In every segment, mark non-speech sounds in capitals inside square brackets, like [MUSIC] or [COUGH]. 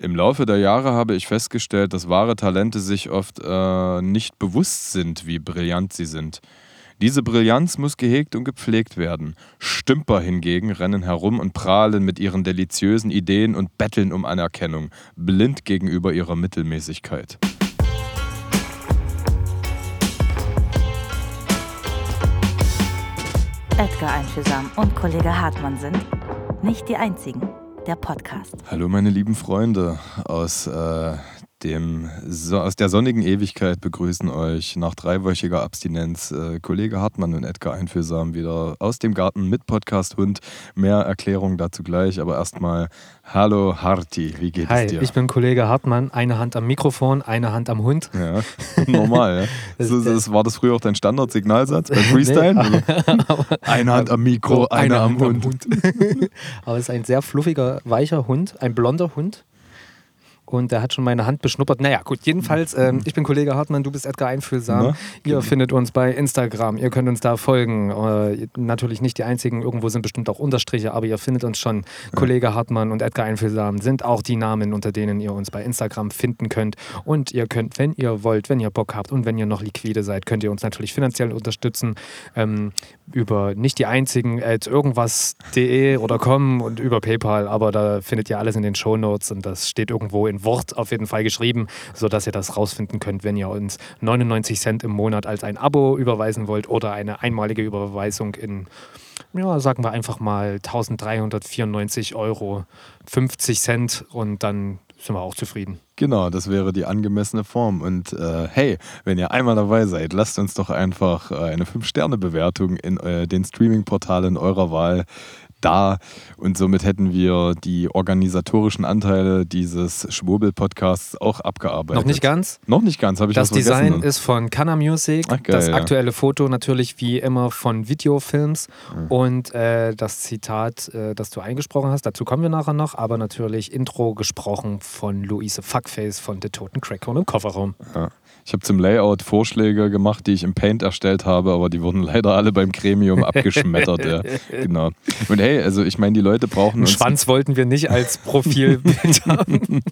Im Laufe der Jahre habe ich festgestellt, dass wahre Talente sich oft äh, nicht bewusst sind, wie brillant sie sind. Diese Brillanz muss gehegt und gepflegt werden. Stümper hingegen rennen herum und prahlen mit ihren deliziösen Ideen und betteln um Anerkennung, blind gegenüber ihrer Mittelmäßigkeit. Edgar Einfühlsam und Kollege Hartmann sind nicht die einzigen. Der Podcast. Hallo meine lieben Freunde aus äh, dem, so, aus der sonnigen Ewigkeit begrüßen euch nach dreiwöchiger Abstinenz äh, Kollege Hartmann und Edgar Einfühlsam wieder aus dem Garten mit Podcast Hund. Mehr Erklärungen dazu gleich, aber erstmal Hallo Harti, wie geht Hi, es dir? ich bin Kollege Hartmann, eine Hand am Mikrofon, eine Hand am Hund. Ja, [LAUGHS] normal. Ja. Das das, war das früher auch dein Standardsignalsatz beim Freestyle? Nee, [LAUGHS] eine Hand am Mikro, eine, am Hund. [LAUGHS] Aber es ist ein sehr fluffiger, weicher Hund, ein blonder Hund. Und der hat schon meine Hand beschnuppert. Naja, gut, jedenfalls, ähm, ich bin Kollege Hartmann, du bist Edgar Einfühlsam. Na, Ihr findet uns bei Instagram, ihr könnt uns da folgen. Äh, natürlich nicht die einzigen, irgendwo sind bestimmt auch Unterstriche, aber ihr findet uns schon. Kollege Hartmann und Edgar Einfühlsam sind auch die Namen, unter denen ihr uns bei Instagram finden könnt. Und ihr könnt, wenn ihr wollt, wenn ihr Bock habt und wenn ihr noch liquide seid, könnt ihr uns natürlich finanziell unterstützen. Ähm, über nicht die einzigen, at irgendwas.de oder com und über PayPal, aber da findet ihr alles in den Shownotes und das steht irgendwo in Wort auf jeden Fall geschrieben, sodass ihr das rausfinden könnt, wenn ihr uns 99 Cent im Monat als ein Abo überweisen wollt oder eine einmalige Überweisung in, ja, sagen wir einfach mal 1394 Euro 50 Cent und dann sind wir auch zufrieden. Genau, das wäre die angemessene Form. Und äh, hey, wenn ihr einmal dabei seid, lasst uns doch einfach äh, eine 5-Sterne-Bewertung in äh, den Streaming-Portalen eurer Wahl da. Und somit hätten wir die organisatorischen Anteile dieses Schwurbel-Podcasts auch abgearbeitet. Noch nicht ganz? Noch nicht ganz, habe ich Das. Design ist von Canna Music, Ach, geil, das ja. aktuelle Foto natürlich wie immer von Videofilms und äh, das Zitat, äh, das du eingesprochen hast, dazu kommen wir nachher noch, aber natürlich Intro gesprochen von Luise Fuckface von The Toten Cracker im Kofferraum. Ja. Ich habe zum Layout Vorschläge gemacht, die ich im Paint erstellt habe, aber die wurden [LAUGHS] leider alle beim Gremium abgeschmettert. ja. [LAUGHS] Genau. Und hey, also ich meine, die Leute brauchen Einen. Schwanz wollten wir nicht als Profilbild [LAUGHS] haben.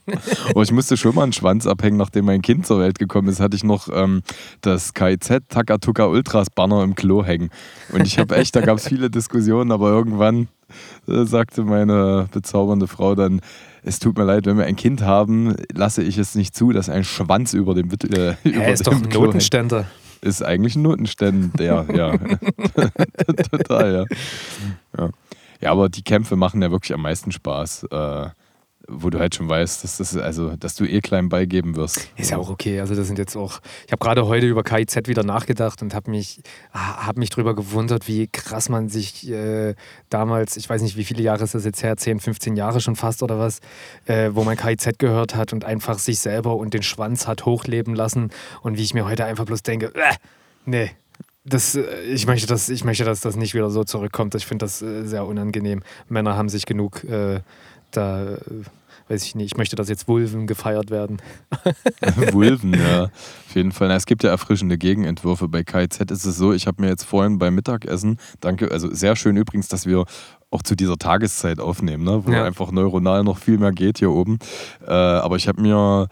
Oh, ich musste schon mal einen Schwanz abhängen, nachdem mein Kind zur Welt gekommen ist, hatte ich noch ähm, das KIZ Takatuka Ultras Banner im Klo hängen. Und ich habe echt, da gab es viele Diskussionen, aber irgendwann äh, sagte meine bezaubernde Frau dann, es tut mir leid, wenn wir ein Kind haben, lasse ich es nicht zu, dass ein Schwanz über dem, äh, über Er ist doch dem ein Klo hängt. Notenständer. Ist eigentlich ein Notenständer, ja. [LAUGHS] Total, ja. ja. Ja, aber die Kämpfe machen ja wirklich am meisten Spaß. Äh, wo du halt schon weißt, dass, das, also, dass du eh klein beigeben wirst. Ist ja auch okay. Also das sind jetzt auch. Ich habe gerade heute über KIZ wieder nachgedacht und habe mich, hab mich drüber gewundert, wie krass man sich äh, damals, ich weiß nicht, wie viele Jahre ist das jetzt her, 10, 15 Jahre schon fast oder was, äh, wo man KIZ gehört hat und einfach sich selber und den Schwanz hat hochleben lassen und wie ich mir heute einfach bloß denke, äh, nee. Das, äh, ich, möchte das, ich möchte, dass das nicht wieder so zurückkommt. Ich finde das äh, sehr unangenehm. Männer haben sich genug äh, da, äh, weiß ich nicht, ich möchte, dass jetzt Vulven gefeiert werden. [LAUGHS] Vulven, ja. Auf jeden Fall. Na, es gibt ja erfrischende Gegenentwürfe. Bei KIZ ist es so, ich habe mir jetzt vorhin beim Mittagessen, danke, also sehr schön übrigens, dass wir auch zu dieser Tageszeit aufnehmen, ne? wo Ja. einfach neuronal noch viel mehr geht hier oben. Äh, aber ich habe mir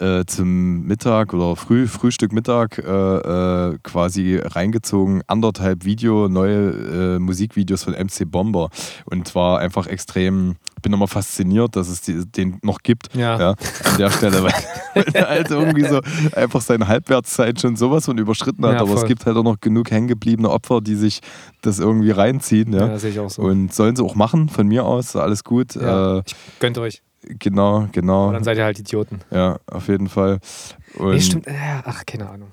äh, zum Mittag oder Früh, Frühstück Mittag äh, äh, quasi reingezogen, anderthalb Video, neue äh, Musikvideos von MC Bomber. Und war einfach extrem, bin nochmal fasziniert, dass es die, den noch gibt. Ja. Ja, an der Stelle, weil, [LAUGHS] weil der halt irgendwie so einfach seine Halbwertszeit schon sowas von überschritten hat. Ja, aber es gibt halt auch noch genug hängengebliebene Opfer, die sich das irgendwie reinziehen. Ja. Ja, sehe ich auch so. Und sollen sie auch machen, von mir aus, alles gut. Ja. Äh, Gönnt euch. genau, genau. Aber dann seid ihr halt Idioten. Ja, auf jeden Fall. Und Nee, stimmt. Ja, ach, keine Ahnung.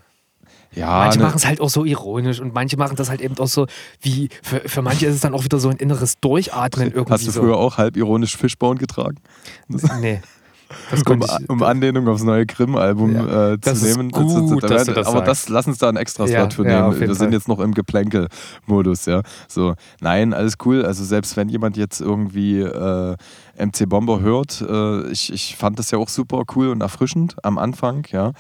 Ja, manche ne- machen es halt auch so ironisch und manche machen das halt eben auch so, wie für, für manche ist es dann auch wieder so ein inneres Durchatmen irgendwie. Hast du so. früher auch halb ironisch Fishbone getragen? Nee. Das Um, um Anlehnung aufs neue Grimm-Album Ja. äh, zu Das ist nehmen. gut, dass du das aber das lass uns da ein extra Ja, Slot für ja, nehmen. auf jeden Wir sind jetzt noch im Geplänkel-Modus, ja. So, nein, alles cool. Also selbst wenn jemand jetzt irgendwie äh, MC Bomber hört, äh, ich, ich fand das ja auch super cool und erfrischend am Anfang, ja.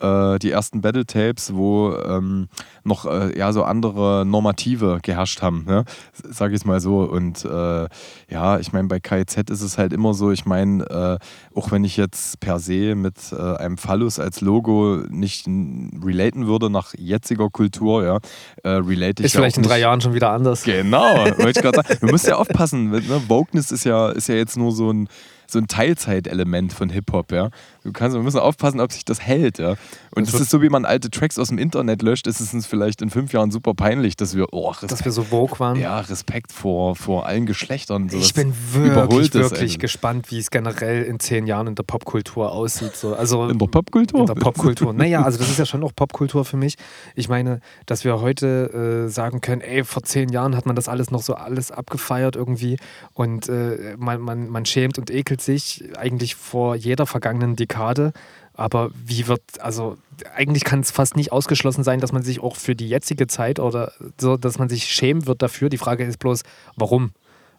Äh, die ersten Battle Tapes, wo ähm, noch äh, ja so andere Normative geherrscht haben, ne? sag ich mal so. Und äh, ja, ich meine, bei KIZ ist es halt immer so, ich meine, äh, auch wenn ich jetzt per se mit äh, einem Phallus als Logo nicht relaten würde nach jetziger Kultur, ja, relate ich Ist ja vielleicht in drei Jahren schon wieder anders. Genau, wollte ich gerade sagen. [LAUGHS] Du musst ja aufpassen, ne? Wokeness ist ja, ist ja jetzt nur so ein so ein Teilzeitelement von Hip-Hop, ja. Du kannst, wir müssen aufpassen, ob sich das hält, ja. Und es ist so, wie man alte Tracks aus dem Internet löscht, ist es uns vielleicht in fünf Jahren super peinlich, dass wir, oh, Respekt, dass wir so woke waren. Ja, Respekt vor, vor allen Geschlechtern. So ich bin wirklich, wirklich gespannt, wie es generell in zehn Jahren in der Popkultur aussieht. So. Also, in der Popkultur? In der Popkultur. naja, also das ist ja schon auch Popkultur für mich. Ich meine, dass wir heute äh, sagen können, ey, vor zehn Jahren hat man das alles noch so alles abgefeiert irgendwie und äh, man, man, man schämt und ekelt sich eigentlich vor jeder vergangenen Dekade. Aber wie wird, also eigentlich kann es fast nicht ausgeschlossen sein, dass man sich auch für die jetzige Zeit oder so, dass man sich schämen wird dafür. Die Frage ist bloß, warum?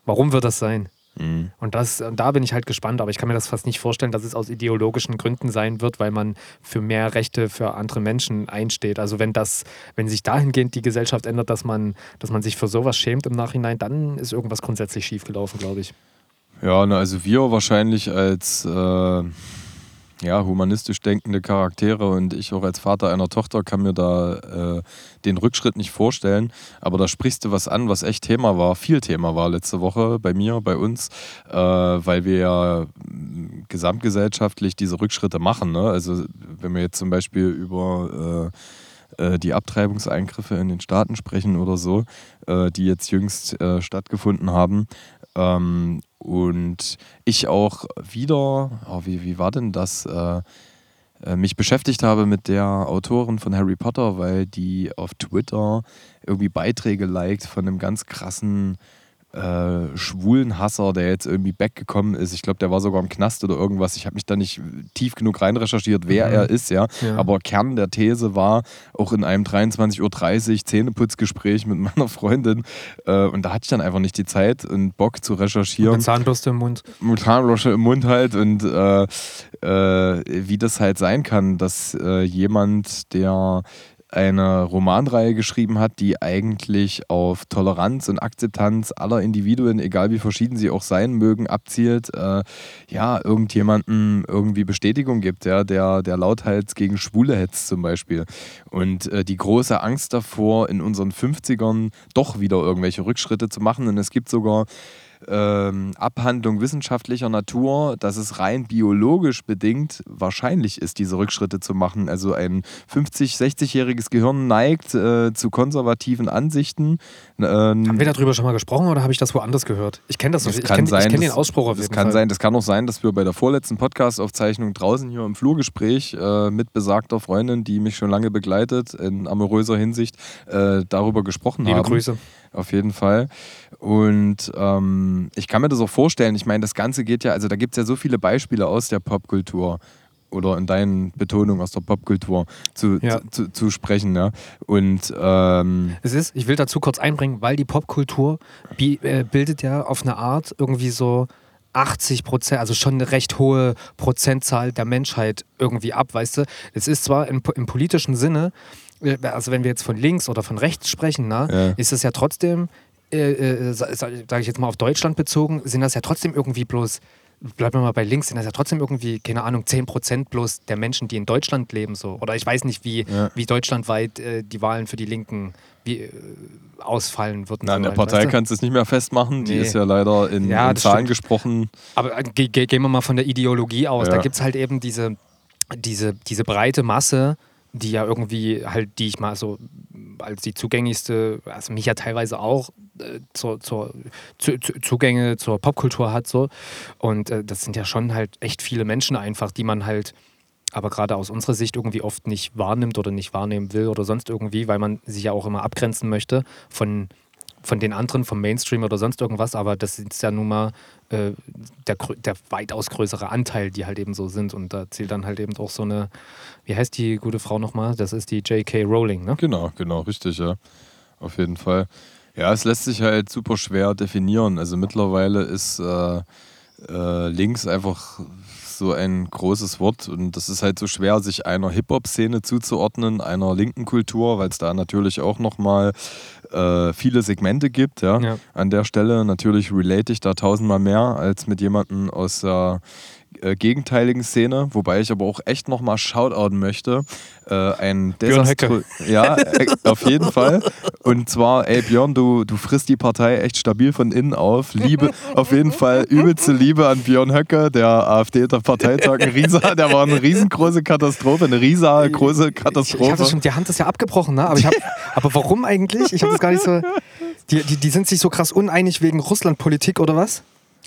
Warum wird das sein? Mhm. Und das, da bin ich halt gespannt, aber ich kann mir das fast nicht vorstellen, dass es aus ideologischen Gründen sein wird, weil man für mehr Rechte für andere Menschen einsteht. Also wenn das, wenn sich dahingehend die Gesellschaft ändert, dass man, dass man sich für sowas schämt im Nachhinein, dann ist irgendwas grundsätzlich schiefgelaufen, glaube ich. Ja, na, also wir wahrscheinlich als äh, ja, humanistisch denkende Charaktere und ich auch als Vater einer Tochter kann mir da äh, den Rückschritt nicht vorstellen. Aber da sprichst du was an, was echt Thema war, viel Thema war letzte Woche bei mir, bei uns, äh, weil wir ja gesamtgesellschaftlich diese Rückschritte machen. Ne? Also wenn wir jetzt zum Beispiel über äh, äh, die Abtreibungseingriffe in den Staaten sprechen oder so, äh, die jetzt jüngst äh, stattgefunden haben, ähm, und ich auch wieder, oh, wie, wie war denn das? Äh, äh, mich beschäftigt habe mit der Autorin von Harry Potter, weil die auf Twitter irgendwie Beiträge liked von einem ganz krassen äh, schwulen Hasser, der jetzt irgendwie backgekommen ist. Ich glaube, der war sogar im Knast oder irgendwas. Ich habe mich da nicht tief genug rein recherchiert, wer mhm. er ist, ja? ja. Aber Kern der These war, auch in einem 23.30 Uhr Zähneputzgespräch mit meiner Freundin, äh, und da hatte ich dann einfach nicht die Zeit und Bock zu recherchieren. Mit Zahnbürste im Mund. Mit Zahnbürste im Mund halt und äh, äh wie das halt sein kann, dass äh, jemand, der eine Romanreihe geschrieben hat, die eigentlich auf Toleranz und Akzeptanz aller Individuen, egal wie verschieden sie auch sein mögen, abzielt, äh, ja, irgendjemandem irgendwie Bestätigung gibt, ja, der, der lauthals gegen Schwule hetzt zum Beispiel. Und äh, die große Angst davor, in unseren 50ern doch wieder irgendwelche Rückschritte zu machen. Und es gibt sogar ähm, Abhandlung wissenschaftlicher Natur, dass es rein biologisch bedingt wahrscheinlich ist, diese Rückschritte zu machen. Also ein 50-, 60-jähriges Gehirn neigt äh, zu konservativen Ansichten. Ähm, Haben wir darüber schon mal gesprochen oder habe ich das woanders gehört? Ich kenne das, das ich kenne kenn den Ausspruch auf das jeden kann Fall. Sein, das kann auch sein, dass wir bei der vorletzten Podcast-Aufzeichnung draußen hier im Flurgespräch äh, mit besagter Freundin, die mich schon lange begleitet, in amoröser Hinsicht, äh, darüber gesprochen Liebe haben. Liebe Grüße auf jeden Fall. Und ähm, ich kann mir das auch vorstellen, ich meine, das Ganze geht ja, also da gibt es ja so viele Beispiele aus der Popkultur oder in deinen Betonungen aus der Popkultur zu, ja. zu, zu, zu, sprechen. Ja? Und ähm es ist, ich will dazu kurz einbringen, weil die Popkultur äh, bildet ja auf eine Art irgendwie so 80 Prozent, also schon eine recht hohe Prozentzahl der Menschheit irgendwie ab, weißt du? Es ist zwar im, im politischen Sinne also wenn wir jetzt von links oder von rechts sprechen, na, ja. ist es ja trotzdem, äh, äh, sage ich jetzt mal auf Deutschland bezogen, sind das ja trotzdem irgendwie bloß, bleiben wir mal bei links, sind das ja trotzdem irgendwie, keine Ahnung, 10% bloß der Menschen, die in Deutschland leben. so. Oder ich weiß nicht, wie, ja. wie deutschlandweit äh, die Wahlen für die Linken wie, äh, ausfallen würden. Na, in der Partei weißt du? kannst du es nicht mehr festmachen, die ist ja leider in, ja, in Zahlen stimmt. gesprochen. Aber äh, ge gehen wir mal von der Ideologie aus. Da gibt es halt eben diese, diese, diese breite Masse, die ja irgendwie halt, die ich mal so als die zugänglichste, also mich ja teilweise auch äh, zur, zur zu, zu, Zugänge zur Popkultur hat so. Und äh, das sind ja schon halt echt viele Menschen einfach, die man halt aber gerade aus unserer Sicht irgendwie oft nicht wahrnimmt oder nicht wahrnehmen will oder sonst irgendwie, weil man sich ja auch immer abgrenzen möchte von von den anderen, vom Mainstream oder sonst irgendwas, aber das ist ja nun mal äh, der, der weitaus größere Anteil, die halt eben so sind. Und da zählt dann halt eben auch so eine, wie heißt die gute Frau nochmal? Das ist die J.K. Rowling, ne? Genau, genau, richtig, ja. Auf jeden Fall. Ja, es lässt sich halt super schwer definieren. Also mittlerweile ist äh, äh, links einfach so ein großes Wort und das ist halt so schwer, sich einer Hip-Hop-Szene zuzuordnen, einer linken Kultur, weil es da natürlich auch nochmal äh, viele Segmente gibt. Ja? Ja. An der Stelle natürlich relate ich da tausendmal mehr als mit jemandem aus der äh, gegenteiligen Szene, wobei ich aber auch echt nochmal shoutouten möchte. Äh, ein desaströ- [LAUGHS] Ja, äh, auf jeden Fall. Und zwar, ey Björn, du, du frisst die Partei echt stabil von innen auf. Liebe, auf jeden Fall übelste Liebe an Björn Höcke, der AfD-Parteitag in Riesa, [LAUGHS] der war eine riesengroße Katastrophe, eine Riesa große Ich, ich Katastrophe. hab das schon, die Hand ist ja abgebrochen, ne? Aber, ich hab, aber warum eigentlich? Ich habe das gar nicht so. Die, die, die sind sich so krass uneinig wegen Russlandpolitik oder was?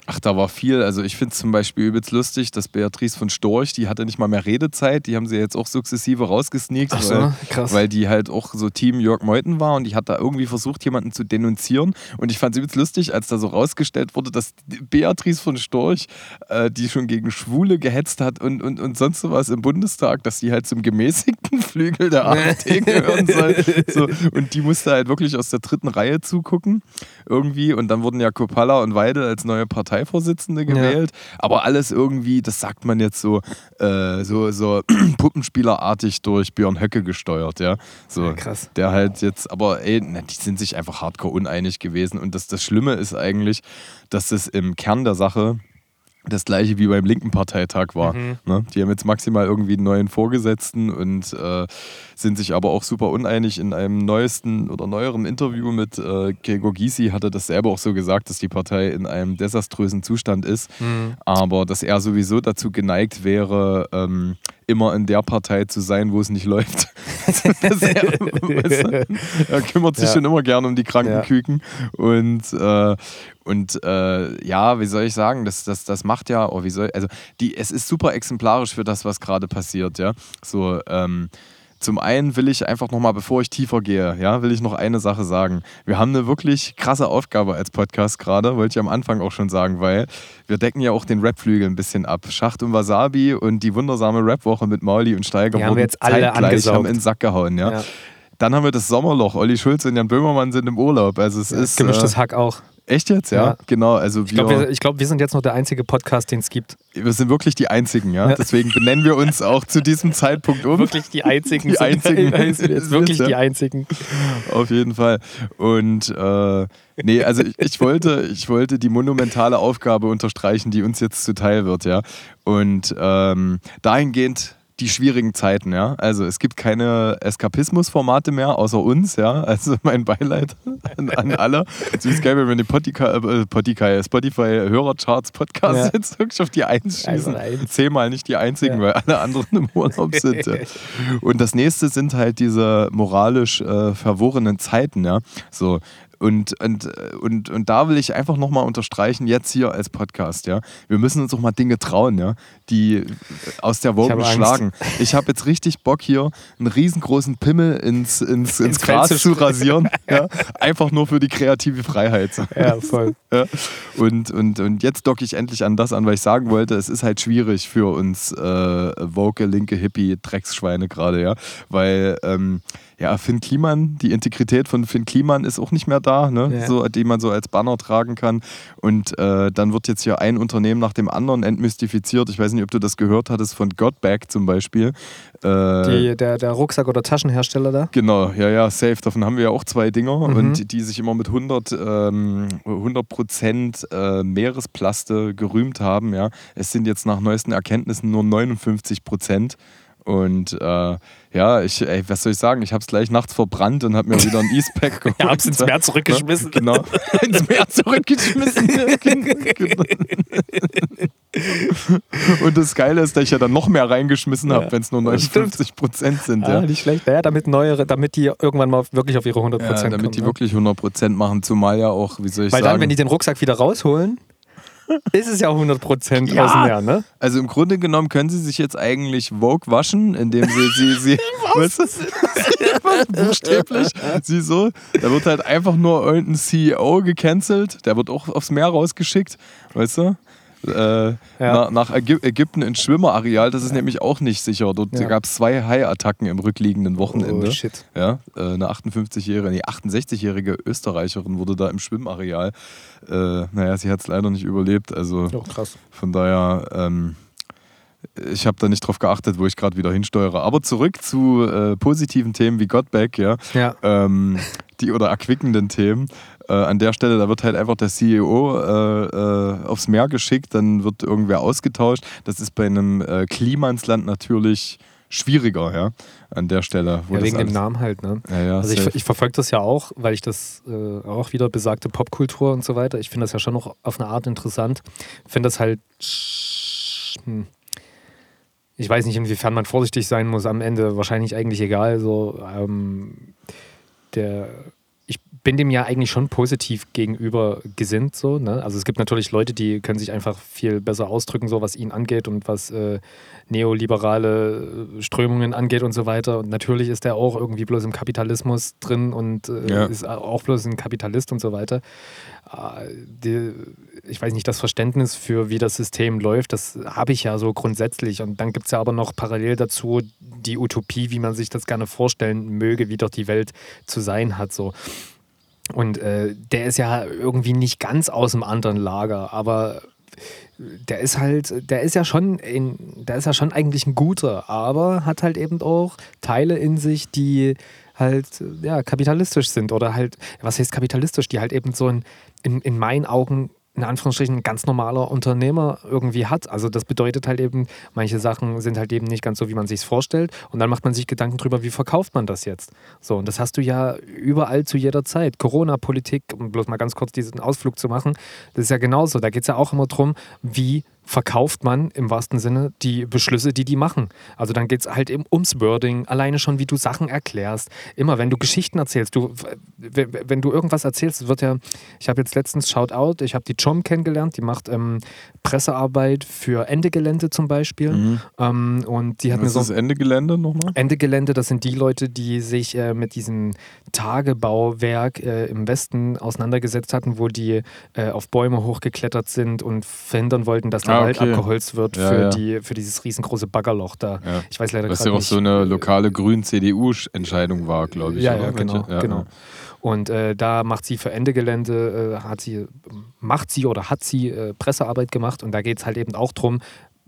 Ach, da war viel. Also ich finde es zum Beispiel übelst lustig, dass Beatrice von Storch, die hatte nicht mal mehr Redezeit, die haben sie jetzt auch sukzessive rausgesneakt, so, weil, krass. weil die halt auch so Team Jörg Meuthen war und die hat da irgendwie versucht, jemanden zu denunzieren. Und ich fand es übelst lustig, als da so rausgestellt wurde, dass Beatrice von Storch, äh, die schon gegen Schwule gehetzt hat und, und, und sonst sowas im Bundestag, dass die halt zum gemäßigten [LAUGHS] Flügel der AfD gehören soll. So, und die musste halt wirklich aus der dritten Reihe zugucken irgendwie. Und dann wurden ja Kopalla und Weidel als neue Parteivorsitzende gewählt. Aber alles irgendwie, das sagt man jetzt so, äh, so, so [CLEARS THROAT] Puppenspielerartig durch Björn Höcke gesteuert, ja. So, Ja, krass. Der halt jetzt, aber ey, na, die sind sich einfach hardcore uneinig gewesen. Und das, das Schlimme ist eigentlich, dass es im Kern der Sache das gleiche wie beim linken Parteitag war. Mhm. Ne? Die haben jetzt maximal irgendwie einen neuen Vorgesetzten und äh, sind sich aber auch super uneinig. In einem neuesten oder neueren Interview mit äh, Gregor Gysi hatte das selber auch so gesagt, dass die Partei in einem desaströsen Zustand ist, Mhm. aber dass er sowieso dazu geneigt wäre, ähm, immer in der Partei zu sein, wo es nicht läuft. Er, weißt du, er kümmert sich Ja. schon immer gern um die kranken Ja. Küken und äh, und äh, ja, wie soll ich sagen, das, das, das macht ja, oh, wie soll, also die, es ist super exemplarisch für das, was gerade passiert, ja. So, ähm, zum einen will ich einfach nochmal, bevor ich tiefer gehe, ja, will ich noch eine Sache sagen. Wir haben eine wirklich krasse Aufgabe als Podcast gerade, wollte ich am Anfang auch schon sagen, weil wir decken ja auch den Rapflügel ein bisschen ab. Schacht und Wasabi und die wundersame Rapwoche mit Mauli und Steiger Die haben wir jetzt alle zeitgleich angesaugt. haben in den Sack gehauen, ja. Ja. Dann haben wir das Sommerloch. Olli Schulz und Jan Böhmermann sind im Urlaub. Also es ist Gemischtes äh, Hack auch. Echt jetzt, ja? Ja. Genau. Also Ich glaube, wir, ich glaub, wir sind jetzt noch der einzige Podcast, den es gibt. wir sind wirklich die Einzigen, ja. Ja. Deswegen benennen wir uns auch zu diesem Zeitpunkt um. Wirklich die einzigen. [LAUGHS] Die einzigen. [LAUGHS] jetzt wirklich die einzigen. Auf jeden Fall. Und äh, nee, also ich, ich, wollte, ich wollte die monumentale Aufgabe unterstreichen, die uns jetzt zuteil wird, ja. Und ähm, dahingehend die schwierigen Zeiten, ja. Also es gibt keine Eskapismusformate mehr, außer uns, ja. Also mein Beileid an, an alle. Also es gäbe, wenn die Spotify, äh, Spotify, Spotify Hörercharts Podcast Ja. jetzt wirklich auf die Eins schießen. Eins. Zehnmal nicht die einzigen, Ja. weil alle anderen im Urlaub sind. Ja. Und das nächste sind halt diese moralisch äh, verworrenen Zeiten, ja. So. Und, und, äh, und, und da will ich einfach nochmal unterstreichen, jetzt hier als Podcast, ja. Wir müssen uns auch mal Dinge trauen, ja, die aus der Woge habe Angst. schlagen. Ich habe jetzt richtig Bock hier, einen riesengroßen Pimmel ins, ins, ins, Ins Gras zu zu rasieren. [LAUGHS] ja. Einfach nur für die kreative Freiheit. Ja, voll. Ja. Und, und, und jetzt docke ich endlich an das an, weil ich sagen wollte, es ist halt schwierig für uns äh, woke, linke Hippie, Drecksschweine gerade, ja. Weil ähm, ja, Finn Kliman, die Integrität von Finn Kliman ist auch nicht mehr da, ne? Ja. so, die man so als Banner tragen kann. Und äh, dann wird jetzt hier ein Unternehmen nach dem anderen entmystifiziert. Ich weiß nicht, ob du das gehört hattest von Godback zum Beispiel. Äh, Die, der, der Rucksack- oder Taschenhersteller da. Genau, ja, ja, safe. Davon haben wir ja auch zwei Dinger Mhm. und die sich immer mit 100, ähm, 100 Prozent äh, Meeresplaste gerühmt haben. Ja. Es sind jetzt nach neuesten Erkenntnissen nur 59 Prozent. Und äh, ja, ich, ey, was soll ich sagen? Ich habe es gleich nachts verbrannt und habe mir wieder ein Eastpack [LAUGHS] geholt. Ja, hab's ins Meer zurückgeschmissen. Genau, [LAUGHS] ins Meer [LAUGHS] zurückgeschmissen. Genau. und das Geile ist, dass ich ja dann noch mehr reingeschmissen habe, Ja, wenn es nur das stimmt. 59 Prozent sind. Ah, Ja. nicht schlecht. Ja, damit neuere, damit die irgendwann mal wirklich auf ihre 100% Ja, damit kommen. die ne? wirklich 100% machen, zumal ja auch, wie soll ich Weil sagen. dann, wenn die den Rucksack wieder rausholen, ist es ja 100% Ja. aus dem Meer, ne? also im Grunde genommen können sie sich jetzt eigentlich Vogue waschen, indem sie sie, sie [LAUGHS] weißt du, buchstäblich, sie so, da wird halt einfach nur irgendein CEO gecancelt, der wird auch aufs Meer rausgeschickt, weißt du? Äh, Ja. nach, nach Ägy Ägypten ins Schwimmerareal. Das ist nämlich auch nicht sicher. Dort Ja. gab es zwei Hai-Attacken im rückliegenden Wochenende. Oh, shit. Ja, äh, eine 58-jährige, nee, 68-jährige Österreicherin wurde da im Schwimmareal. Äh, naja, sie hat es leider nicht überlebt. Also Oh, krass. von daher, ähm, ich habe da nicht drauf geachtet, wo ich gerade wieder hinsteuere. Aber zurück zu äh, positiven Themen wie Gotback, ja. Ja. Ähm, die oder erquickenden Themen. Äh, an der Stelle, da wird halt einfach der CEO äh, äh, aufs Meer geschickt, dann wird irgendwer ausgetauscht. Das ist bei einem äh, Klimansland natürlich schwieriger, ja, an der Stelle. Ja, wegen dem Namen halt, ne? Ja, ja, Also ich, ich verfolge das ja auch, weil ich das äh, auch wieder besagte Popkultur und so weiter. Ich finde das ja schon noch auf eine Art interessant. Finde das halt. Hm. Ich weiß nicht, inwiefern man vorsichtig sein muss. Am Ende wahrscheinlich eigentlich egal. So, ähm, der, ich bin dem ja eigentlich schon positiv gegenüber gesinnt. So, ne? Also es gibt natürlich Leute, die können sich einfach viel besser ausdrücken, so was ihn angeht und was äh, neoliberale äh, Strömungen angeht und so weiter. Und natürlich ist er auch irgendwie bloß im Kapitalismus drin und äh, Ja. ist auch bloß ein Kapitalist und so weiter. Äh, die, ich weiß nicht, das Verständnis für wie das System läuft, das habe ich ja so grundsätzlich. Und dann gibt es ja aber noch parallel dazu die Utopie, wie man sich das gerne vorstellen möge, wie doch die Welt zu sein hat. So. Und äh, der ist ja irgendwie nicht ganz aus dem anderen Lager, aber der ist halt, der ist ja schon in, der ist ja schon eigentlich ein guter, aber hat halt eben auch Teile in sich, die halt ja kapitalistisch sind oder halt, was heißt kapitalistisch, die halt eben so ein, in, in meinen Augen in Anführungsstrichen ganz normaler Unternehmer irgendwie hat. Also das bedeutet halt eben, manche Sachen sind halt eben nicht ganz so, wie man sich es vorstellt. Und dann macht man sich Gedanken drüber, wie verkauft man das jetzt. So, und das hast du ja überall zu jeder Zeit. Corona-Politik, um bloß mal ganz kurz diesen Ausflug zu machen, das ist ja genauso. Da geht es ja auch immer darum, wie verkauft man im wahrsten Sinne die Beschlüsse, die die machen. Also dann geht es halt eben ums Wording, alleine schon, wie du Sachen erklärst. Immer, wenn du Geschichten erzählst, du, wenn du irgendwas erzählst, wird ja, ich habe jetzt letztens Shoutout, ich habe die Chom kennengelernt, die macht ähm, Pressearbeit für Ende Gelände zum Beispiel. Ähm, und die hat mir Was so ist Ende Gelände nochmal? Ende Gelände, das sind die Leute, die sich äh, mit diesem Tagebauwerk äh, im Westen auseinandergesetzt hatten, wo die äh, auf Bäume hochgeklettert sind und verhindern wollten, dass der Ah, Wald okay. abgeholzt wird Ja, für, ja. Die, für dieses riesengroße Baggerloch da. Ja. Ich weiß leider Was ja auch nicht. so eine lokale Grün-CDU-Entscheidung war, glaube ich. Ja, oder? ja, genau, genau. Und äh, da macht sie für Ende Gelände, äh, hat sie, macht sie oder hat sie äh, Pressearbeit gemacht und da geht es halt eben auch drum,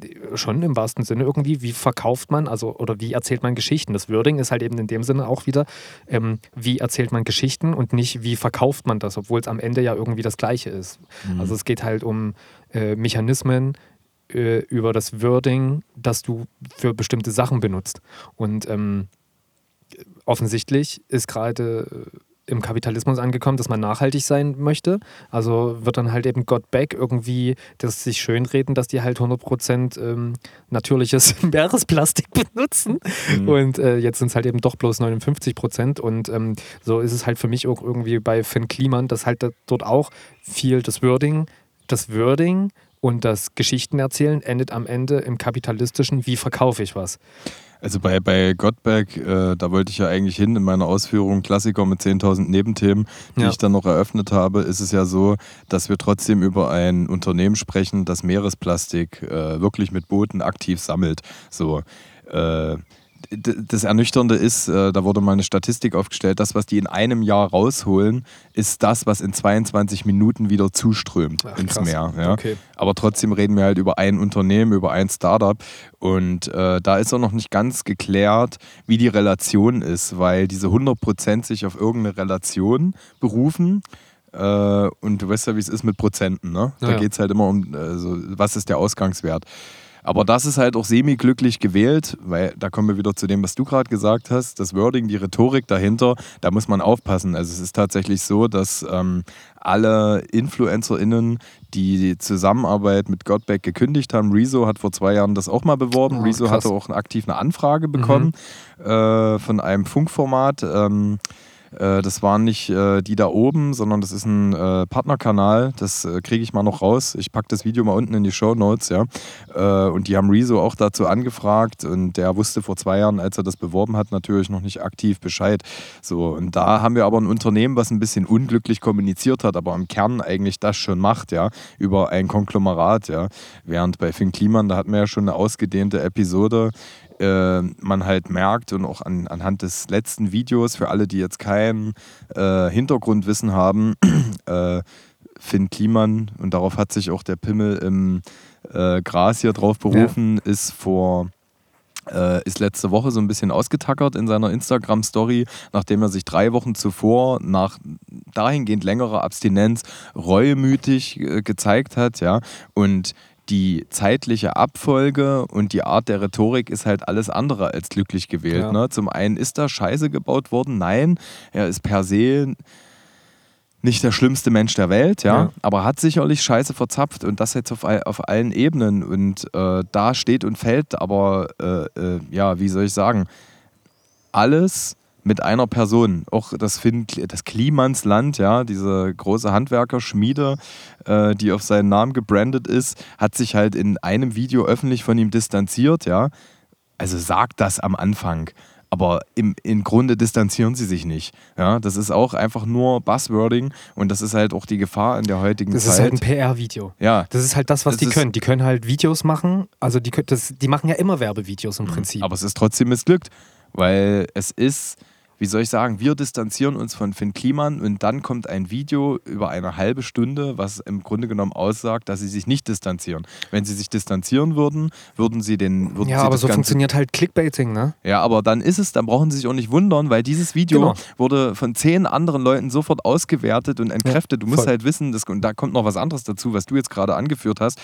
äh, schon im wahrsten Sinne irgendwie, wie verkauft man, also oder wie erzählt man Geschichten. Das Wording ist halt eben in dem Sinne auch wieder, ähm, wie erzählt man Geschichten und nicht, wie verkauft man das, obwohl es am Ende ja irgendwie das Gleiche ist. Also es geht halt um äh, Mechanismen äh, über das Wording, das du für bestimmte Sachen benutzt. Und ähm, offensichtlich ist gerade äh, im Kapitalismus angekommen, dass man nachhaltig sein möchte. Also wird dann halt eben Got Back irgendwie das sich schönreden, dass die halt 100% ähm, natürliches [LAUGHS] Meeresplastik benutzen. Und äh, jetzt sind es halt eben doch bloß 59%. Und ähm, so ist es halt für mich auch irgendwie bei Finn Kliman, dass halt dort auch viel das Wording, das Wording und das Geschichtenerzählen endet am Ende im kapitalistischen, wie verkaufe ich was. Also bei, bei Gottberg, äh, da wollte ich ja eigentlich hin in meiner Ausführung, Klassiker mit 10.000 Nebenthemen, die Ja. ich dann noch eröffnet habe, ist es ja so, dass wir trotzdem über ein Unternehmen sprechen, das Meeresplastik äh, wirklich mit Booten aktiv sammelt. So. Äh, das Ernüchternde ist, äh, da wurde mal eine Statistik aufgestellt, das, was die in einem Jahr rausholen, ist das, was in 22 Minuten wieder zuströmt Ach, ins krass. Meer. Ja? Okay. Aber trotzdem reden wir halt über ein Unternehmen, über ein Startup. Und äh, da ist auch noch nicht ganz geklärt, wie die Relation ist, weil diese 100% sich auf irgendeine Relation berufen. Äh, und du weißt ja, wie es ist mit Prozenten. Ne? Da Ja, ja. geht es halt immer um, also, was ist der Ausgangswert. Aber das ist halt auch semi-glücklich gewählt, weil da kommen wir wieder zu dem, was du gerade gesagt hast. Das Wording, die Rhetorik dahinter, da muss man aufpassen. Also es ist tatsächlich so, dass ähm, alle InfluencerInnen, die die Zusammenarbeit mit Godback gekündigt haben, Rezo hat vor zwei Jahren das auch mal beworben. Ah, Rezo krass. hatte auch aktiv eine Anfrage bekommen äh, von einem Funkformat. Ähm, Äh, das waren nicht äh, die da oben, sondern das ist ein äh, Partnerkanal. Das äh, kriege ich mal noch raus. Ich packe das Video mal unten in die Show Notes, ja. Äh, und die haben Rezo auch dazu angefragt und der wusste vor zwei Jahren, als er das beworben hat, natürlich noch nicht aktiv Bescheid. So, und da haben wir aber ein Unternehmen, was ein bisschen unglücklich kommuniziert hat, aber im Kern eigentlich das schon macht, ja, über ein Konglomerat, ja. Während bei Finn Kliman, da hatten wir ja schon eine ausgedehnte Episode äh, man halt merkt und auch an, anhand des letzten Videos, für alle, die jetzt kein äh, Hintergrundwissen haben, [CLEARS THROAT] äh, Finn Kliman, und darauf hat sich auch der Pimmel im äh, Gras hier drauf berufen, ja. ist vor äh, ist letzte Woche so ein bisschen ausgetackert in seiner Instagram-Story, nachdem er sich drei Wochen zuvor nach dahingehend längerer Abstinenz reuemütig gezeigt hat, ja. Und die zeitliche Abfolge und die Art der Rhetorik ist halt alles andere als glücklich gewählt. Ja. Ne? Zum einen ist da Scheiße gebaut worden, nein, er ist per se nicht der schlimmste Mensch der Welt, ja, ja. aber hat sicherlich Scheiße verzapft und das jetzt auf, auf allen Ebenen und äh, da steht und fällt aber, äh, äh, ja, wie soll ich sagen, alles mit einer Person. Auch das, Finn, das Klimansland, ja, diese große Handwerkerschmiede, äh, die auf seinen Namen gebrandet ist, hat sich halt in einem Video öffentlich von ihm distanziert, ja. Also sagt das am Anfang. Aber im, im Grunde distanzieren sie sich nicht. Ja, das ist auch einfach nur Buzzwording und das ist halt auch die Gefahr in der heutigen das Zeit. Das ist halt ein PR-Video. Ja. Das ist halt das, was das die können. Die können halt Videos machen. Also die, das, die machen ja immer Werbevideos im mhm. Prinzip. Aber es ist trotzdem missglückt, weil es ist wie soll ich sagen, wir distanzieren uns von Finn Kliman und dann kommt ein Video über eine halbe Stunde, was im Grunde genommen aussagt, dass sie sich nicht distanzieren. Wenn sie sich distanzieren würden, würden sie den. Würden ja, sie aber so funktioniert halt Clickbaiting, ne? Ja, aber dann ist es, dann brauchen sie sich auch nicht wundern, weil dieses Video genau. wurde von zehn anderen Leuten sofort ausgewertet und entkräftet. Ja, du musst halt wissen, das, und da kommt noch was anderes dazu, was du jetzt gerade angeführt hast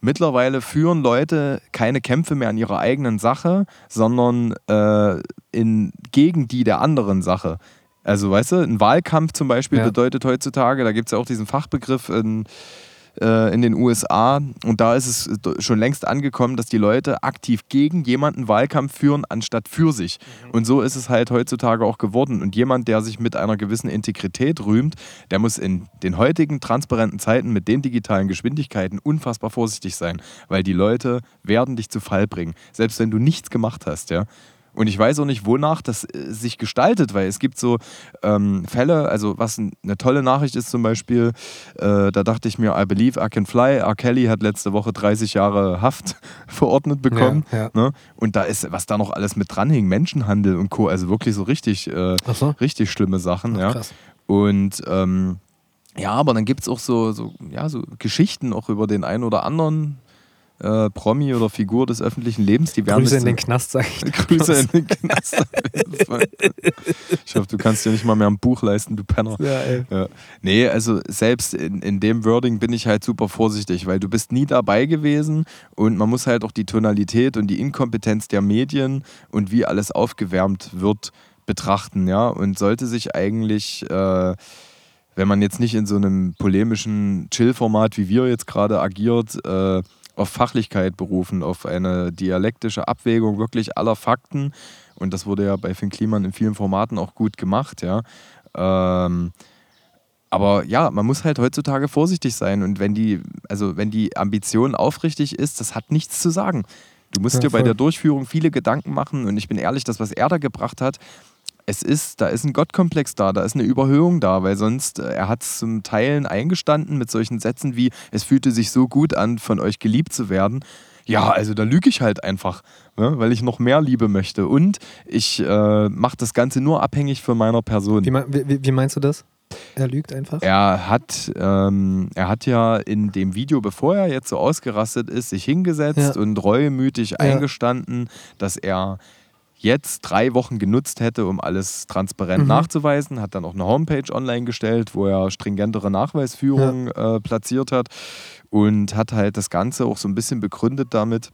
Mittlerweile führen Leute keine Kämpfe mehr an ihrer eigenen Sache, sondern äh, in, gegen die der anderen Sache. Also, weißt du, ein Wahlkampf zum Beispiel ja. bedeutet heutzutage, da gibt es ja auch diesen Fachbegriff in äh, in den USA. Und da ist es schon längst angekommen, dass die Leute aktiv gegen jemanden Wahlkampf führen, anstatt für sich. Mhm. Und so ist es halt heutzutage auch geworden. Und jemand, der sich mit einer gewissen Integrität rühmt, der muss in den heutigen transparenten Zeiten mit den digitalen Geschwindigkeiten unfassbar vorsichtig sein, weil die Leute werden dich zu Fall bringen, selbst wenn du nichts gemacht hast, ja. Und ich weiß auch nicht, wonach das äh, sich gestaltet, weil es gibt so ähm, Fälle, also was eine tolle Nachricht ist zum Beispiel, äh, da dachte ich mir, I believe I can fly. R. Kelly hat letzte Woche 30 Jahre Haft [LAUGHS] verordnet bekommen. Ja, ja. Ne? Und da ist, was da noch alles mit dranhing, Menschenhandel und Co., also wirklich so richtig, äh, so. richtig schlimme Sachen. Ach, ja. Krass. Und ähm, ja, aber dann gibt es auch so, so, ja, so Geschichten auch über den einen oder anderen äh, Promi oder Figur des öffentlichen Lebens. Die werden Grüße [LAUGHS] in den Knast, sag ich. Grüße in den Knast. ich hoffe, du kannst dir nicht mal mehr ein Buch leisten, du Penner. Ja, ey. Ja. Nee, also selbst in, in dem Wording bin ich halt super vorsichtig, weil du bist nie dabei gewesen und man muss halt auch die Tonalität und die Inkompetenz der Medien und wie alles aufgewärmt wird betrachten, ja. Und sollte sich eigentlich äh, wenn man jetzt nicht in so einem polemischen Chill-Format wie wir jetzt gerade agiert, äh, auf Fachlichkeit berufen, auf eine dialektische Abwägung wirklich aller Fakten. Und das wurde ja bei Finn Kliman in vielen Formaten auch gut gemacht, ja. Ähm, aber ja, man muss halt heutzutage vorsichtig sein. Und wenn die, also wenn die Ambition aufrichtig ist, das hat nichts zu sagen. Du musst ja, dir bei der Durchführung viele Gedanken machen. Und ich bin ehrlich, das, was er da gebracht hat, es ist, da ist ein Gottkomplex da, da ist eine Überhöhung da, weil sonst, äh, er hat es zum Teilen eingestanden mit solchen Sätzen wie, es fühlte sich so gut an, von euch geliebt zu werden. Ja, also da lüge ich halt einfach, ne, weil ich noch mehr Liebe möchte. Und ich äh, mache das Ganze nur abhängig von meiner Person. Wie, wie, wie meinst du das? Er lügt einfach? Er hat, ähm, er hat ja in dem Video, bevor er jetzt so ausgerastet ist, sich hingesetzt ja. und reumütig ja. eingestanden, dass er jetzt drei Wochen genutzt hätte, um alles transparent mhm. nachzuweisen. Hat dann auch eine Homepage online gestellt, wo er stringentere Nachweisführungen ja. äh, platziert hat und hat halt das Ganze auch so ein bisschen begründet damit,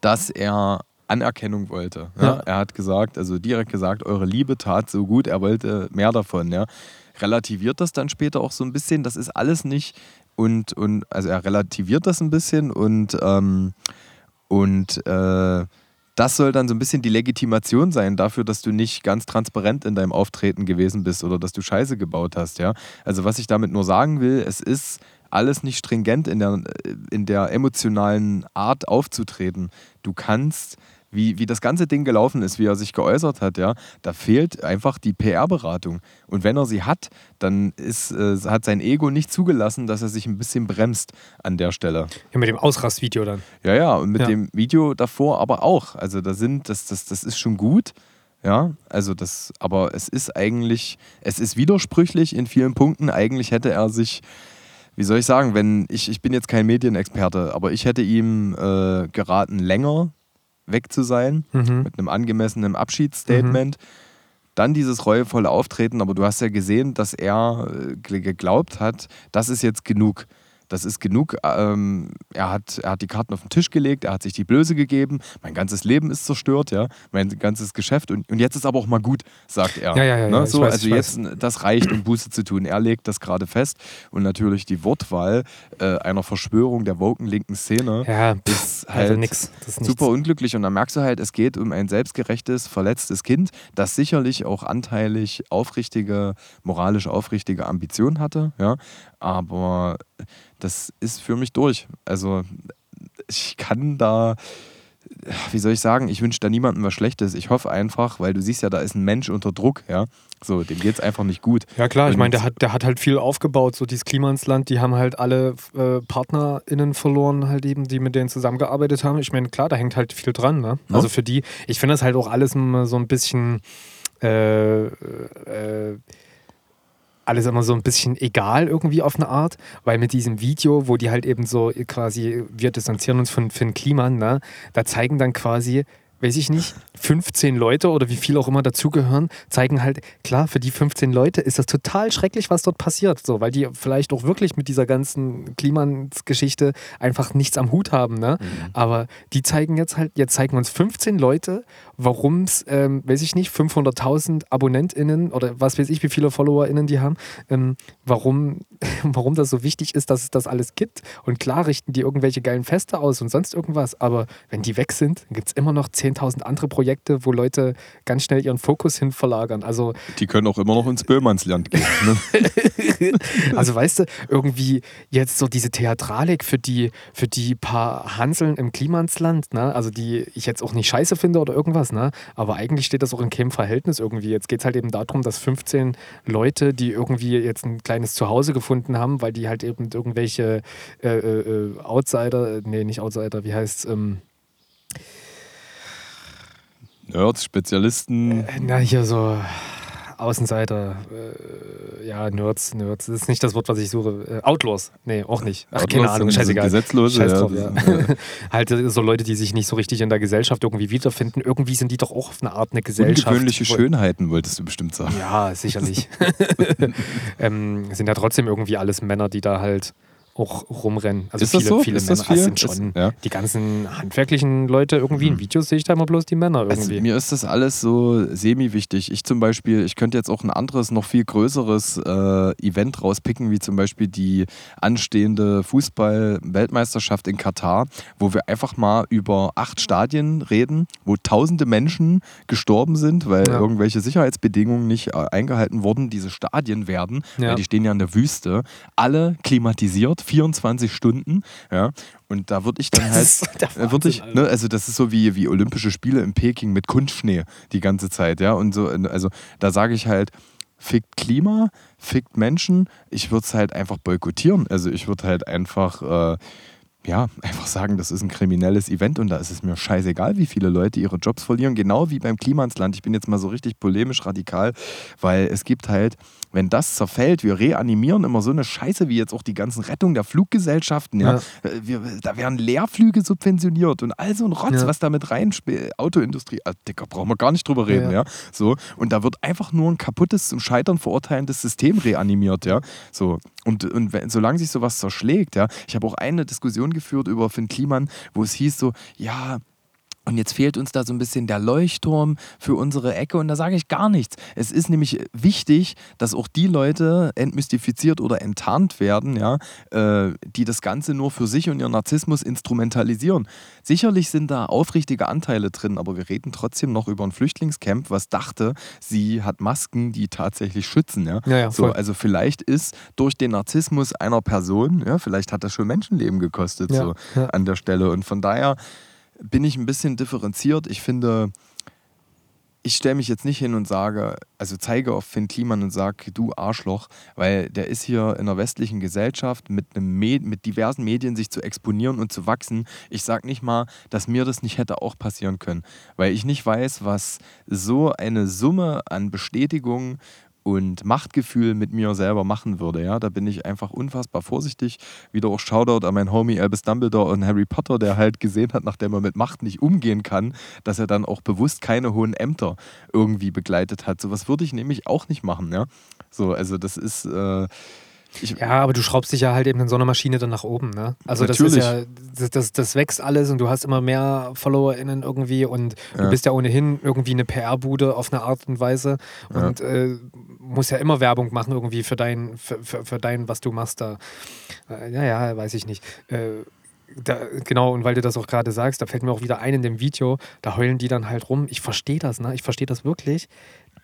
dass er Anerkennung wollte. Ja? Ja. Er hat gesagt, also direkt gesagt, eure Liebe tat so gut, er wollte mehr davon. Ja? Relativiert das dann später auch so ein bisschen, das ist alles nicht und, und also er relativiert das ein bisschen und, ähm, und äh, das soll dann so ein bisschen die Legitimation sein dafür, dass du nicht ganz transparent in deinem Auftreten gewesen bist oder dass du Scheiße gebaut hast, ja. Also was ich damit nur sagen will, es ist alles nicht stringent in der, in der emotionalen Art aufzutreten. Du kannst wie, wie das ganze Ding gelaufen ist, wie er sich geäußert hat, ja, da fehlt einfach die PR-Beratung. Und wenn er sie hat, dann ist, äh, hat sein Ego nicht zugelassen, dass er sich ein bisschen bremst an der Stelle. Ja, mit dem Ausrastvideo dann. Ja, ja, und mit Ja. dem Video davor aber auch. Also da sind, das, das, das ist schon gut. Ja, also das, aber es ist eigentlich, es ist widersprüchlich in vielen Punkten. Eigentlich hätte er sich, wie soll ich sagen, wenn, ich, ich bin jetzt kein Medienexperte, aber ich hätte ihm äh, geraten, länger weg zu sein, Mhm. mit einem angemessenen Abschiedsstatement. Dann dieses reuevolle Auftreten, aber du hast ja gesehen, dass er äh, ge- geglaubt hat, das ist jetzt genug. Das ist genug. Ähm, er, hat, er hat die Karten auf den Tisch gelegt, er hat sich die Blöße gegeben. Mein ganzes Leben ist zerstört, ja. Mein ganzes Geschäft. Und, und jetzt ist aber auch mal gut, sagt er. Ja, ja, ja, Ne? so, weiß, also jetzt, das reicht, um Buße zu tun. Er legt das gerade fest. Und natürlich die Wortwahl äh, einer Verschwörung der woken linken Szene Ja, ist also halt nix. Das ist super unglücklich und dann merkst du halt, es geht um ein selbstgerechtes, verletztes Kind, das sicherlich auch anteilig aufrichtige, moralisch aufrichtige Ambitionen hatte, ja, aber das ist für mich durch. Also ich kann da, wie soll ich sagen, ich wünsche da niemandem was Schlechtes. Ich hoffe einfach, weil du siehst ja, da ist ein Mensch unter Druck, ja, so, dem geht es einfach nicht gut. Ja klar, ich Und- meine, der hat, der hat halt viel aufgebaut, so dieses Klima ins Land, die haben halt alle äh, PartnerInnen verloren, halt eben, die mit denen zusammengearbeitet haben. Ich meine, klar, da hängt halt viel dran, ne? Ja. Also für die, ich finde das halt auch alles so ein bisschen äh, äh, alles immer so ein bisschen egal irgendwie auf eine Art, weil mit diesem Video, wo die halt eben so quasi, wir distanzieren uns von Finn Kliman, ne, da zeigen dann quasi, weiß ich nicht, 15 Leute oder wie viel auch immer dazugehören, zeigen halt, klar, für die 15 Leute ist das total schrecklich, was dort passiert, so, weil die vielleicht auch wirklich mit dieser ganzen Klimansgeschichte einfach nichts am Hut haben, ne? Aber die zeigen jetzt halt, jetzt zeigen uns 15 Leute, warum es, ähm, weiß ich nicht, 500.000 AbonnentInnen oder was weiß ich, wie viele FollowerInnen die haben, ähm, warum, [LAUGHS] warum das so wichtig ist, dass es das alles gibt. Und klar richten die irgendwelche geilen Feste aus und sonst irgendwas, aber wenn die weg sind, dann gibt es immer noch 10.000 andere Projekte, wo Leute ganz schnell ihren Fokus hin verlagern. Also Die können auch immer noch ins Böhmannsland gehen. Ne? [LAUGHS] also weißt du, irgendwie jetzt so diese Theatralik für die, für die paar Hanseln im Klimansland, ne? also die ich jetzt auch nicht scheiße finde oder irgendwas, ne? aber eigentlich steht das auch in keinem Verhältnis irgendwie. Jetzt geht es halt eben darum, dass 15 Leute, die irgendwie jetzt ein kleines Zuhause gefunden haben, weil die halt eben irgendwelche äh, äh, äh, Outsider, äh, nee, nicht Outsider, wie heißt es, ähm, Nerds, Spezialisten. na hier so Außenseiter, äh, ja, Nerds, Nerds, das ist nicht das Wort, was ich suche. Äh, Outlaws, nee, auch nicht. Ach, keine Outlaws Ahnung, sind- sind scheißegal. Gesetzlose, Scheiß ja, drauf, ja. sind, [LAUGHS] halt äh, so Leute, die sich nicht so richtig in der Gesellschaft irgendwie wiederfinden. Irgendwie sind die doch auch auf eine Art eine Gesellschaft. Ungewöhnliche Schönheiten, wolltest du bestimmt sagen. Ja, sicherlich. [LAUGHS] ähm, sind ja trotzdem irgendwie alles Männer, die da halt auch rumrennen. Also Ist das viele, so? viele Ist Männer. viel? sind schon Ist- ja. die ganzen handwerklichen Leute irgendwie in Videos sehe ich da immer bloß die Männer Also irgendwie. mir ist das alles so semi-wichtig. Ich zum Beispiel, ich könnte jetzt auch ein anderes, noch viel größeres äh, Event rauspicken, wie zum Beispiel die anstehende Fußball-Weltmeisterschaft in Katar, wo wir einfach mal über acht Stadien reden, wo tausende Menschen gestorben sind, weil Ja. irgendwelche Sicherheitsbedingungen nicht äh, eingehalten wurden. Diese Stadien werden, Ja. weil die stehen ja in der Wüste, alle klimatisiert, 24 Stunden. Ja. Und da würde ich dann Das halt Wahnsinn, Alter. ne, also das ist so wie, wie Olympische Spiele in Peking mit Kunstschnee die ganze Zeit, ja. Und so, also da sage ich halt, fickt Klima, fickt Menschen. Ich würde es halt einfach boykottieren. Also ich würde halt einfach, äh, ja, einfach sagen, das ist ein kriminelles Event und da ist es mir scheißegal, wie viele Leute ihre Jobs verlieren. Genau wie beim Klima ins Land. Ich bin jetzt mal so richtig polemisch radikal, weil es gibt halt, wenn das zerfällt, wir reanimieren immer so eine Scheiße wie jetzt auch die ganzen Rettung der Fluggesellschaften. Ja. Ja. Äh, Wir, da werden Leerflüge subventioniert und all so ein Rotz, Ja. was da mit reinspielt. Autoindustrie, ah, Dicker, brauchen wir gar nicht drüber reden, ja. Ja. So. Und da wird einfach nur ein kaputtes, zum Scheitern verurteilendes System reanimiert, ja. So. Und, und wenn, solange sich sowas zerschlägt, ja. Ich habe auch eine Diskussion geführt über Finn Kliman, wo es hieß so, ja, Und jetzt fehlt uns da so ein bisschen der Leuchtturm für unsere Ecke und da sage ich gar nichts. Es ist nämlich wichtig, dass auch die Leute entmystifiziert oder enttarnt werden, ja, äh, die das Ganze nur für sich und ihren Narzissmus instrumentalisieren. Sicherlich sind da aufrichtige Anteile drin, aber wir reden trotzdem noch über ein Flüchtlingscamp, was dachte, sie hat Masken, die tatsächlich schützen. Ja? Ja, ja, so, also vielleicht ist durch den Narzissmus einer Person, ja, vielleicht hat das schon Menschenleben gekostet so an der Stelle. Und von daher bin ich ein bisschen differenziert. Ich finde, ich stelle mich jetzt nicht hin und sage, also zeige auf Finn Kliman und sage, du Arschloch, weil der ist hier in einer westlichen Gesellschaft mit, einem Med mit diversen Medien sich zu exponieren und zu wachsen. Ich sage nicht mal, dass mir das nicht hätte auch passieren können, weil ich nicht weiß, was so eine Summe an Bestätigung und Machtgefühl mit mir selber machen würde. Ja, da bin ich einfach unfassbar vorsichtig. Wieder auch Shoutout an meinen Homie Albus Dumbledore und Harry Potter, der halt gesehen hat, nachdem er mit Macht nicht umgehen kann, dass er dann auch bewusst keine hohen Ämter irgendwie begleitet hat. Sowas würde ich nämlich auch nicht machen. Ja, so also das ist äh, ich, Ja, aber du schraubst dich ja halt eben in so einer Maschine dann nach oben, ne? Also das Natürlich. ist ja, das, das, das wächst alles und du hast immer mehr FollowerInnen irgendwie und du Ja. bist ja ohnehin irgendwie eine PR-Bude auf eine Art und Weise Ja. und äh, musst ja immer Werbung machen irgendwie für dein, für, für, für dein, was du machst da. Äh, ja, ja, weiß ich nicht. Äh, da, genau, und weil du das auch gerade sagst, da fällt mir auch wieder ein in dem Video, da heulen die dann halt rum. Ich verstehe das, ne? Ich verstehe das wirklich.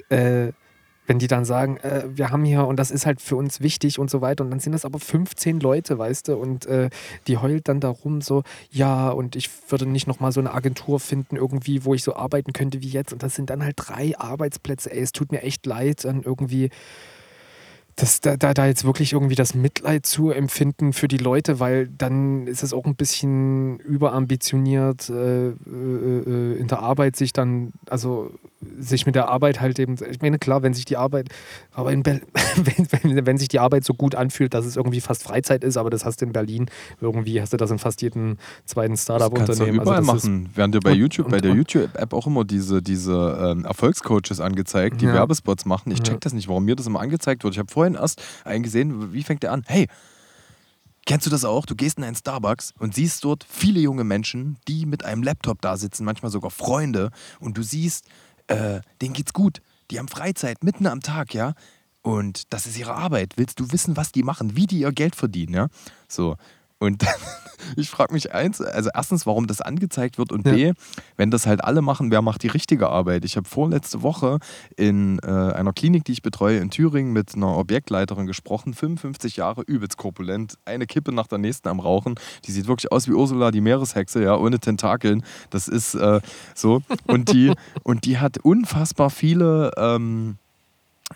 Äh, wenn die dann sagen, äh, wir haben hier und das ist halt für uns wichtig und so weiter und dann sind das aber 15 Leute, weißt du, und äh, die heult dann darum so, ja und ich würde nicht nochmal so eine Agentur finden irgendwie, wo ich so arbeiten könnte wie jetzt und das sind dann halt drei Arbeitsplätze, ey, es tut mir echt leid, dann irgendwie das, da, da, da jetzt wirklich irgendwie das Mitleid zu empfinden für die Leute, weil dann ist es auch ein bisschen überambitioniert äh, äh, äh, in der Arbeit sich dann, also sich mit der Arbeit halt eben, ich meine klar, wenn sich die Arbeit, aber in Ber [LAUGHS] wenn, wenn, wenn sich die Arbeit so gut anfühlt, dass es irgendwie fast Freizeit ist, aber das hast du in Berlin, irgendwie hast du das in fast jedem zweiten Das kannst du Startup-Unternehmen. überall also machen. Werden dir bei Und- YouTube, bei und- der und- YouTube-App auch immer diese, diese ähm, Erfolgscoaches angezeigt, die Ja. Werbespots machen. Ich check das nicht, warum mir das immer angezeigt wird. Ich habe vorhin erst einen gesehen, wie fängt der an? Hey, Kennst du das auch? Du gehst in einen Starbucks und siehst dort viele junge Menschen, die mit einem Laptop da sitzen, manchmal sogar Freunde, und du siehst, äh, denen geht's gut. Die haben Freizeit mitten am Tag, ja. Und das ist ihre Arbeit. Willst du wissen, was die machen, wie die ihr Geld verdienen, ja? So. Und [LAUGHS] ich frage mich eins, also erstens, warum das angezeigt wird und Ja. B, wenn das halt alle machen, wer macht die richtige Arbeit? Ich habe vorletzte Woche in äh, einer Klinik, die ich betreue in Thüringen, mit einer Objektleiterin gesprochen, 55 Jahre, übelst korpulent, eine Kippe nach der nächsten am Rauchen. Die sieht wirklich aus wie Ursula, die Meereshexe, ja, ohne Tentakeln. Das ist äh, so. Und die, [LAUGHS] und die hat unfassbar viele ähm,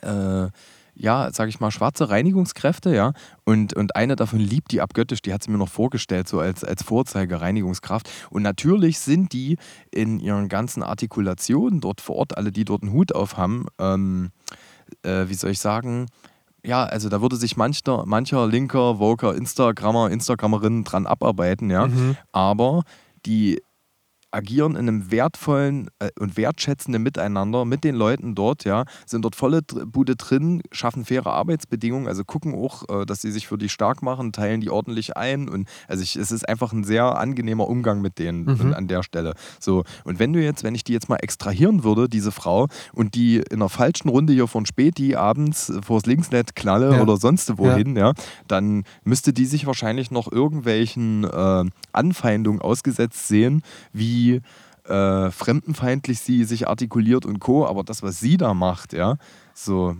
äh, ja, sag ich mal, schwarze Reinigungskräfte, ja. Und, und eine davon liebt die abgöttisch, die hat sie mir noch vorgestellt, so als, als Vorzeige-Reinigungskraft. Und natürlich sind die in ihren ganzen Artikulationen dort vor Ort, alle, die dort einen Hut auf haben, ähm, äh, wie soll ich sagen, ja, also da würde sich mancher, mancher linker, woker Instagrammer, Instagrammerin dran abarbeiten, ja. Mhm. Aber die agieren in einem wertvollen äh, und wertschätzenden Miteinander mit den Leuten dort, ja, sind dort volle Bude drin, schaffen faire Arbeitsbedingungen, also gucken auch, äh, dass sie sich für die stark machen, teilen die ordentlich ein und also ich, es ist einfach ein sehr angenehmer Umgang mit denen Mhm. an der Stelle. So und wenn du jetzt, wenn ich die jetzt mal extrahieren würde, diese Frau und die in einer falschen Runde hier von Späti abends vors Linksnet knalle Ja. oder sonst wohin, ja. dann müsste die sich wahrscheinlich noch irgendwelchen äh, Anfeindungen ausgesetzt sehen, wie äh, fremdenfeindlich sie sich artikuliert und co. Aber das, was sie da macht, ja, so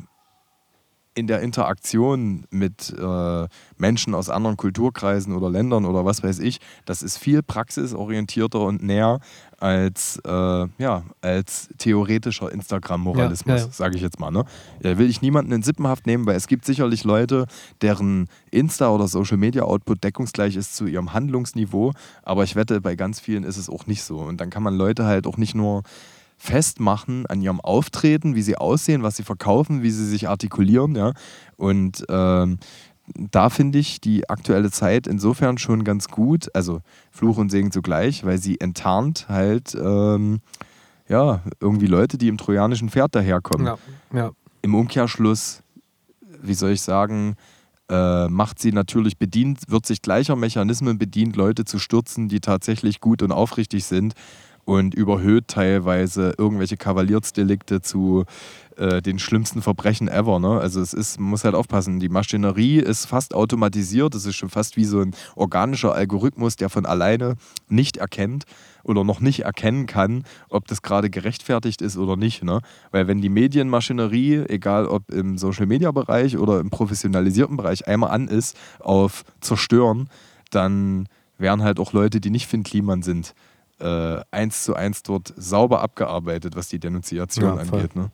in der Interaktion mit äh, Menschen aus anderen Kulturkreisen oder Ländern oder was weiß ich, das ist viel praxisorientierter und näher als, äh, ja, als theoretischer Instagram-Moralismus, Ja, ja, ja. sage ich jetzt mal. Ne? Ja, will ich niemanden in Sippenhaft nehmen, weil es gibt sicherlich Leute, deren Insta- oder Social-Media-Output deckungsgleich ist zu ihrem Handlungsniveau, aber ich wette, bei ganz vielen ist es auch nicht so. Und dann kann man Leute halt auch nicht nur festmachen an ihrem Auftreten, wie sie aussehen, was sie verkaufen, wie sie sich artikulieren, ja. Und ähm, da finde ich die aktuelle Zeit insofern schon ganz gut, also Fluch und Segen zugleich, weil sie enttarnt halt ähm, ja irgendwie Leute, die im trojanischen Pferd daherkommen. Ja, ja. Im Umkehrschluss, wie soll ich sagen, äh, macht sie natürlich bedient, wird sich gleicher Mechanismen bedient, Leute zu stürzen, die tatsächlich gut und aufrichtig sind und überhöht teilweise irgendwelche Kavaliersdelikte zu äh, den schlimmsten Verbrechen ever. Ne? Also es ist, man muss halt aufpassen, die Maschinerie ist fast automatisiert, es ist schon fast wie so ein organischer Algorithmus, der von alleine nicht erkennt oder noch nicht erkennen kann, ob das gerade gerechtfertigt ist oder nicht. Ne? Weil wenn die Medienmaschinerie, egal ob im Social-Media-Bereich oder im professionalisierten Bereich, einmal an ist auf Zerstören, dann wären halt auch Leute, die nicht Finn Kliman sind, äh, eins zu eins dort sauber abgearbeitet, was die Denunziation Ja, angeht. Ne?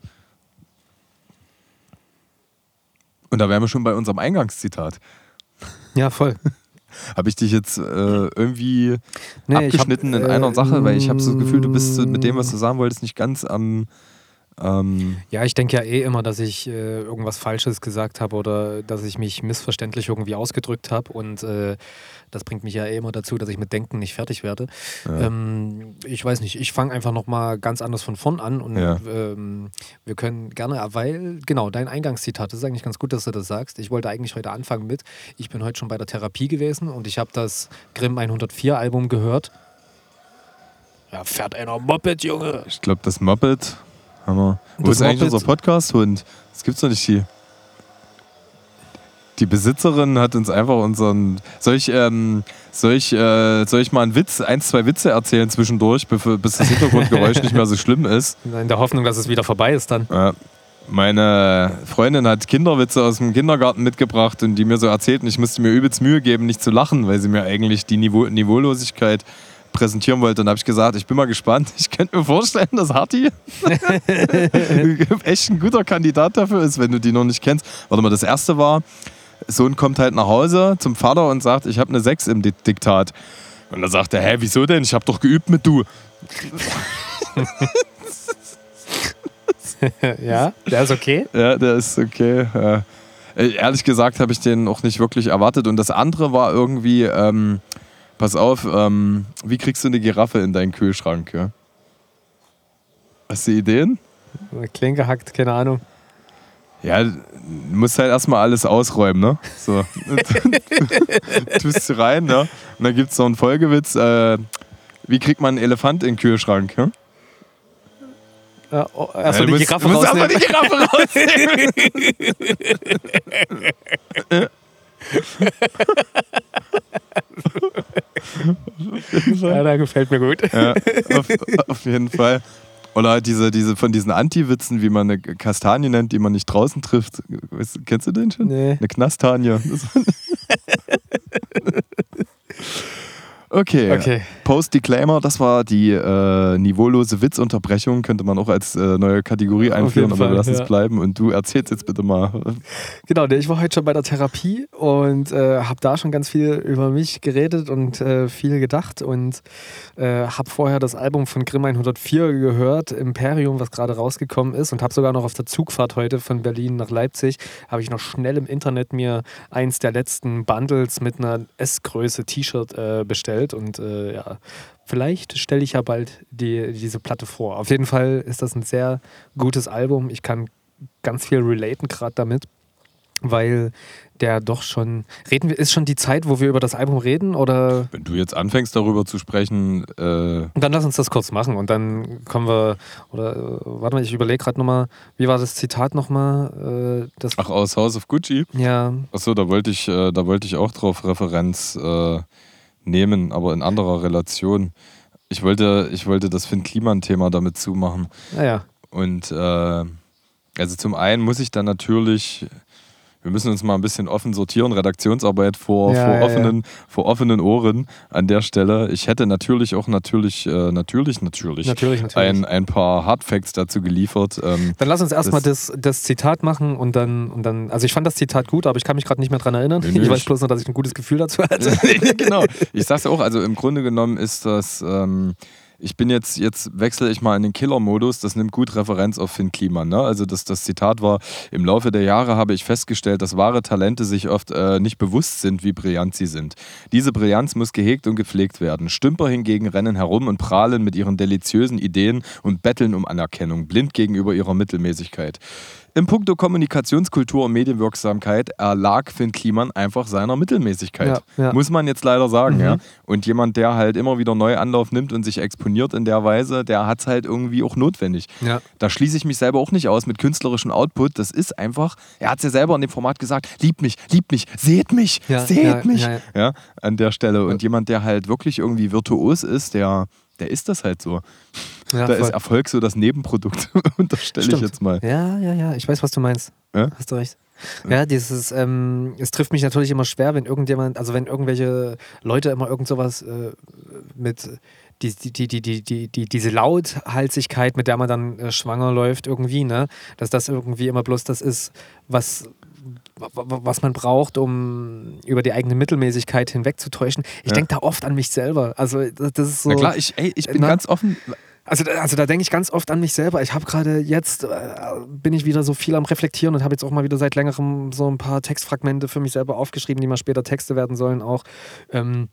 Und da wären wir schon bei unserem Eingangszitat. Ja, voll. [LAUGHS] Habe ich dich jetzt äh, irgendwie Nee, ich hab, abgeschnitten in äh, einer Sache? Weil ich habe so das Gefühl, du bist mit dem, was du sagen wolltest, nicht ganz am. Ähm, Ja, ich denke ja eh immer, dass ich äh, irgendwas Falsches gesagt habe oder dass ich mich missverständlich irgendwie ausgedrückt habe. Und äh, das bringt mich ja eh immer dazu, dass ich mit Denken nicht fertig werde. Ja. Ähm, ich weiß nicht, ich fange einfach nochmal ganz anders von vorn an und Ja. ähm, wir können gerne, weil, genau, dein Eingangszitat, das ist eigentlich ganz gut, dass du das sagst. Ich wollte eigentlich heute anfangen mit, ich bin heute schon bei der Therapie gewesen und ich habe das Grimm 104 Album gehört. Ja, fährt einer Moped, Junge. ich glaube, das Moped wir. Wo Das ist eigentlich unser Podcast-Hund? Das gibt's doch nicht hier. Die Besitzerin hat uns einfach unseren. Soll ich, ähm, soll ich, äh, soll ich mal einen Witz, ein, zwei Witze erzählen zwischendurch, bis das Hintergrundgeräusch nicht mehr so schlimm ist? [LAUGHS] In der Hoffnung, dass es wieder vorbei ist dann. Ja. Meine Freundin hat Kinderwitze aus dem Kindergarten mitgebracht und die mir so erzählten, ich musste mir übelst Mühe geben, nicht zu lachen, weil sie mir eigentlich die Niveau Niveaulosigkeit präsentieren wollte. Und habe ich gesagt, ich bin mal gespannt. Ich könnte mir vorstellen, dass Harti [LAUGHS] echt ein guter Kandidat dafür ist, wenn du die noch nicht kennst. Warte mal, das erste war, Sohn kommt halt nach Hause zum Vater und sagt, ich habe eine 6 im Di- Diktat. Und da sagt er, hä, wieso denn? Ich habe doch geübt mit du. [LAUGHS] ja, der ist okay. Ja, der ist okay. Äh, Ehrlich gesagt habe ich den auch nicht wirklich erwartet. Und das andere war irgendwie, ähm, pass auf, ähm, wie kriegst du eine Giraffe in deinen Kühlschrank? Ja? Hast du Ideen? Klinke hackt, keine Ahnung. Ja, du musst halt erstmal alles ausräumen, ne? So. [LAUGHS] Tust du rein, ne? Und dann gibt es noch einen Folgewitz. Äh, wie kriegt man einen Elefant in den Kühlschrank? Ja? Ja, oh, erstmal Ja, die musst- Giraffe rausnehmen. erstmal die Giraffe rausnehmen. [LAUGHS] Ja, der gefällt mir gut. Ja, auf, auf jeden Fall. Oder halt diese, diese von diesen Anti-Witzen, wie man eine Kastanie nennt, die man nicht draußen trifft. Kennst du den schon? Nee. Eine Knastanie. [LAUGHS] Okay. Okay. Post-Declaimer, das war die äh, niveaulose Witzunterbrechung, könnte man auch als äh, neue Kategorie einführen, aber wir Fall, lassen es ja. bleiben. Und du erzählst jetzt bitte mal. [LAUGHS] Genau, ich war heute schon bei der Therapie und äh, habe da schon ganz viel über mich geredet und äh, viel gedacht und äh, habe vorher das Album von Grimm 104 gehört, Imperium, was gerade rausgekommen ist und habe sogar noch auf der Zugfahrt heute von Berlin nach Leipzig, habe ich noch schnell im Internet mir eins der letzten Bundles mit einer S-Größe T-Shirt äh, bestellt und äh, ja, vielleicht stelle ich ja bald die, diese Platte vor. Auf jeden Fall ist das ein sehr gutes Album. Ich kann ganz viel relaten gerade damit weil der doch schon. Reden wir, ist schon die Zeit, wo wir über das Album reden? Oder Wenn du jetzt anfängst, darüber zu sprechen, äh, dann lass uns das kurz machen und dann kommen wir. Oder äh, warte mal, ich überlege gerade nochmal, wie war das Zitat nochmal? Äh, das, ach, aus House of Gucci. ja, Achso, da wollte ich, äh, da wollte ich auch drauf Referenz äh, nehmen, aber in anderer Relation. Ich wollte, ich wollte das Finn Kliman-Thema damit zumachen. naja. Und äh, also zum einen muss ich dann natürlich, wir müssen uns mal ein bisschen offen sortieren, Redaktionsarbeit vor, Ja, vor, ja, offenen, vor offenen Ohren an der Stelle. Ich hätte natürlich auch natürlich, äh, natürlich, natürlich, Natürlich, natürlich. Ein, ein paar Hardfacts dazu geliefert. Ähm, Dann lass uns erstmal Das- das, das Zitat machen und dann, und dann. Also ich fand das Zitat gut, aber ich kann mich gerade nicht mehr dran erinnern. Nee, nee, ich weiß bloß noch, dass ich ein gutes Gefühl dazu hatte. [LAUGHS] genau. Ich sag's ja auch, also im Grunde genommen ist das, ähm, ich bin jetzt, jetzt wechsle ich mal in den Killer-Modus, das nimmt gut Referenz auf Finn Kliman. Ne? Also das, das Zitat war, im Laufe der Jahre habe ich festgestellt, dass wahre Talente sich oft äh, nicht bewusst sind, wie brillant sie sind. Diese Brillanz muss gehegt und gepflegt werden. Stümper hingegen rennen herum und prahlen mit ihren deliziösen Ideen und betteln um Anerkennung, blind gegenüber ihrer Mittelmäßigkeit. Im Punkto Kommunikationskultur und Medienwirksamkeit erlag Finn Kliman einfach seiner Mittelmäßigkeit. Ja, ja. Muss man jetzt leider sagen, Mhm. ja. Und jemand, der halt immer wieder neu Anlauf nimmt und sich exponiert in der Weise, der hat es halt irgendwie auch notwendig. Ja. Da schließe ich mich selber auch nicht aus mit künstlerischem Output. Das ist einfach, er hat es ja selber in dem Format gesagt, liebt mich, liebt mich, seht mich, seht mich. Ja, an der Stelle. Und jemand, der halt wirklich irgendwie virtuos ist, der, der ist das halt so. Ja, da voll. ist Erfolg so das Nebenprodukt, [LAUGHS] unterstelle ich jetzt mal. Ja, ja, ja, ich weiß, was du meinst. Ja? Hast du recht. Ja, dieses, ähm, es trifft mich natürlich immer schwer, wenn irgendjemand, also wenn irgendwelche Leute immer irgend sowas äh, mit die, die, die, die, die, die, die, diese Lauthalsigkeit, mit der man dann äh, schwanger läuft, irgendwie, ne? Dass das irgendwie immer bloß das ist, was, wa- wa- was man braucht, um über die eigene Mittelmäßigkeit hinwegzutäuschen. Ich Ja. denke da oft an mich selber. Also das das ist so. Na klar, ich, ey, ich bin Na? ganz offen. Also, da- also da denke ich ganz oft an mich selber. Ich habe gerade jetzt, äh, bin ich wieder so viel am Reflektieren und habe jetzt auch mal wieder seit längerem so ein paar Textfragmente für mich selber aufgeschrieben, die mal später Texte werden sollen auch. Ähm,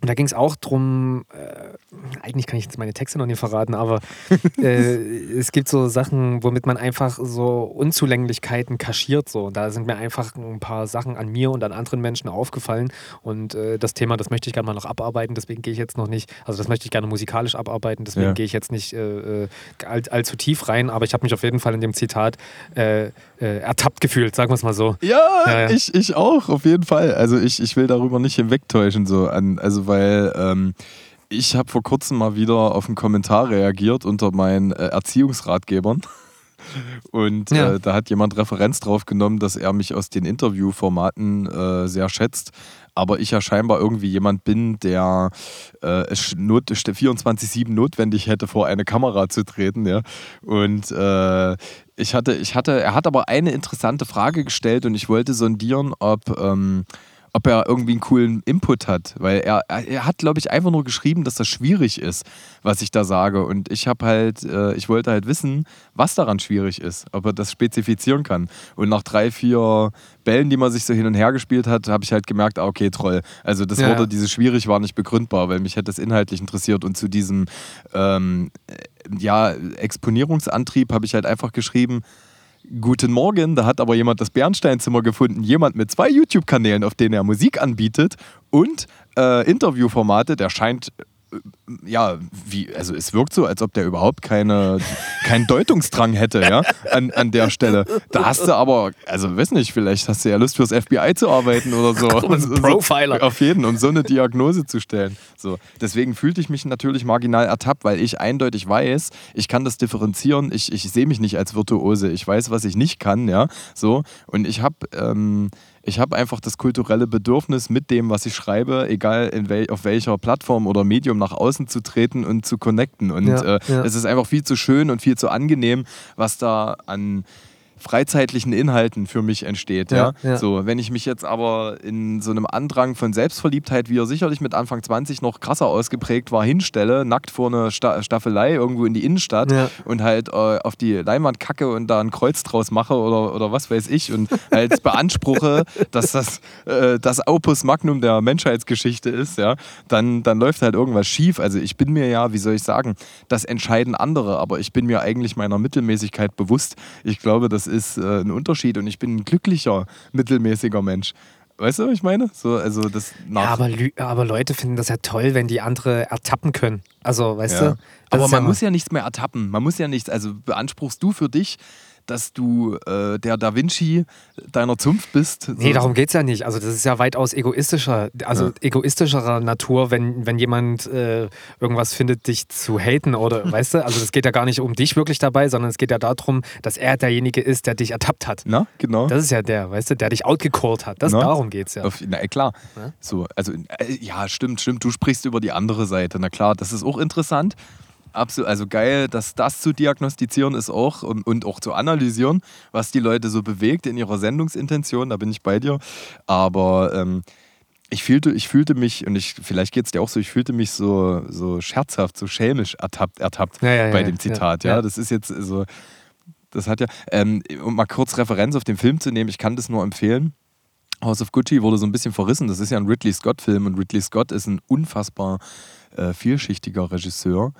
und da ging es auch drum, äh, eigentlich kann ich jetzt meine Texte noch nicht verraten, aber [LAUGHS] äh, es gibt so Sachen, womit man einfach so Unzulänglichkeiten kaschiert. So. Und da sind mir einfach ein paar Sachen an mir und an anderen Menschen aufgefallen. Und äh, das Thema, das möchte ich gerne mal noch abarbeiten, deswegen gehe ich jetzt noch nicht, also das möchte ich gerne musikalisch abarbeiten, deswegen Ja. gehe ich jetzt nicht äh, äh, all, allzu tief rein, aber ich habe mich auf jeden Fall in dem Zitat äh, ertappt gefühlt, sagen wir es mal so. Ja, Ja, ja. Ich, ich auch, auf jeden Fall. Also ich, ich will darüber nicht hinwegtäuschen, so an, also weil ähm, ich habe vor kurzem mal wieder auf einen Kommentar reagiert unter meinen äh, Erziehungsratgebern. [LAUGHS] Und Ja. äh, da hat jemand Referenz drauf genommen, dass er mich aus den Interviewformaten äh, sehr schätzt. Aber ich ja scheinbar irgendwie jemand bin, der äh, es not, 24-7 notwendig hätte, vor eine Kamera zu treten. Ja? Und äh, ich hatte, ich hatte, er hat aber eine interessante Frage gestellt und ich wollte sondieren, ob. Ähm, ob er irgendwie einen coolen Input hat, weil er, er hat, glaube ich, einfach nur geschrieben, dass das schwierig ist, was ich da sage. Und ich habe halt, äh, ich wollte halt wissen, was daran schwierig ist, ob er das spezifizieren kann. Und nach drei, vier Bällen, die man sich so hin und her gespielt hat, habe ich halt gemerkt, ah, okay, Troll. Also das Ja, wurde, ja. dieses schwierig war nicht begründbar, weil mich hätte es inhaltlich interessiert. Und zu diesem ähm, äh, ja, Exponierungsantrieb habe ich halt einfach geschrieben, Guten Morgen, da hat aber jemand das Bernsteinzimmer gefunden. Jemand mit zwei YouTube-Kanälen, auf denen er Musik anbietet und äh, Interviewformate. Der scheint, ja, wie, also es wirkt so, als ob der überhaupt keine, keinen Deutungsdrang hätte, ja, an, an der Stelle. Da hast du aber, also weiß nicht, vielleicht hast du ja Lust fürs FBI zu arbeiten oder so. ein [LAUGHS] Profiler. Auf jeden, um so eine Diagnose zu stellen. So. Deswegen fühlte ich mich natürlich marginal ertappt, weil ich eindeutig weiß, ich kann das differenzieren, ich, ich sehe mich nicht als Virtuose, ich weiß, was ich nicht kann, ja, so. Und ich habe ähm, ich habe einfach das kulturelle Bedürfnis, mit dem, was ich schreibe, egal in wel auf welcher Plattform oder Medium nach außen zu treten und zu connecten. Und Ja, äh, ja. es ist einfach viel zu schön und viel zu angenehm, was da an freizeitlichen Inhalten für mich entsteht. Ja, Ja. So, wenn ich mich jetzt aber in so einem Andrang von Selbstverliebtheit, wie er sicherlich mit Anfang 20 noch krasser ausgeprägt war, hinstelle, nackt vor eine Sta Staffelei irgendwo in die Innenstadt Ja. und halt äh, auf die Leinwand kacke und da ein Kreuz draus mache oder, oder was weiß ich und halt [LAUGHS] beanspruche, dass das äh, das Opus Magnum der Menschheitsgeschichte ist, ja, dann, dann läuft halt irgendwas schief. Also ich bin mir ja, wie soll ich sagen, das entscheiden andere, aber ich bin mir eigentlich meiner Mittelmäßigkeit bewusst. Ich glaube, das ist äh, ein Unterschied und ich bin ein glücklicher, mittelmäßiger Mensch. Weißt du, was ich meine? So, also das Ja, aber, aber Leute finden das ja toll, wenn die andere ertappen können. Also, weißt Ja. du? Aber man ja muss ja nichts mehr ertappen. Man muss ja nichts. Also beanspruchst du für dich, dass du äh, der Da Vinci deiner Zunft bist? Nee, darum geht es ja nicht. Also das ist ja weitaus egoistischer, also Ja. egoistischerer Natur, wenn, wenn jemand äh, irgendwas findet, dich zu haten oder [LAUGHS] weißt du, also es geht ja gar nicht um dich wirklich dabei, sondern es geht ja darum, dass er derjenige ist, der dich ertappt hat. Na, genau. Das ist ja der, weißt du, der dich outgecallt hat. Das, Na? darum geht's ja. Auf, na klar. Ja. So, also äh, ja, stimmt, stimmt. Du sprichst über die andere Seite. Na klar, das ist auch interessant. Absolut, also geil, dass das zu diagnostizieren ist auch und, und auch zu analysieren, was die Leute so bewegt in ihrer Sendungsintention. Da bin ich bei dir. Aber ähm, ich fühlte, ich fühlte mich, und ich, vielleicht geht es dir auch so, ich fühlte mich so, so scherzhaft, so schelmisch ertappt, ertappt Ja, ja, bei ja, dem Zitat. Ja, ja. das ist jetzt so, das hat ja, ähm, um mal kurz Referenz auf den Film zu nehmen, ich kann das nur empfehlen. House of Gucci wurde so ein bisschen verrissen. Das ist ja ein Ridley Scott-Film und Ridley Scott ist ein unfassbar äh, vielschichtiger Regisseur.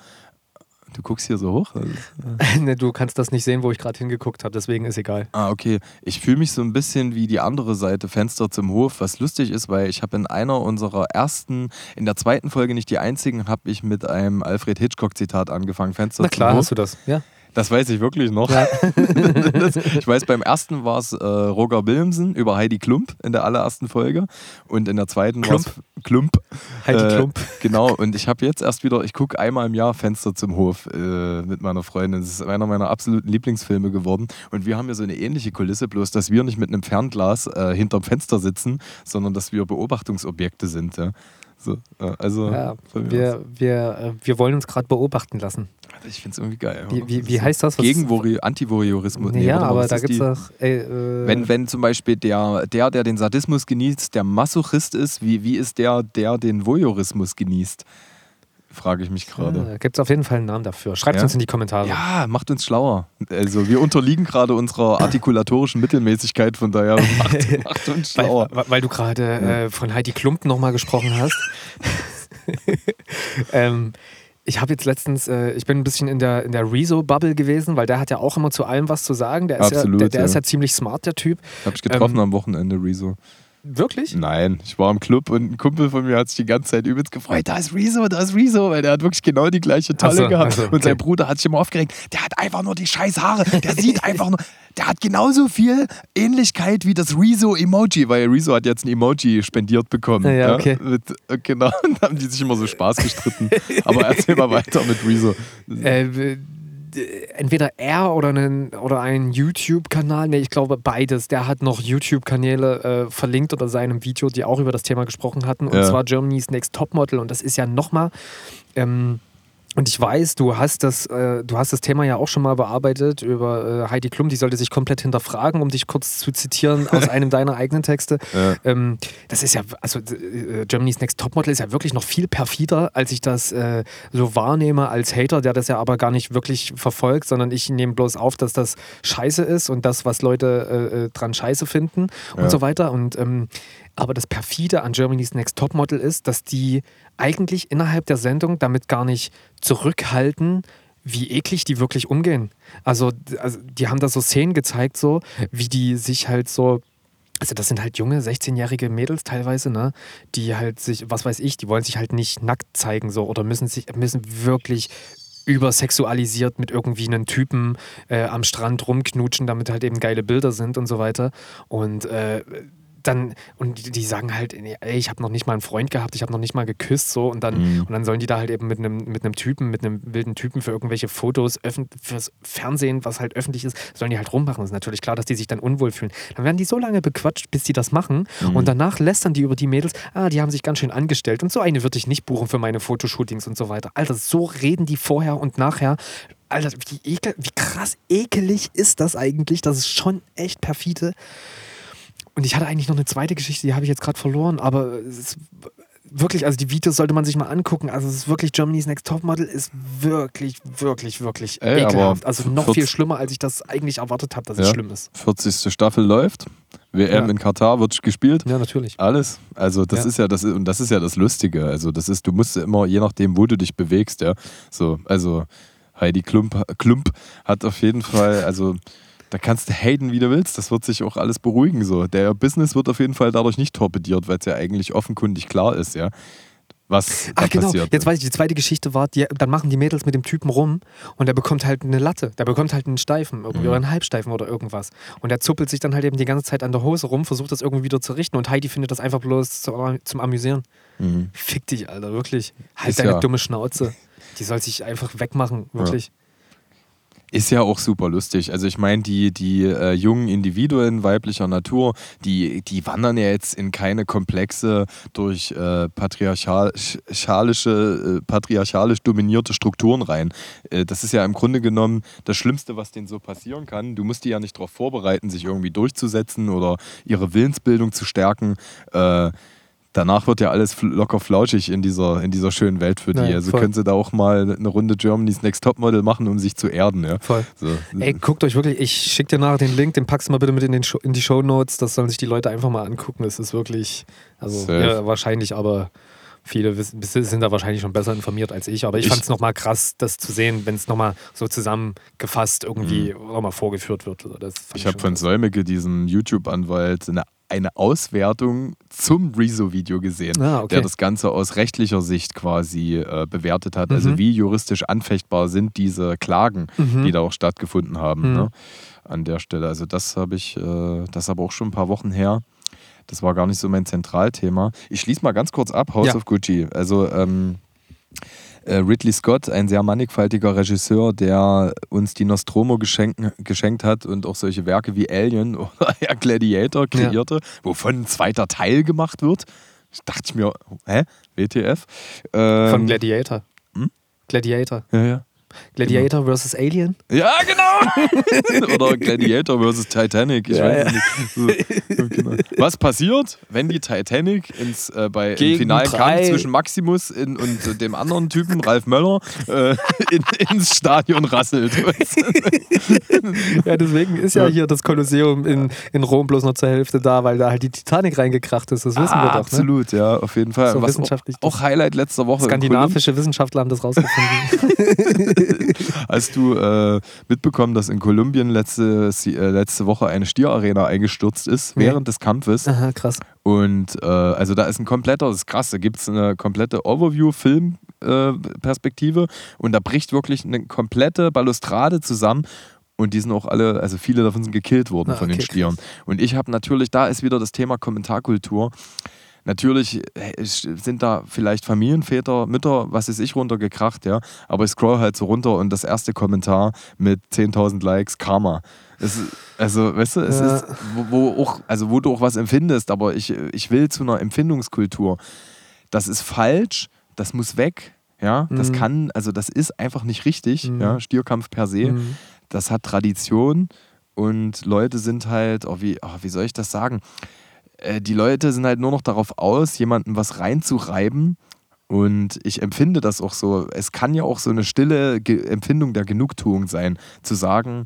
Du guckst hier so hoch? Das ist, ne, du kannst das nicht sehen, wo ich gerade hingeguckt habe, deswegen ist egal. Ah, okay. Ich fühle mich so ein bisschen wie die andere Seite, Fenster zum Hof, was lustig ist, weil ich habe in einer unserer ersten, in der zweiten Folge nicht die einzigen, habe ich mit einem Alfred Hitchcock-Zitat angefangen, Fenster Na klar, zum Hof. hast du das. Ja. Das weiß ich wirklich noch. Ja. [LAUGHS] das, ich weiß, beim ersten war es äh, Roger Willemsen über Heidi Klump in der allerersten Folge und in der zweiten war es Klump. Heidi Äh, Klump. Genau, und ich habe jetzt erst wieder, ich gucke einmal im Jahr Fenster zum Hof äh, mit meiner Freundin. Das ist einer meiner absoluten Lieblingsfilme geworden. Und wir haben ja so eine ähnliche Kulisse, bloß dass wir nicht mit einem Fernglas äh, hinterm Fenster sitzen, sondern dass wir Beobachtungsobjekte sind. Ja. So, also, Ja, wir, wir, äh, wir wollen uns gerade beobachten lassen. ich finde es irgendwie geil. Wie, wie, wie heißt das? Gegen Antivoyeurismus. Nee, ja, mal, aber da gibt es doch. Ey, äh, Wenn, wenn zum Beispiel der, der, der den Sadismus genießt, der Masochist ist, wie, wie ist der, der den Voyeurismus genießt? Frage ich mich gerade. äh, gibt es auf jeden Fall einen Namen dafür. Schreibt Ja? uns in die Kommentare. Ja, macht uns schlauer. Also wir unterliegen gerade unserer artikulatorischen Mittelmäßigkeit, von daher [LAUGHS] macht, macht uns schlauer. weil weil du gerade äh, von Heidi Klump nochmal gesprochen hast. [LAUGHS] ähm, ich habe jetzt letztens, äh, ich bin ein bisschen in der, in der Rezo-Bubble gewesen, weil der hat ja auch immer zu allem was zu sagen. Der ist, Absolut, ja, der, der ja. ist ja ziemlich smart, der Typ. Hab ich getroffen ähm, am Wochenende, Rezo. Wirklich? Nein, ich war im Club und ein Kumpel von mir hat sich die ganze Zeit übelst gefreut. Da ist Rezo, da ist Rezo, weil der hat wirklich genau die gleiche Talle so, gehabt. so, Und okay. sein Bruder hat sich immer aufgeregt. Der hat einfach nur die scheiß Haare. Der sieht [LAUGHS] einfach nur. Der hat genauso viel Ähnlichkeit wie das Rezo-Emoji, weil Rezo hat jetzt ein Emoji spendiert bekommen. Ja, ja, okay. Mit, genau, und [LAUGHS] da haben die sich immer so Spaß gestritten. Aber erzähl mal [LAUGHS] weiter mit Rezo. Äh, entweder er oder einen oder einen YouTube-Kanal, nee, ich glaube beides. Der hat noch YouTube-Kanäle äh, verlinkt unter seinem Video, die auch über das Thema gesprochen hatten, und Ja. zwar Germany's Next Topmodel. Und das ist ja nochmal. Ähm, und ich weiß, du hast das, äh, du hast das Thema ja auch schon mal bearbeitet über äh, Heidi Klum, die sollte sich komplett hinterfragen, um dich kurz zu zitieren aus [LAUGHS] einem deiner eigenen Texte. Ja. Ähm, das ist ja, also äh, Germany's Next Topmodel ist ja wirklich noch viel perfider, als ich das äh, so wahrnehme als Hater, der das ja aber gar nicht wirklich verfolgt, sondern ich nehme bloß auf, dass das scheiße ist und das, was Leute äh, äh, dran scheiße finden und Ja. so weiter. Und ähm, aber das perfide an Germany's Next Topmodel ist, dass die eigentlich innerhalb der Sendung damit gar nicht zurückhalten, wie eklig die wirklich umgehen. Also, also die haben da so Szenen gezeigt, so wie die sich halt so also das sind halt junge, 16-jährige Mädels teilweise, ne? Die halt sich, was weiß ich, die wollen sich halt nicht nackt zeigen so oder müssen sich, müssen wirklich übersexualisiert mit irgendwie einem Typen äh, am Strand rumknutschen, damit halt eben geile Bilder sind und so weiter. Und äh, dann, und die, die sagen halt, ey, ich habe noch nicht mal einen Freund gehabt, ich habe noch nicht mal geküsst, so, und dann, Mhm. und dann sollen die da halt eben mit einem, mit einem Typen, mit einem wilden Typen für irgendwelche Fotos, fürs Fernsehen, was halt öffentlich ist, sollen die halt rummachen. ist natürlich klar, dass die sich dann unwohl fühlen. Dann werden die so lange bequatscht, bis die das machen, Mhm. und danach lästern die über die Mädels, ah, die haben sich ganz schön angestellt, und so eine würde ich nicht buchen für meine Fotoshootings und so weiter. Alter, so reden die vorher und nachher. Alter, wie, ekel, wie krass ekelig ist das eigentlich? Das ist schon echt perfide. Und ich hatte eigentlich noch eine zweite Geschichte, die habe ich jetzt gerade verloren, aber es ist wirklich, also die Videos sollte man sich mal angucken. Also es ist wirklich Germany's Next Topmodel ist wirklich, wirklich, wirklich Ey, ekelhaft. Also noch vierz- viel schlimmer, als ich das eigentlich erwartet habe, dass es Ja. schlimm ist. 40. Staffel läuft. WM Ja. in Katar wird gespielt. Ja, natürlich. Alles. Also das Ja. ist ja das und das ist ja das Lustige. Also das ist, du musst immer, je nachdem, wo du dich bewegst, ja. So, also Heidi Klump, Klump hat auf jeden Fall, also da kannst du haten, wie du willst. Das wird sich auch alles beruhigen. So. Der Business wird auf jeden Fall dadurch nicht torpediert, weil es ja eigentlich offenkundig klar ist, ja. Was Ach genau, passiert. jetzt weiß ich, die zweite Geschichte war, die, dann machen die Mädels mit dem Typen rum und der bekommt halt eine Latte, der bekommt halt einen Steifen irgendwie Mhm. oder einen Halbsteifen oder irgendwas. Und der zuppelt sich dann halt eben die ganze Zeit an der Hose rum, versucht das irgendwie wieder zu richten und Heidi findet das einfach bloß zu, zum Amüsieren. Mhm. Fick dich, Alter, wirklich. Halt Ist deine ja- dumme Schnauze. Die soll sich einfach wegmachen, wirklich. Ist ja auch super lustig. Also ich meine, die, die äh, jungen Individuen weiblicher Natur, die, die wandern ja jetzt in keine komplexe, durch äh, patriarchalische, äh, patriarchalisch dominierte Strukturen rein. Äh, das ist ja im Grunde genommen das Schlimmste, was denen so passieren kann. Du musst die ja nicht darauf vorbereiten, sich irgendwie durchzusetzen oder ihre Willensbildung zu stärken. Äh, Danach wird ja alles locker flauschig in dieser, in dieser schönen Welt für die. Ja, also voll. können sie da auch mal eine Runde Germany's Next Topmodel machen, um sich zu erden. Ja? Voll. So. Ey, guckt euch wirklich, ich schick dir nachher den Link, den packst du mal bitte mit in, den Show, in die Show Notes. Das sollen sich die Leute einfach mal angucken. Es ist wirklich, also ja, wahrscheinlich, aber Viele wissen, sind da wahrscheinlich schon besser informiert als ich, aber ich, Ich- fand es nochmal krass, das zu sehen, wenn es nochmal so zusammengefasst irgendwie nochmal vorgeführt wird. Also Ich habe von. Säumige, diesem YouTube-Anwalt, eine, eine Auswertung zum Rezo-Video gesehen, Ah, okay. der das Ganze aus rechtlicher Sicht quasi äh, bewertet hat. Also Mhm. wie juristisch anfechtbar sind diese Klagen, Mhm. die da auch stattgefunden haben Mhm. ne? an der Stelle. Also das habe ich, äh, das aber auch schon ein paar Wochen her. Das war gar nicht so mein Zentralthema. Ich schließe mal ganz kurz ab, House Ja. of Gucci. Also ähm, äh, Ridley Scott, ein sehr mannigfaltiger Regisseur, der uns die Nostromo geschenken, geschenkt hat und auch solche Werke wie Alien [LAUGHS] oder ja, Gladiator kreierte, wovon ein zweiter Teil gemacht wird. Ich dachte ich mir, hä? WTF? Ähm, Von Gladiator. Hm? Gladiator. Ja, ja. Gladiator versus Alien? Ja, genau! [LAUGHS] Oder Gladiator versus Titanic. Ich Ja, weiß ja. nicht. So, genau. Was passiert, wenn die Titanic ins, äh, bei, im Gegen finalen drei. Kampf zwischen Maximus in, und äh, dem anderen Typen, Ralf Möller, äh, in, ins Stadion rasselt? [LAUGHS] Ja, deswegen ist ja hier das Kolosseum in, in Rom bloß noch zur Hälfte da, weil da halt die Titanic reingekracht ist. Das wissen wir ah, doch. Ne? absolut, ja, auf jeden Fall. So Was wissenschaftlich auch, auch Highlight letzter Woche. in Skandinavische Wissenschaftler haben das rausgefunden. [LAUGHS] [LAUGHS] Hast du äh, mitbekommen, dass in Kolumbien letzte, äh, letzte Woche eine Stierarena eingestürzt ist Nee. während des Kampfes? Aha, krass. Und äh, also da ist ein kompletter, das ist krass, da gibt es eine komplette Overview-Film-Perspektive und da bricht wirklich eine komplette Balustrade zusammen. Und die sind auch alle, also viele davon sind gekillt worden Ah, von den okay, Stieren. Und ich habe natürlich, da ist wieder das Thema Kommentarkultur. Natürlich äh, sind da vielleicht Familienväter, Mütter, was ist ich, runtergekracht, ja. Aber ich scroll halt so runter und das erste Kommentar mit 10.000 Likes, Karma. Es, also, weißt du, es Ja. ist, wo, wo auch, also wo du auch was empfindest, aber ich, ich will zu einer Empfindungskultur. Das ist falsch, das muss weg, ja. Das Mhm. kann, also das ist einfach nicht richtig, Mhm. ja. Stierkampf per se Mhm. das hat Tradition und Leute sind halt, oh, wie, oh, wie soll ich das sagen? Äh, die Leute sind halt nur noch darauf aus, jemandem was reinzureiben. Und ich empfinde das auch so. Es kann ja auch so eine stille Ge Empfindung der Genugtuung sein, zu sagen,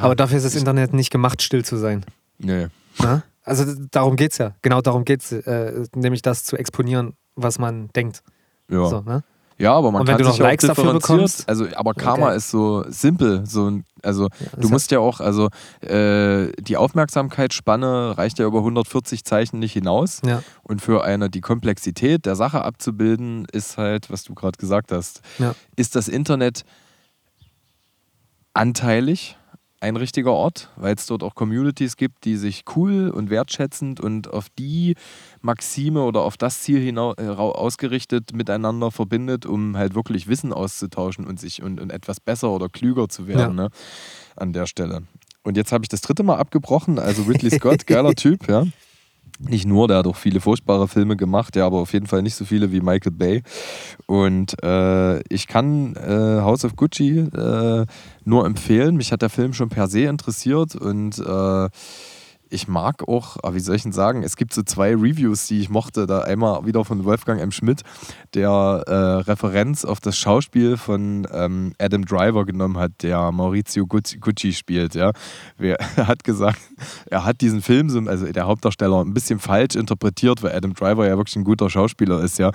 Aber dafür ist das Internet nicht gemacht, still zu sein. nee, Ne? Also darum geht es ja. Genau darum geht es. Äh, nämlich das zu exponieren, was man denkt. ja. So, ne? Ja, aber man Und wenn kann du sich noch ja auch Likes dafür bekommst? Also, aber Karma geil. ist so simpel. So, also das du musst ja auch, also äh, die Aufmerksamkeitsspanne reicht ja über 140 Zeichen nicht hinaus. Ja. Und für eine die Komplexität der Sache abzubilden, ist halt, was du gerade gesagt hast, Ja. ist das Internet anteilig ein richtiger Ort, weil es dort auch Communities gibt, die sich cool und wertschätzend und auf die Maxime oder auf das Ziel hinau äh, ausgerichtet miteinander verbindet, um halt wirklich Wissen auszutauschen und sich und, und etwas besser oder klüger zu werden ne, an der Stelle. Und jetzt habe ich das dritte Mal abgebrochen, also Ridley [LAUGHS] Scott, geiler Typ, ja. Nicht nur, der hat auch viele furchtbare Filme gemacht, ja, aber auf jeden Fall nicht so viele wie Michael Bay. Und äh, ich kann äh, House of Gucci äh, nur empfehlen. Mich hat der Film schon per se interessiert und äh, ich mag auch, ah, wie soll ich denn sagen, es gibt so zwei Reviews, die ich mochte. Da einmal wieder von Wolfgang M. Schmidt, der äh, Referenz auf das Schauspiel von ähm, Adam Driver genommen hat, der Maurizio Gucci, spielt. Ja. Er [LAUGHS] hat gesagt, er hat diesen Film, so, also der Hauptdarsteller, ein bisschen falsch interpretiert, weil Adam Driver ja wirklich ein guter Schauspieler ist. Ja.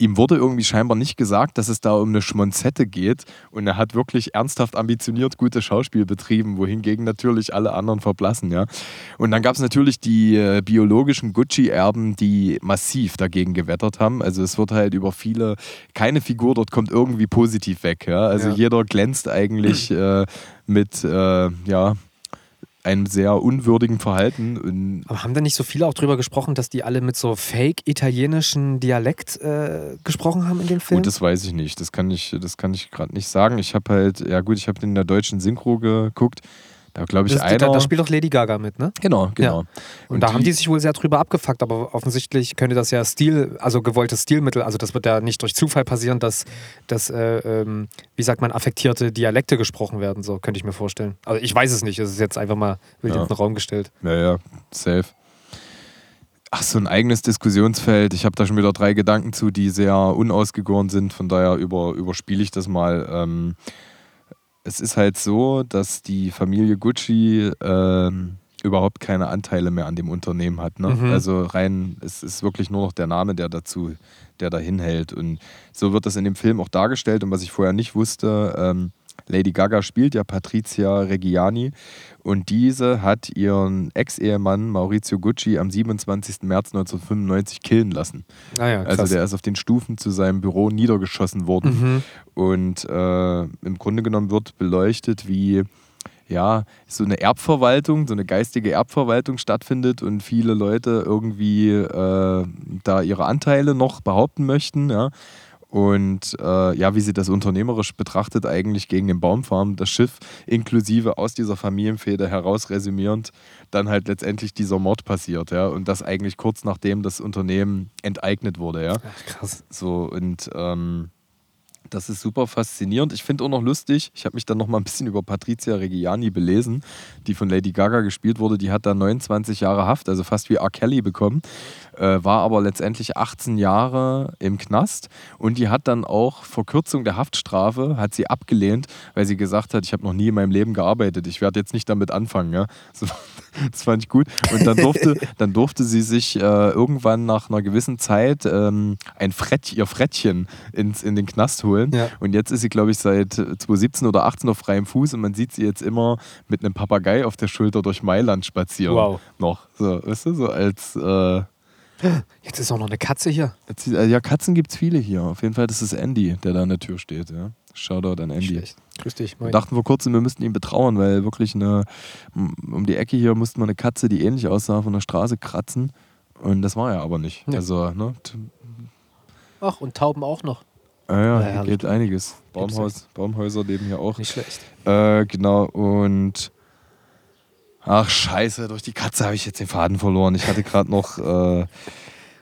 Ihm wurde irgendwie scheinbar nicht gesagt, dass es da um eine Schmonzette geht und er hat wirklich ernsthaft ambitioniert gutes Schauspiel betrieben, wohingegen natürlich alle anderen verblassen, ja. Und dann gab es natürlich die äh, biologischen Gucci-Erben, die massiv dagegen gewettert haben. Also es wird halt über viele, keine Figur dort kommt irgendwie positiv weg, ja. Also Ja. jeder glänzt eigentlich äh, mit, äh, ja, einem sehr unwürdigen Verhalten. Und Aber haben da nicht so viele auch drüber gesprochen, dass die alle mit so fake-italienischen Dialekt äh, gesprochen haben in dem Film? Gut, das weiß ich nicht. Das kann ich, das kann ich gerade nicht sagen. Ich habe halt, ja gut, ich habe den in der deutschen Synchro geguckt. Da glaube ich das, einer. da, da spielt doch Lady Gaga mit, ne? genau, genau. Und, da haben die sich wohl sehr drüber abgefuckt, aber offensichtlich könnte das ja Stil, also gewolltes Stilmittel, also das wird ja nicht durch Zufall passieren, dass, dass äh, ähm, wie sagt man, affektierte Dialekte gesprochen werden, so könnte ich mir vorstellen. Also ich weiß es nicht, es ist jetzt einfach mal wild Ja. in den Raum gestellt. Ja, ja, safe. Ach, so ein eigenes Diskussionsfeld. Ich habe da schon wieder drei Gedanken zu, die sehr unausgegoren sind. Von daher über, überspiele ich das mal. Ähm, es ist halt so, dass die Familie Gucci ähm, überhaupt keine Anteile mehr an dem Unternehmen hat. Ne? Mhm. Also rein, es ist wirklich nur noch der Name, der dazu, der dahin hält. Und so wird das in dem Film auch dargestellt. Und was ich vorher nicht wusste, ähm, Lady Gaga spielt ja Patricia Reggiani und diese hat ihren Ex-Ehemann Maurizio Gucci am 27. März 1995 killen lassen. Ah ja. Also der ist auf den Stufen zu seinem Büro niedergeschossen worden. Mhm. Und äh, im Grunde genommen wird beleuchtet, wie ja, so eine Erbverwaltung, so eine geistige Erbverwaltung stattfindet und viele Leute irgendwie äh, da ihre Anteile noch behaupten möchten, ja. Und äh, ja, wie sie das unternehmerisch betrachtet, eigentlich gegen den Baumfarm, das Schiff inklusive aus dieser Familienfehde heraus resümierend, dann halt letztendlich dieser Mord passiert, ja. Und das eigentlich kurz nachdem das Unternehmen enteignet wurde, ja. Ach, krass. So, und ähm, das ist super faszinierend. Ich finde auch noch lustig, ich habe mich dann noch mal ein bisschen über Patricia Reggiani belesen, die von Lady Gaga gespielt wurde. Die hat da 29 Jahre Haft, also fast wie R. Kelly bekommen, äh, war aber letztendlich 18 Jahre im Knast und die hat dann auch Verkürzung der Haftstrafe, hat sie abgelehnt, weil sie gesagt hat, ich habe noch nie in meinem Leben gearbeitet, ich werde jetzt nicht damit anfangen. Ja? So, [LAUGHS] das fand ich gut. Und dann durfte, [LAUGHS] dann durfte sie sich äh, irgendwann nach einer gewissen Zeit ähm, ein Frett, ihr Frettchen ins, in den Knast holen. Ja. Und jetzt ist sie, glaube ich, seit 2017 oder 18 auf freiem Fuß und man sieht sie jetzt immer mit einem Papagei auf der Schulter durch Mailand spazieren. Wow. Noch. So, weißt du, so als. Äh, Jetzt ist auch noch eine Katze hier. als äh, ja, Katzen gibt es viele hier. Auf jeden Fall, das ist Andy, der da an der Tür steht. Ja. Shoutout an Andy. Schlecht. Grüß dich. Wir Moin. dachten vor kurzem, wir müssten ihn betrauern, weil wirklich eine, um die Ecke hier musste man eine Katze, die ähnlich aussah, von der Straße kratzen. Und das war er aber nicht. Ja. Also, ne? Ach, und Tauben auch noch. Ah ja, Ja, geht einiges. Baumhaus, Baumhäuser leben hier auch. Nicht schlecht. Äh, genau, und. Ach, scheiße, durch die Katze habe ich jetzt den Faden verloren. Ich hatte gerade noch. Äh,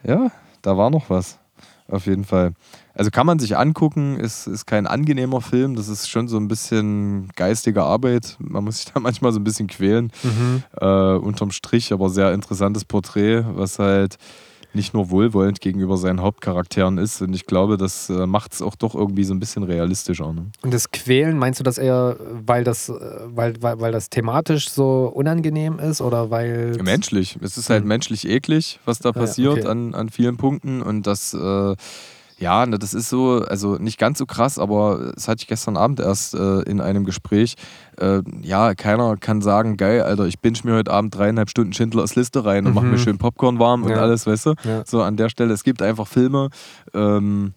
ja, da war noch was. Auf jeden Fall. Also kann man sich angucken, ist, ist kein angenehmer Film. Das ist schon so ein bisschen geistige Arbeit. Man muss sich da [LAUGHS] manchmal so ein bisschen quälen. Mhm. Äh, unterm Strich, aber sehr interessantes Porträt, was halt nicht nur wohlwollend gegenüber seinen Hauptcharakteren ist. Und ich glaube, das äh, macht es auch doch irgendwie so ein bisschen realistischer. Ne? Und das Quälen, meinst du das eher, weil das, äh, weil, weil, weil das thematisch so unangenehm ist oder weil. Menschlich. Es ist halt Mhm. menschlich eklig, was da Ah ja, passiert okay. an, an vielen Punkten. Und das, äh, ja, ne, das ist so, also nicht ganz so krass, aber das hatte ich gestern Abend erst äh, in einem Gespräch. Äh, ja, keiner kann sagen, geil, Alter, ich binge mir heute Abend dreieinhalb Stunden Schindlers Liste rein und Mhm. mache mir schön Popcorn warm und Ja. alles, weißt du? Ja. So an der Stelle. Es gibt einfach Filme, ähm,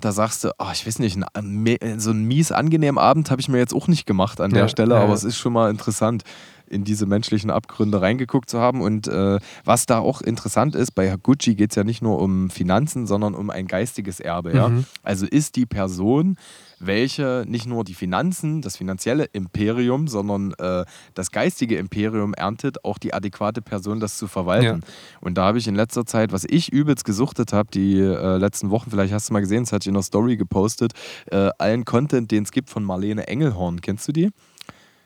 da sagst du, ah, ich weiß nicht, so einen mies angenehmen Abend habe ich mir jetzt auch nicht gemacht an der Ja, Stelle, ja, aber es ist schon mal interessant, in diese menschlichen Abgründe reingeguckt zu haben. Und äh, was da auch interessant ist, bei Gucci geht es ja nicht nur um Finanzen, sondern um ein geistiges Erbe. Ja? Mhm. Also ist die Person, welche nicht nur die Finanzen, das finanzielle Imperium, sondern äh, das geistige Imperium erntet, auch die adäquate Person, das zu verwalten. Und da habe ich in letzter Zeit, was ich übelst gesuchtet habe, die äh, letzten Wochen, vielleicht hast du mal gesehen, das hatte ich in der Story gepostet, äh, allen Content, den es gibt von Marlene Engelhorn. Kennst du die?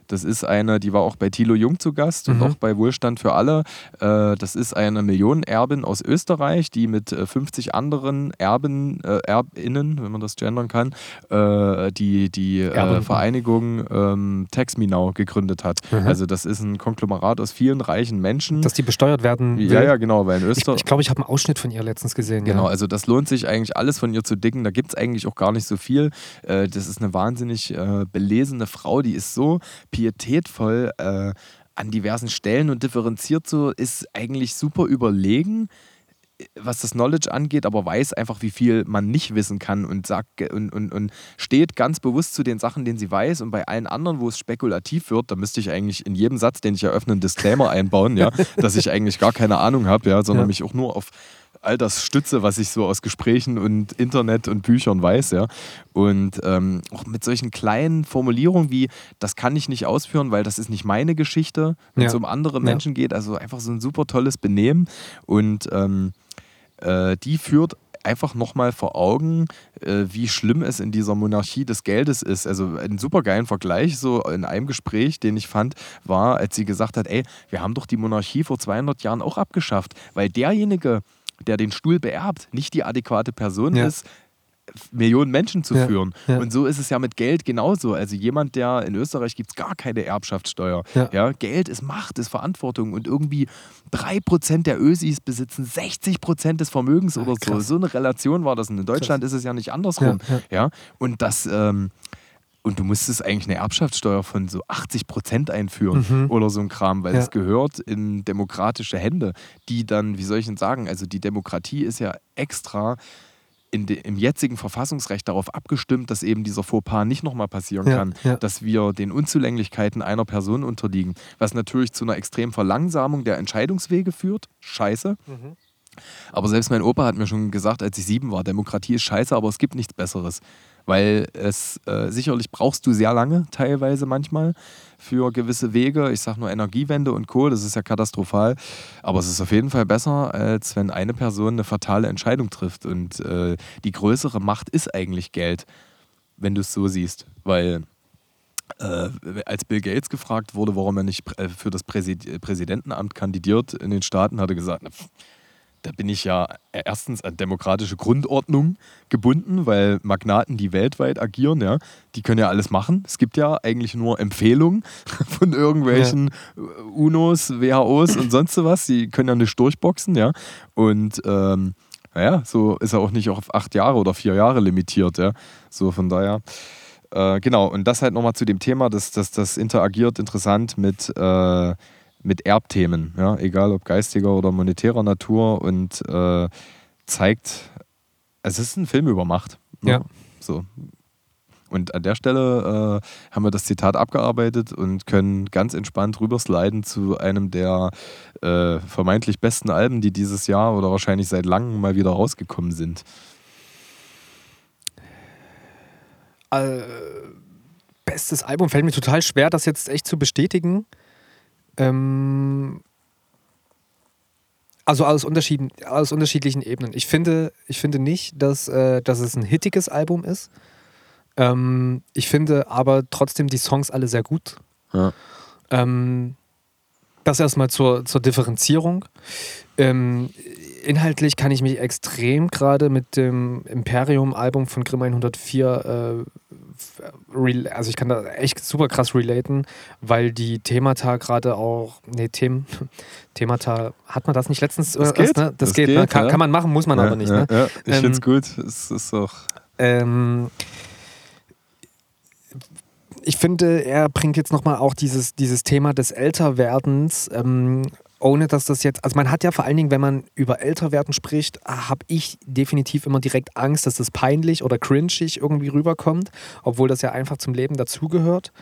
Das ist eine, die war auch bei Thilo Jung zu Gast und Mhm. auch bei Wohlstand für alle. Äh, das ist eine Millionenerbin aus Österreich, die mit äh, 50 anderen Erben, äh, Erbinnen, wenn man das gendern kann, äh, die, die äh. Vereinigung ähm, Tax Me Now gegründet hat. Mhm. Also das ist ein Konglomerat aus vielen reichen Menschen. Dass die besteuert werden. ja, will. ja, genau, weil in Ich Österreich. ich, glaube, ich habe einen Ausschnitt von ihr letztens gesehen. Genau, Ja. also das lohnt sich eigentlich alles von ihr zu dicken. Da gibt es eigentlich auch gar nicht so viel. Äh, das ist eine wahnsinnig äh, belesene Frau, die ist so pietätvoll äh, an diversen Stellen und differenziert so, ist eigentlich super überlegen was das Knowledge angeht, aber weiß einfach, wie viel man nicht wissen kann und sagt und, und, und steht ganz bewusst zu den Sachen, denen sie weiß. Und bei allen anderen, wo es spekulativ wird, da müsste ich eigentlich in jedem Satz, den ich eröffne, einen Disclaimer einbauen, ja, [LAUGHS] dass ich eigentlich gar keine Ahnung habe, ja, sondern Ja. mich auch nur auf all das stütze, was ich so aus Gesprächen und Internet und Büchern weiß, ja. Und ähm, auch mit solchen kleinen Formulierungen wie, das kann ich nicht ausführen, weil das ist nicht meine Geschichte, wenn es Ja. um andere Ja. Menschen geht. Also einfach so ein super tolles Benehmen. Und ähm, äh, die führt einfach nochmal vor Augen, äh, wie schlimm es in dieser Monarchie des Geldes ist. Also einen super geilen Vergleich, so in einem Gespräch, den ich fand, war, als sie gesagt hat, ey, wir haben doch die Monarchie vor 200 Jahren auch abgeschafft, weil derjenige, der den Stuhl beerbt, nicht die adäquate Person Ja. ist, Millionen Menschen zu Ja, führen. ja. Und so ist es ja mit Geld genauso. Also jemand, der in Österreich gibt es gar keine Erbschaftssteuer. Ja. Geld ist Macht, ist Verantwortung und irgendwie 3% der Ösis besitzen 60% des Vermögens oder so. krass. So eine Relation war das. Und in Deutschland ist es ja nicht andersrum. Ja, Ja, Und das. Ähm, und du musstest eigentlich eine Erbschaftssteuer von so 80 Prozent einführen Mhm. oder so ein Kram, weil Ja. es gehört in demokratische Hände, die dann, wie soll ich denn sagen, also die Demokratie ist ja extra de, im jetzigen Verfassungsrecht darauf abgestimmt, dass eben dieser Fauxpas nicht nochmal passieren Ja, kann, ja. dass wir den Unzulänglichkeiten einer Person unterliegen, was natürlich zu einer extremen Verlangsamung der Entscheidungswege führt. Scheiße. Aber selbst mein Opa hat mir schon gesagt, als ich sieben war, Demokratie ist scheiße, aber es gibt nichts Besseres. Weil es äh, sicherlich brauchst du sehr lange, teilweise manchmal, für gewisse Wege. Ich sage nur Energiewende und Co., das ist ja katastrophal. Aber es ist auf jeden Fall besser, als wenn eine Person eine fatale Entscheidung trifft. Und äh, die größere Macht ist eigentlich Geld, wenn du es so siehst. Weil äh, als Bill Gates gefragt wurde, warum er nicht prä- für das Präsid Präsidentenamt kandidiert in den Staaten, hat er gesagt, na, pf, da bin ich ja erstens an demokratische Grundordnung gebunden, weil Magnaten, die weltweit agieren, ja, die können ja alles machen. Es gibt ja eigentlich nur Empfehlungen [LAUGHS] von irgendwelchen UNOs, WHOs und sonst was. Die können ja nicht durchboxen, ja. Und ähm, naja, so ist er auch nicht auf acht Jahre oder vier Jahre limitiert, ja. So von daher. Äh, genau, und das halt nochmal zu dem Thema, dass das, das interagiert interessant mit, äh, mit Erbthemen, ja, egal ob geistiger oder monetärer Natur und äh, zeigt, es ist ein Film über Macht. ne? Ja. So. Und an der Stelle äh, haben wir das Zitat abgearbeitet und können ganz entspannt rübersliden zu einem der äh, vermeintlich besten Alben, die dieses Jahr oder wahrscheinlich seit langem mal wieder rausgekommen sind. Äh, bestes Album fällt mir total schwer, das jetzt echt zu bestätigen. Ähm, also aus, Unterschieden, aus unterschiedlichen Ebenen. Ich finde, ich finde nicht, dass, äh, dass es ein hittiges Album ist. Ähm, ich finde aber trotzdem die Songs alle sehr gut. Ja. Ähm, das erstmal zur, zur Differenzierung. Ähm, inhaltlich kann ich mich extrem gerade mit dem Imperium-Album von Grimm 104, äh, also ich kann da echt super krass relaten, weil die Themata gerade auch, nee, Themen, [LAUGHS] Themata, hat man das nicht letztens? Das äh, geht. erst, ne? Das, Das geht, ne? geht, kann, ja. kann man machen, muss man ja, aber nicht. ja, Ne? ja. Ich Ähm, finde es gut. Es ist auch. Ähm, ich finde, er bringt jetzt nochmal auch dieses, dieses Thema des Älterwerdens, ähm, ohne dass das jetzt, also man hat ja vor allen Dingen, wenn man über Älterwerden spricht, habe ich definitiv immer direkt Angst, dass das peinlich oder cringig irgendwie rüberkommt, obwohl das ja einfach zum Leben dazugehört.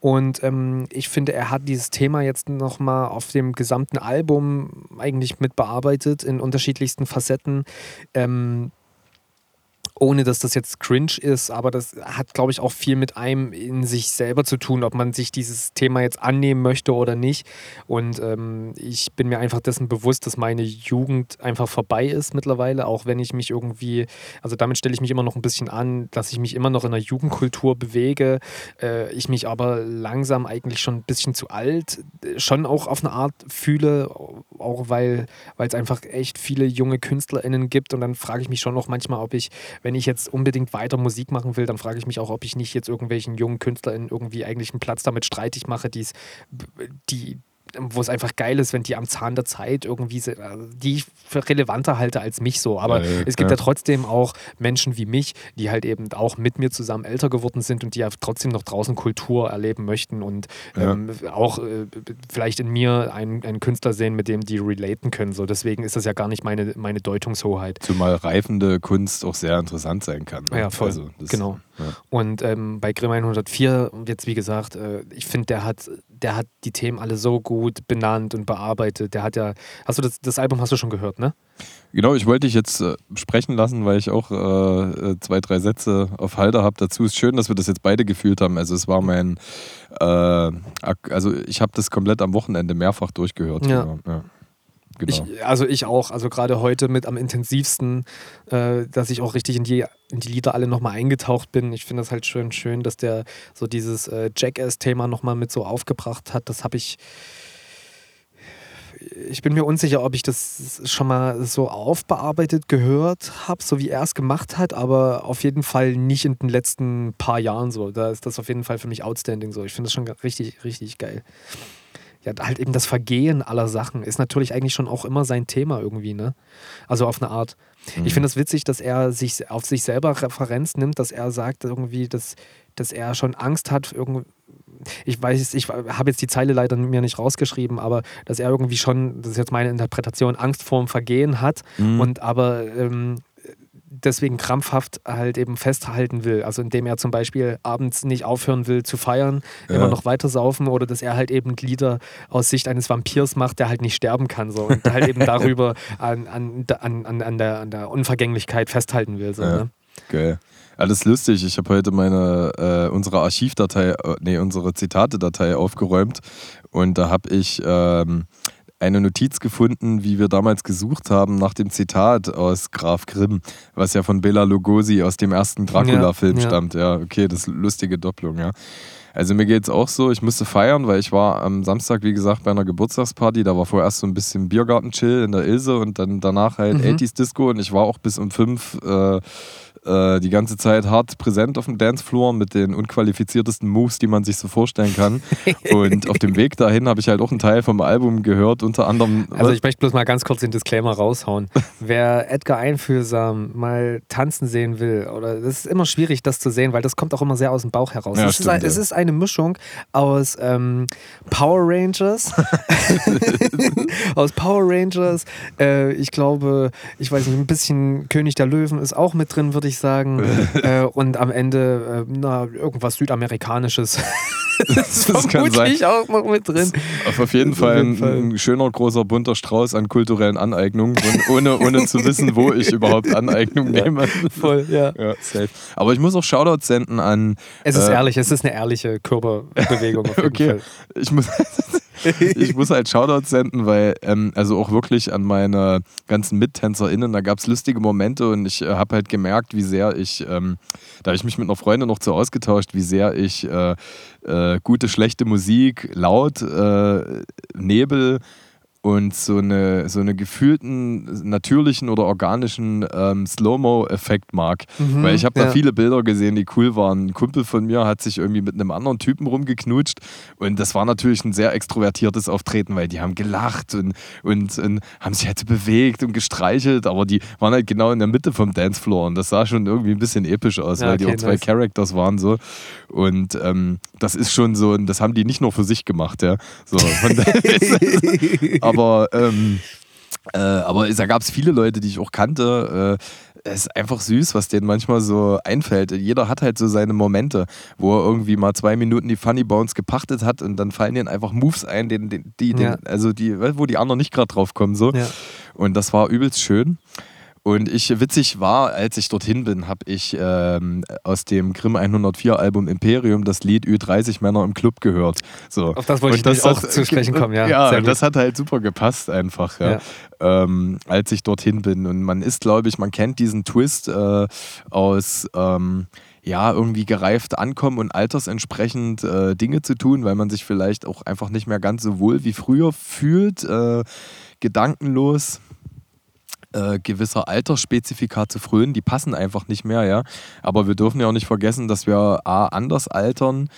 Und ähm, ich finde, er hat dieses Thema jetzt nochmal auf dem gesamten Album eigentlich mit bearbeitet in unterschiedlichsten Facetten. Ähm, ohne dass das jetzt cringe ist, aber das hat, glaube ich, auch viel mit einem in sich selber zu tun, ob man sich dieses Thema jetzt annehmen möchte oder nicht. Und ähm, ich bin mir einfach dessen bewusst, dass meine Jugend einfach vorbei ist mittlerweile, auch wenn ich mich irgendwie, also damit stelle ich mich immer noch ein bisschen an, dass ich mich immer noch in der Jugendkultur bewege, äh, ich mich aber langsam eigentlich schon ein bisschen zu alt äh, schon auch auf eine Art fühle, auch weil es einfach echt viele junge KünstlerInnen gibt und dann frage ich mich schon noch manchmal, ob ich, wenn ich jetzt unbedingt weiter Musik machen will, dann frage ich mich auch, ob ich nicht jetzt irgendwelchen jungen KünstlerInnen irgendwie eigentlich einen Platz damit streitig mache, die's, die wo es einfach geil ist, wenn die am Zahn der Zeit irgendwie, se- äh, die ich für relevanter halte als mich so. Aber Ja, ja, es gibt ja. trotzdem auch Menschen wie mich, die halt eben auch mit mir zusammen älter geworden sind und die ja trotzdem noch draußen Kultur erleben möchten und ähm, auch äh, vielleicht in mir einen, einen Künstler sehen, mit dem die relaten können. So, deswegen ist das ja gar nicht meine, meine Deutungshoheit. Zumal reifende Kunst auch sehr interessant sein kann. ne? Ja, voll. Also, das- genau. Und ähm, bei Grimm 104, jetzt wie gesagt, äh, ich finde, der hat, der hat die Themen alle so gut benannt und bearbeitet. Der hat ja, hast du das, das Album hast du schon gehört, ne? Genau, ich wollte dich jetzt äh, sprechen lassen, weil ich auch äh, äh, zwei, drei Sätze auf Halde habe. Dazu ist schön, dass wir das jetzt beide gefühlt haben. Also es war mein, äh, also ich habe das komplett am Wochenende mehrfach durchgehört. Ja. Ja. Genau. Ich, also ich auch. Also gerade heute mit am intensivsten, äh, dass ich auch richtig in die, in die Lieder alle nochmal eingetaucht bin. Ich finde das halt schön schön, dass der so dieses äh, Jackass-Thema nochmal mit so aufgebracht hat. Das habe ich ich bin mir unsicher, ob ich das schon mal so aufbearbeitet gehört habe, so wie er es gemacht hat, aber auf jeden Fall nicht in den letzten paar Jahren so. Da ist das auf jeden Fall für mich outstanding so. Ich finde das schon richtig, richtig geil. Ja, halt eben das Vergehen aller Sachen ist natürlich eigentlich schon auch immer sein Thema irgendwie, ne? Also auf eine Art. Mhm. Ich finde es das witzig, dass er sich auf sich selber Referenz nimmt, dass er sagt irgendwie, dass, dass er schon Angst hat, irgendwie ich weiß, ich habe jetzt die Zeile leider mir nicht rausgeschrieben, aber dass er irgendwie schon, das ist jetzt meine Interpretation, Angst vorm Vergehen hat mhm. und aber ähm, deswegen krampfhaft halt eben festhalten will. Also indem er zum Beispiel abends nicht aufhören will zu feiern, ja. immer noch weiter saufen oder dass er halt eben Lieder aus Sicht eines Vampirs macht, der halt nicht sterben kann so und halt eben [LAUGHS] darüber an, an, an, an, der, an der Unvergänglichkeit festhalten will. So, ja. ne? Geil. Alles lustig. Ich habe heute meine äh, unsere Archivdatei, äh, nee, unsere Zitate-Datei aufgeräumt und da habe ich ähm, eine Notiz gefunden, wie wir damals gesucht haben nach dem Zitat aus Graf Grimm, was ja von Bela Lugosi aus dem ersten Dracula-Film ja, ja. stammt. Ja, okay, das ist lustige Doppelung, ja. Also mir geht es auch so, ich musste feiern, weil ich war am Samstag, wie gesagt, bei einer Geburtstagsparty. Da war vorerst so ein bisschen Biergarten-Chill in der Ilse und dann danach halt mhm. 80s Disco und ich war auch bis um fünf äh, äh, die ganze Zeit hart präsent auf dem Dancefloor mit den unqualifiziertesten Moves, die man sich so vorstellen kann. [LAUGHS] Und auf dem Weg dahin habe ich halt auch einen Teil vom Album gehört, unter anderem. Also ich möchte bloß mal ganz kurz den Disclaimer raushauen. [LAUGHS] Wer Edgar Einfühlsam mal tanzen sehen will, oder das ist immer schwierig, das zu sehen, weil das kommt auch immer sehr aus dem Bauch heraus. Ja, es, stimmt, ist, ja. es, ist, eine Mischung aus ähm, Power Rangers, [LAUGHS] aus Power Rangers, äh, ich glaube, ich weiß nicht, ein bisschen König der Löwen ist auch mit drin, würde ich sagen. [LAUGHS] äh, und am Ende äh, na, irgendwas Südamerikanisches. [LAUGHS] das, das kann sein. ich auch noch mit drin. Auf, auf jeden Fall ein, ein, schöner, großer, bunter Strauß an kulturellen Aneignungen, ohne, ohne zu wissen, wo ich überhaupt Aneignung [LAUGHS] ja, nehme. Voll, ja. ja safe. Aber ich muss auch Shoutouts senden an. Es ist äh, ehrlich, es ist eine ehrliche Körperbewegung. Jeden okay. Fall. Ich muss. Ich muss halt Shoutouts senden, weil, ähm, also auch wirklich an meine ganzen MittänzerInnen, da gab es lustige Momente und ich äh, habe halt gemerkt, wie sehr ich, ähm, da habe ich mich mit einer Freundin noch zu ausgetauscht, wie sehr ich äh, äh, gute, schlechte Musik, laut, äh, Nebel, und so eine, so eine gefühlten, natürlichen oder organischen ähm, Slow-Mo-Effekt mag. Mhm, Weil ich habe ja. da viele Bilder gesehen, die cool waren. Ein Kumpel von mir hat sich irgendwie mit einem anderen Typen rumgeknutscht und das war natürlich ein sehr extrovertiertes Auftreten, weil die haben gelacht und, und, und haben sich halt bewegt und gestreichelt, aber die waren halt genau in der Mitte vom Dancefloor und das sah schon irgendwie ein bisschen episch aus, ja, weil okay, die auch zwei nice. Characters waren so. Und ähm, das ist schon so, das haben die nicht nur für sich gemacht, ja. So, [LAUGHS] aber, ähm, äh, aber da gab es viele Leute, die ich auch kannte. Äh, es ist einfach süß, was denen manchmal so einfällt. Jeder hat halt so seine Momente, wo er irgendwie mal zwei Minuten die Funny Bones gepachtet hat und dann fallen denen einfach Moves ein, den, den, die, den, also die, wo die anderen nicht gerade drauf kommen. So. Ja. Und das war übelst schön. Und ich, witzig war, als ich dorthin bin, habe ich ähm, aus dem Grimm 104 Album Imperium das Lied Ü30 Männer im Club gehört. So. Auf das wollte und ich das auch zu sprechen kommen, ja. Ja, das hat halt super gepasst einfach, ja. ja. Ähm, als ich dorthin bin. Und man ist, glaube ich, man kennt diesen Twist äh, aus. Ähm, ja, irgendwie gereift ankommen und altersentsprechend äh, Dinge zu tun, weil man sich vielleicht auch einfach nicht mehr ganz so wohl wie früher fühlt, äh, gedankenlos äh, gewisser Altersspezifika zu frönen, die passen einfach nicht mehr, ja. Aber wir dürfen ja auch nicht vergessen, dass wir A, anders altern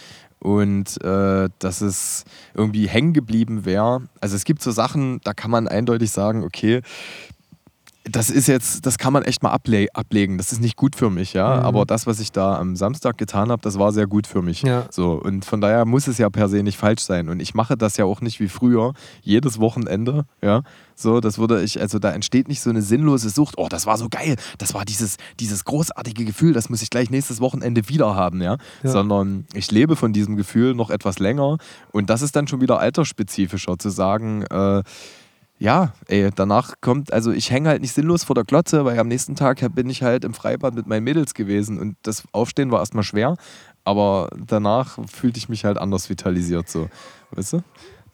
und äh, dass es irgendwie hängen geblieben wäre. Also es gibt so Sachen, da kann man eindeutig sagen, okay, das ist jetzt, das kann man echt mal able ablegen. Das ist nicht gut für mich, ja. Mhm. Aber das, was ich da am Samstag getan habe, das war sehr gut für mich. Ja. So, und von daher muss es ja per se nicht falsch sein. Und ich mache das ja auch nicht wie früher, jedes Wochenende, ja. So, das würde ich, also da entsteht nicht so eine sinnlose Sucht, oh, das war so geil, das war dieses, dieses großartige Gefühl, das muss ich gleich nächstes Wochenende wieder haben, ja? ja. Sondern ich lebe von diesem Gefühl noch etwas länger und das ist dann schon wieder altersspezifischer, zu sagen, äh, ja, ey, danach kommt, also ich hänge halt nicht sinnlos vor der Glotze, weil am nächsten Tag bin ich halt im Freibad mit meinen Mädels gewesen und das Aufstehen war erstmal schwer, aber danach fühlte ich mich halt anders vitalisiert, so, weißt du?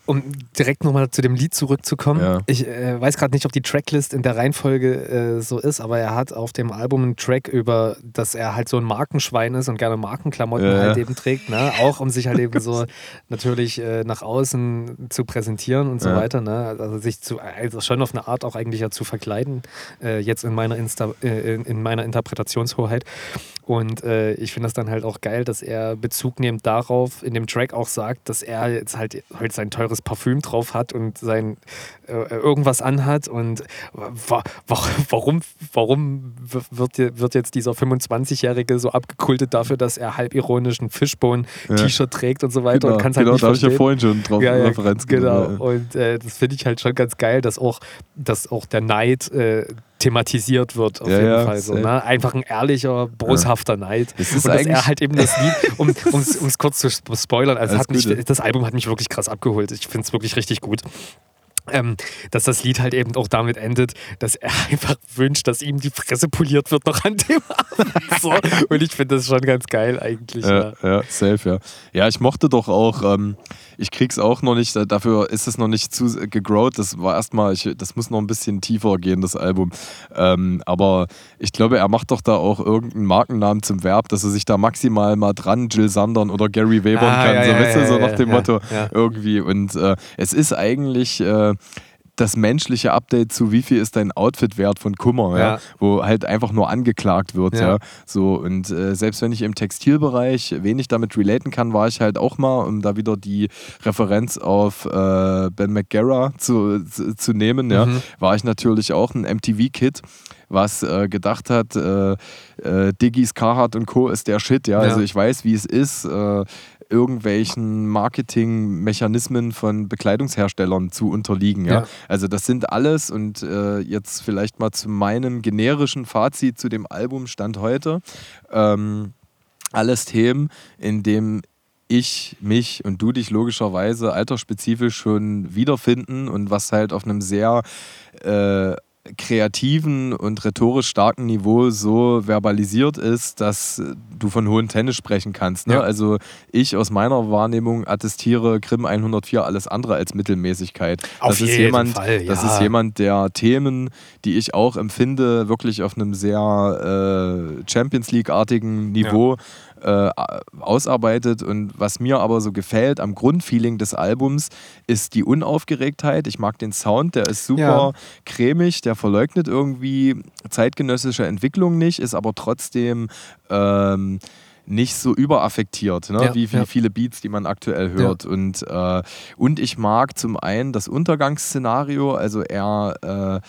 Um direkt nochmal zu dem Lied zurückzukommen. Ja. Ich äh, weiß gerade nicht, ob die Tracklist in der Reihenfolge äh, so ist, aber er hat auf dem Album einen Track über, dass er halt so ein Markenschwein ist und gerne Markenklamotten Ja. halt eben trägt, ne? Auch um sich halt eben so [LAUGHS] natürlich äh, nach außen zu präsentieren und so Ja. weiter, ne? Also sich zu, also schon auf eine Art auch eigentlich ja zu verkleiden, äh, jetzt in meiner, Insta, äh, in, in meiner Interpretationshoheit. Und äh, ich finde das dann halt auch geil, dass er Bezug nehmend darauf in dem Track auch sagt, dass er jetzt halt heute sein teures Parfüm drauf hat und sein äh, irgendwas anhat. Und wa wa warum, warum wird, wird jetzt dieser 25-Jährige so abgekultet dafür, dass er halb ironisch ein Fishbone-T-Shirt trägt und so weiter und kann es genau, halt nicht da habe ich ja vorhin schon drauf Ja, ja, Referenz genau. genommen. Und äh, das finde ich halt schon ganz geil, dass auch, dass auch der Neid äh, thematisiert wird, auf Ja, jeden ja, Fall. So, ne? Einfach ein ehrlicher, boshafter Neid. Es ist und dass er halt eben das Lied, um [LAUGHS] es kurz zu sp- spoilern, also mich, das Album hat mich wirklich krass abgeholt. Ich finde es wirklich richtig gut. Ähm, dass das Lied halt eben auch damit endet, dass er [LAUGHS] einfach wünscht, dass ihm die Fresse poliert wird noch an dem Abend. So. [LAUGHS] Und ich finde das schon ganz geil eigentlich. Ja, Ja. ja, safe, ja. Ja, ich mochte doch auch, ähm, ich krieg's auch noch nicht, da- dafür ist es noch nicht zu gegrowt. Das war erstmal, ich, das muss noch ein bisschen tiefer gehen, das Album. Ähm, aber ich glaube, er macht doch da auch irgendeinen Markennamen zum Verb, dass er sich da maximal mal dran Jill Sandern oder Gary Webern Ah, kann. ja, so, ja, weißt du, ja, so nach dem Motto irgendwie. Und äh, es ist eigentlich. Äh, das menschliche Update zu wie viel ist dein Outfit wert von Kummer, ja, Ja. wo halt einfach nur angeklagt wird, ja. Ja. So, und äh, selbst wenn ich im Textilbereich wenig damit relaten kann, war ich halt auch mal, um da wieder die Referenz auf äh, Ben McGarrah zu, zu, zu nehmen, ja, Mhm. war ich natürlich auch ein MTV-Kid was äh, gedacht hat, äh, äh, Diggis, Carhartt und Co. ist der Shit, ja. Ja. Also ich weiß, wie es ist, äh, irgendwelchen Marketingmechanismen von Bekleidungsherstellern zu unterliegen, ja. Ja. Also das sind alles und äh, jetzt vielleicht mal zu meinem generischen Fazit zu dem Album Stand heute. Ähm, alles Themen, in dem ich mich und du dich logischerweise altersspezifisch schon wiederfinden und was halt auf einem sehr äh, kreativen und rhetorisch starken Niveau so verbalisiert ist, dass du von hohen Tennis sprechen kannst. Ne? Ja. Also ich aus meiner Wahrnehmung attestiere Grimm 104 alles andere als Mittelmäßigkeit. Auf das ist jeden jemand, Fall, Das ja. ist jemand, der Themen, die ich auch empfinde, wirklich auf einem sehr äh, Champions League-artigen Niveau äh, ausarbeitet. Und was mir aber so gefällt am Grundfeeling des Albums, ist die Unaufgeregtheit. Ich mag den Sound, der ist super Ja. cremig, der verleugnet irgendwie zeitgenössische Entwicklung nicht, ist aber trotzdem ähm, nicht so überaffektiert, ne? Ja, wie, wie ja. viele Beats, die man aktuell hört. Und, äh, und ich mag zum einen das Untergangsszenario, also er äh,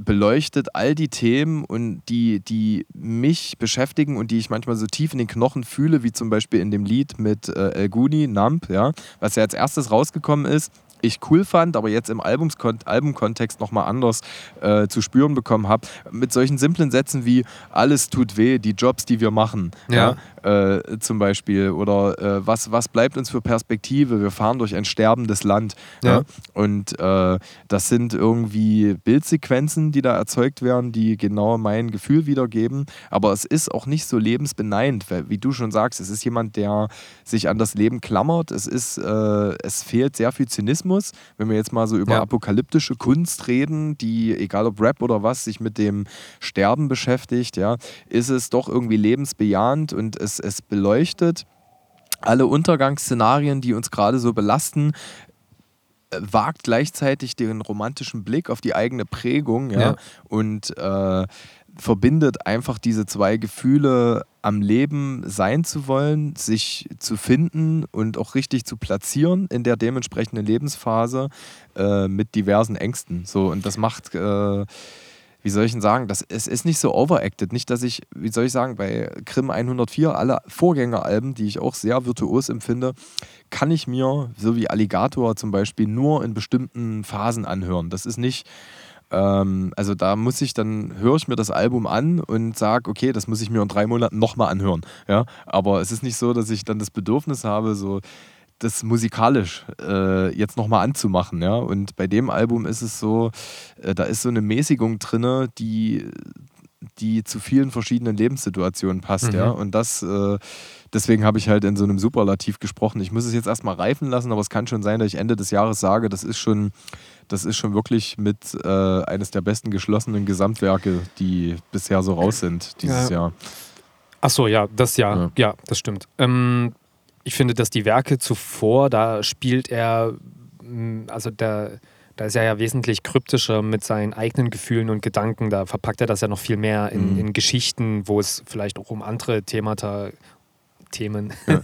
beleuchtet all die Themen und die, die mich beschäftigen und die ich manchmal so tief in den Knochen fühle, wie zum Beispiel in dem Lied mit äh, El Guni, Nump, ja, was ja als erstes rausgekommen ist, ich cool fand, aber jetzt im Albumkontext nochmal anders äh, zu spüren bekommen habe. Mit solchen simplen Sätzen wie alles tut weh, die Jobs, die wir machen, ja. Ja. Äh, zum Beispiel. Oder äh, was, was bleibt uns für Perspektive? Wir fahren durch ein sterbendes Land. Ja. Ja. Und äh, das sind irgendwie Bildsequenzen, die da erzeugt werden, die genau mein Gefühl wiedergeben. Aber es ist auch nicht so lebensbeneint, weil, wie du schon sagst, es ist jemand, der sich an das Leben klammert. Es ist, äh, es fehlt sehr viel Zynismus. Wenn wir jetzt mal so über Ja. apokalyptische Kunst reden, die, egal ob Rap oder was, sich mit dem Sterben beschäftigt, ja, ist es doch irgendwie lebensbejahend und es, es beleuchtet alle Untergangsszenarien, die uns gerade so belasten, äh, wagt gleichzeitig den romantischen Blick auf die eigene Prägung ja, Ja. und äh, verbindet einfach diese zwei Gefühle, am Leben sein zu wollen, sich zu finden und auch richtig zu platzieren in der dementsprechenden Lebensphase äh, mit diversen Ängsten. So, und das macht. Äh, wie soll ich denn sagen, das, es ist nicht so overacted. Nicht, dass ich, wie soll ich sagen, bei Grimm 104, alle Vorgängeralben, die ich auch sehr virtuos empfinde, kann ich mir, so wie Alligator zum Beispiel, nur in bestimmten Phasen anhören. Das ist nicht, ähm, also da muss ich dann, höre ich mir das Album an und sage, okay, das muss ich mir in drei Monaten nochmal anhören. Ja? Aber es ist nicht so, dass ich dann das Bedürfnis habe, so das musikalisch äh, jetzt nochmal anzumachen. Ja? Und bei dem Album ist es so, äh, da ist so eine Mäßigung drin, die die zu vielen verschiedenen Lebenssituationen passt, Mhm. ja. Und das, äh, deswegen habe ich halt in so einem Superlativ gesprochen. Ich muss es jetzt erstmal reifen lassen, aber es kann schon sein, dass ich Ende des Jahres sage, das ist schon, das ist schon wirklich mit äh, eines der besten geschlossenen Gesamtwerke, die bisher so raus sind dieses Ja. Jahr. Ach so, ja, das ja, Ja. ja, das stimmt. Ähm, ich finde, dass die Werke zuvor, da spielt er, mh, also da, da ist er ja wesentlich kryptischer mit seinen eigenen Gefühlen und Gedanken. Da verpackt er das ja noch viel mehr in, Mhm. in Geschichten, wo es vielleicht auch um andere Themata Themen. [LAUGHS] oh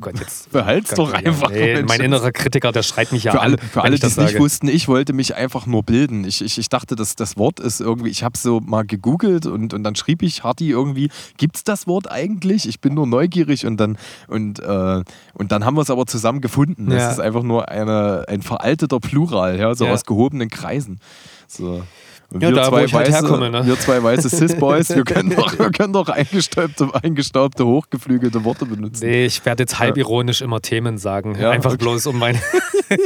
Gott, jetzt. Behalt's Gott, doch ja, einfach. Nee, mein innerer Kritiker, der schreit mich ja Für an. alle, für wenn alle die es nicht wussten, ich wollte mich einfach nur bilden. Ich, ich, ich dachte, dass das Wort ist irgendwie, ich habe so mal gegoogelt und, und dann schrieb ich Harti irgendwie, gibt es das Wort eigentlich? Ich bin nur neugierig und dann, und, äh, und dann haben wir es aber zusammen gefunden. Ja. Es ist einfach nur eine, ein veralteter Plural, ja, so Ja. aus gehobenen Kreisen. So. Und Ja, da, wo ich halt herkomme, ne? wir zwei weiße Cis-Boys, wir können [LAUGHS] doch, wir können doch eingestaubte, eingestaubte, hochgeflügelte Worte benutzen. Nee, ich werde jetzt halb ironisch immer Themen sagen. Ja, einfach okay. bloß um meine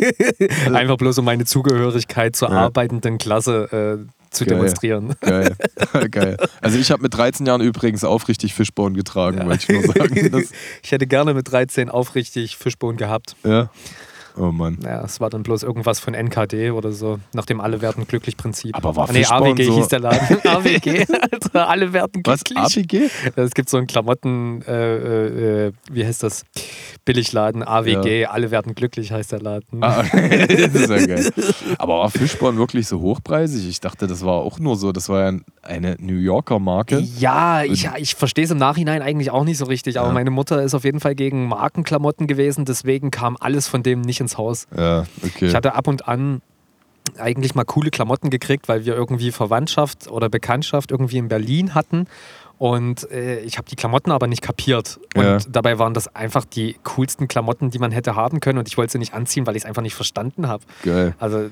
[LAUGHS] einfach bloß um meine Zugehörigkeit zur Ja. arbeitenden Klasse äh, zu Geil. demonstrieren. Geil. [LAUGHS] Geil. Also ich habe mit 13 Jahren übrigens aufrichtig Fischborn getragen, Ja. wollte ich nur sagen. Das, Ich hätte gerne mit 13 aufrichtig Fischbohnen gehabt. ja. Oh Mann. Naja, es war dann bloß irgendwas von NKD oder so, nach dem Alle werden glücklich Prinzip. Aber war Ah, nee, AWG so- hieß der Laden. [LAUGHS] AWG, Alter, alle werden Was? glücklich. APG? Es gibt so einen Klamotten, äh, äh, äh, wie heißt das? Billigladen, AWG, alle werden glücklich heißt der Laden. Ah, [LAUGHS] das ist ja geil. Aber war Fischborn wirklich so hochpreisig? Ich dachte, das war auch nur so, das war ja eine New Yorker Marke. Ja, ich, ich verstehe es im Nachhinein eigentlich auch nicht so richtig, aber Ja. meine Mutter ist auf jeden Fall gegen Markenklamotten gewesen, deswegen kam alles von dem nicht ins Haus. Ja, okay. Ich hatte ab und an eigentlich mal coole Klamotten gekriegt, weil wir irgendwie Verwandtschaft oder Bekanntschaft irgendwie in Berlin hatten. Und äh, ich habe die Klamotten aber nicht kapiert. Und Ja. dabei waren das einfach die coolsten Klamotten, die man hätte haben können. Und ich wollte sie nicht anziehen, weil ich es einfach nicht verstanden habe. geil. Also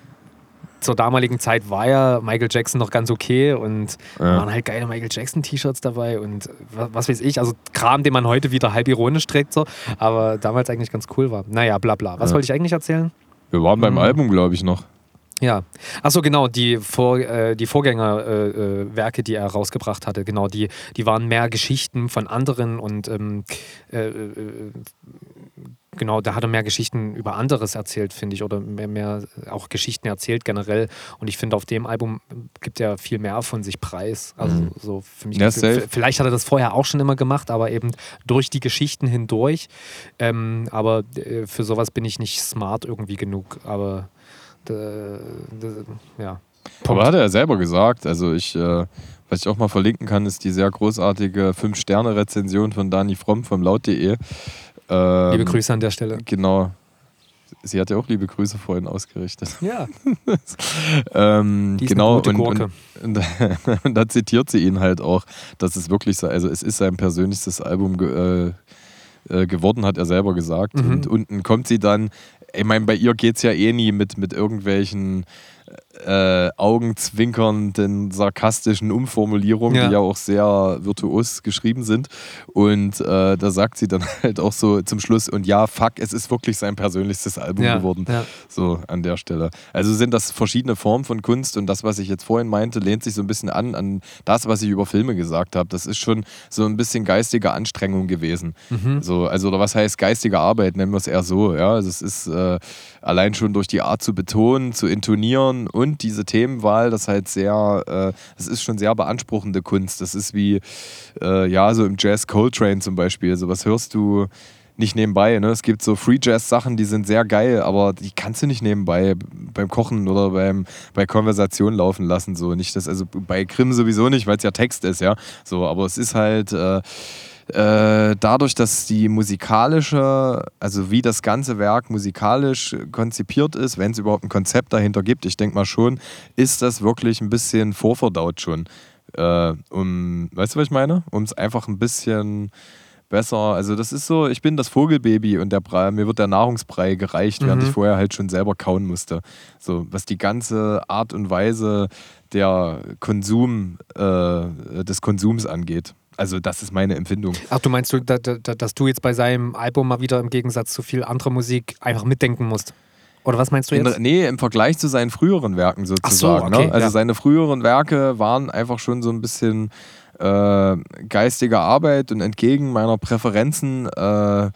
zur damaligen Zeit war ja Michael Jackson noch ganz okay und Ja. waren halt geile Michael Jackson T-Shirts dabei und was, was weiß ich, also Kram, den man heute wieder halb ironisch trägt, so, aber damals eigentlich ganz cool war. Naja, bla bla. Was Ja. wollte ich eigentlich erzählen? Wir waren beim Mhm. Album, glaube ich, noch. Ja. Achso, genau, die, Vor, äh, die Vorgängerwerke, äh, äh, die er rausgebracht hatte, genau, die, die waren mehr Geschichten von anderen und ähm, äh, äh, genau, da hat er mehr Geschichten über anderes erzählt, finde ich, oder mehr, mehr auch Geschichten erzählt generell. Und ich finde, auf dem Album gibt er viel mehr von sich preis. Also Mhm. so für mich. Ja, vielleicht hat er das vorher auch schon immer gemacht, aber eben durch die Geschichten hindurch. Ähm, aber äh, für sowas bin ich nicht smart irgendwie genug. Aber äh, ja. Aber hat er ja selber gesagt. Also ich, äh, was ich auch mal verlinken kann, ist die sehr großartige 5-Sterne-Rezension von Dani Fromm vom laut.de. Ähm, Liebe Grüße an der Stelle. Genau. Sie hat ja auch liebe Grüße vorhin ausgerichtet. Ja, [LAUGHS] Ähm, genau, gute und, Gurke. und, und, [LAUGHS] und da zitiert sie ihn halt auch, dass es wirklich so, also es ist sein persönlichstes Album ge, äh, äh, geworden, hat er selber gesagt. Mhm. Und unten kommt sie dann, ich meine, bei ihr geht es ja eh nie mit, mit irgendwelchen äh, augenzwinkernden, sarkastischen Umformulierungen, Ja. die ja auch sehr virtuos geschrieben sind. Und äh, da sagt sie dann [LAUGHS] halt auch so zum Schluss, und ja, fuck, es ist wirklich sein persönlichstes Album ja, geworden. ja. So an der Stelle. Also sind das verschiedene Formen von Kunst und das, was ich jetzt vorhin meinte, lehnt sich so ein bisschen an an das, was ich über Filme gesagt habe. Das ist schon so ein bisschen geistige Anstrengung gewesen. Mhm. So, also oder was heißt geistige Arbeit? Nennen wir es eher so. Ja, also es ist äh, allein schon durch die Art zu betonen, zu intonieren und diese Themenwahl, das halt sehr, äh, das ist schon sehr beanspruchende Kunst. Das ist wie äh, ja so im Jazz Coltrane zum Beispiel. So was hörst du nicht nebenbei. Ne? Es gibt so Free Jazz Sachen, die sind sehr geil, aber die kannst du nicht nebenbei beim Kochen oder beim bei Konversation laufen lassen. So nicht das also bei Grimm sowieso nicht, weil es ja Text ist, ja. So, aber es ist halt äh, äh, dadurch, dass die musikalische, also wie das ganze Werk musikalisch konzipiert ist, wenn es überhaupt ein Konzept dahinter gibt, ich denke mal schon, ist das wirklich ein bisschen vorverdaut schon. Äh, um, weißt du, was ich meine? Um es einfach ein bisschen besser, also das ist so, ich bin das Vogelbaby und der Brei, mir wird der Nahrungsbrei gereicht, während Mhm. ich vorher halt schon selber kauen musste. So, was die ganze Art und Weise der Konsum, äh, des Konsums angeht. Also das ist meine Empfindung. Ach, du meinst, du, da, da, dass du jetzt bei seinem Album mal wieder im Gegensatz zu viel anderer Musik einfach mitdenken musst? Oder was meinst du In, jetzt? nee, im Vergleich zu seinen früheren Werken sozusagen. okay, ne? Also ja. seine früheren Werke waren einfach schon so ein bisschen äh, geistige Arbeit und entgegen meiner Präferenzen äh,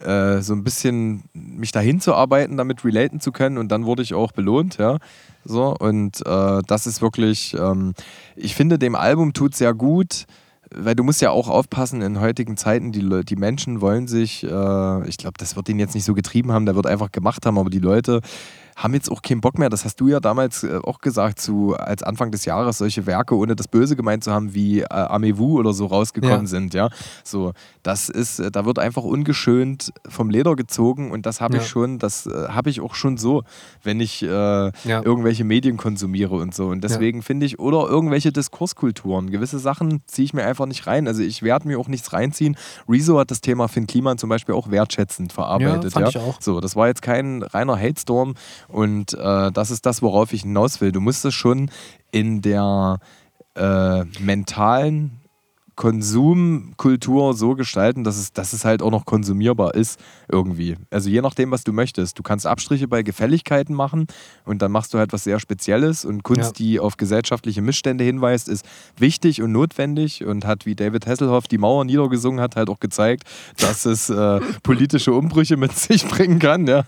äh, so ein bisschen mich dahin zu arbeiten, damit relaten zu können und dann wurde ich auch belohnt, ja. So, und äh, das ist wirklich, ähm, ich finde, dem Album tut sehr gut, weil du musst ja auch aufpassen in heutigen Zeiten, die, die Menschen wollen sich, äh, ich glaube, das wird ihn jetzt nicht so getrieben haben, der wird einfach gemacht haben, aber die Leute haben jetzt auch keinen Bock mehr. Das hast du ja damals äh, auch gesagt, zu, als Anfang des Jahres solche Werke, ohne das Böse gemeint zu haben, wie äh, Amewu oder so rausgekommen Ja. sind. Ja, so das ist, äh, da wird einfach ungeschönt vom Leder gezogen und das habe Ja. ich schon, das äh, habe ich auch schon so, wenn ich äh, Ja. irgendwelche Medien konsumiere und so. Und deswegen finde ich, oder irgendwelche Diskurskulturen, gewisse Sachen ziehe ich mir einfach nicht rein. Also ich werde mir auch nichts reinziehen. Rezo hat das Thema Finn Kliman zum Beispiel auch wertschätzend verarbeitet. fand ja? ich auch. So, das war jetzt kein reiner Hate-Storm und äh, das ist das, worauf ich hinaus will. Du musst es schon in der äh, mentalen Konsumkultur so gestalten, dass es, dass es halt auch noch konsumierbar ist irgendwie. Also je nachdem, was du möchtest. Du kannst Abstriche bei Gefälligkeiten machen und dann machst du halt was sehr Spezielles und Kunst, Ja. die auf gesellschaftliche Missstände hinweist, ist wichtig und notwendig und hat, wie David Hasselhoff die Mauer niedergesungen hat, halt auch gezeigt, dass es äh, politische Umbrüche mit [LAUGHS] sich bringen kann, ja.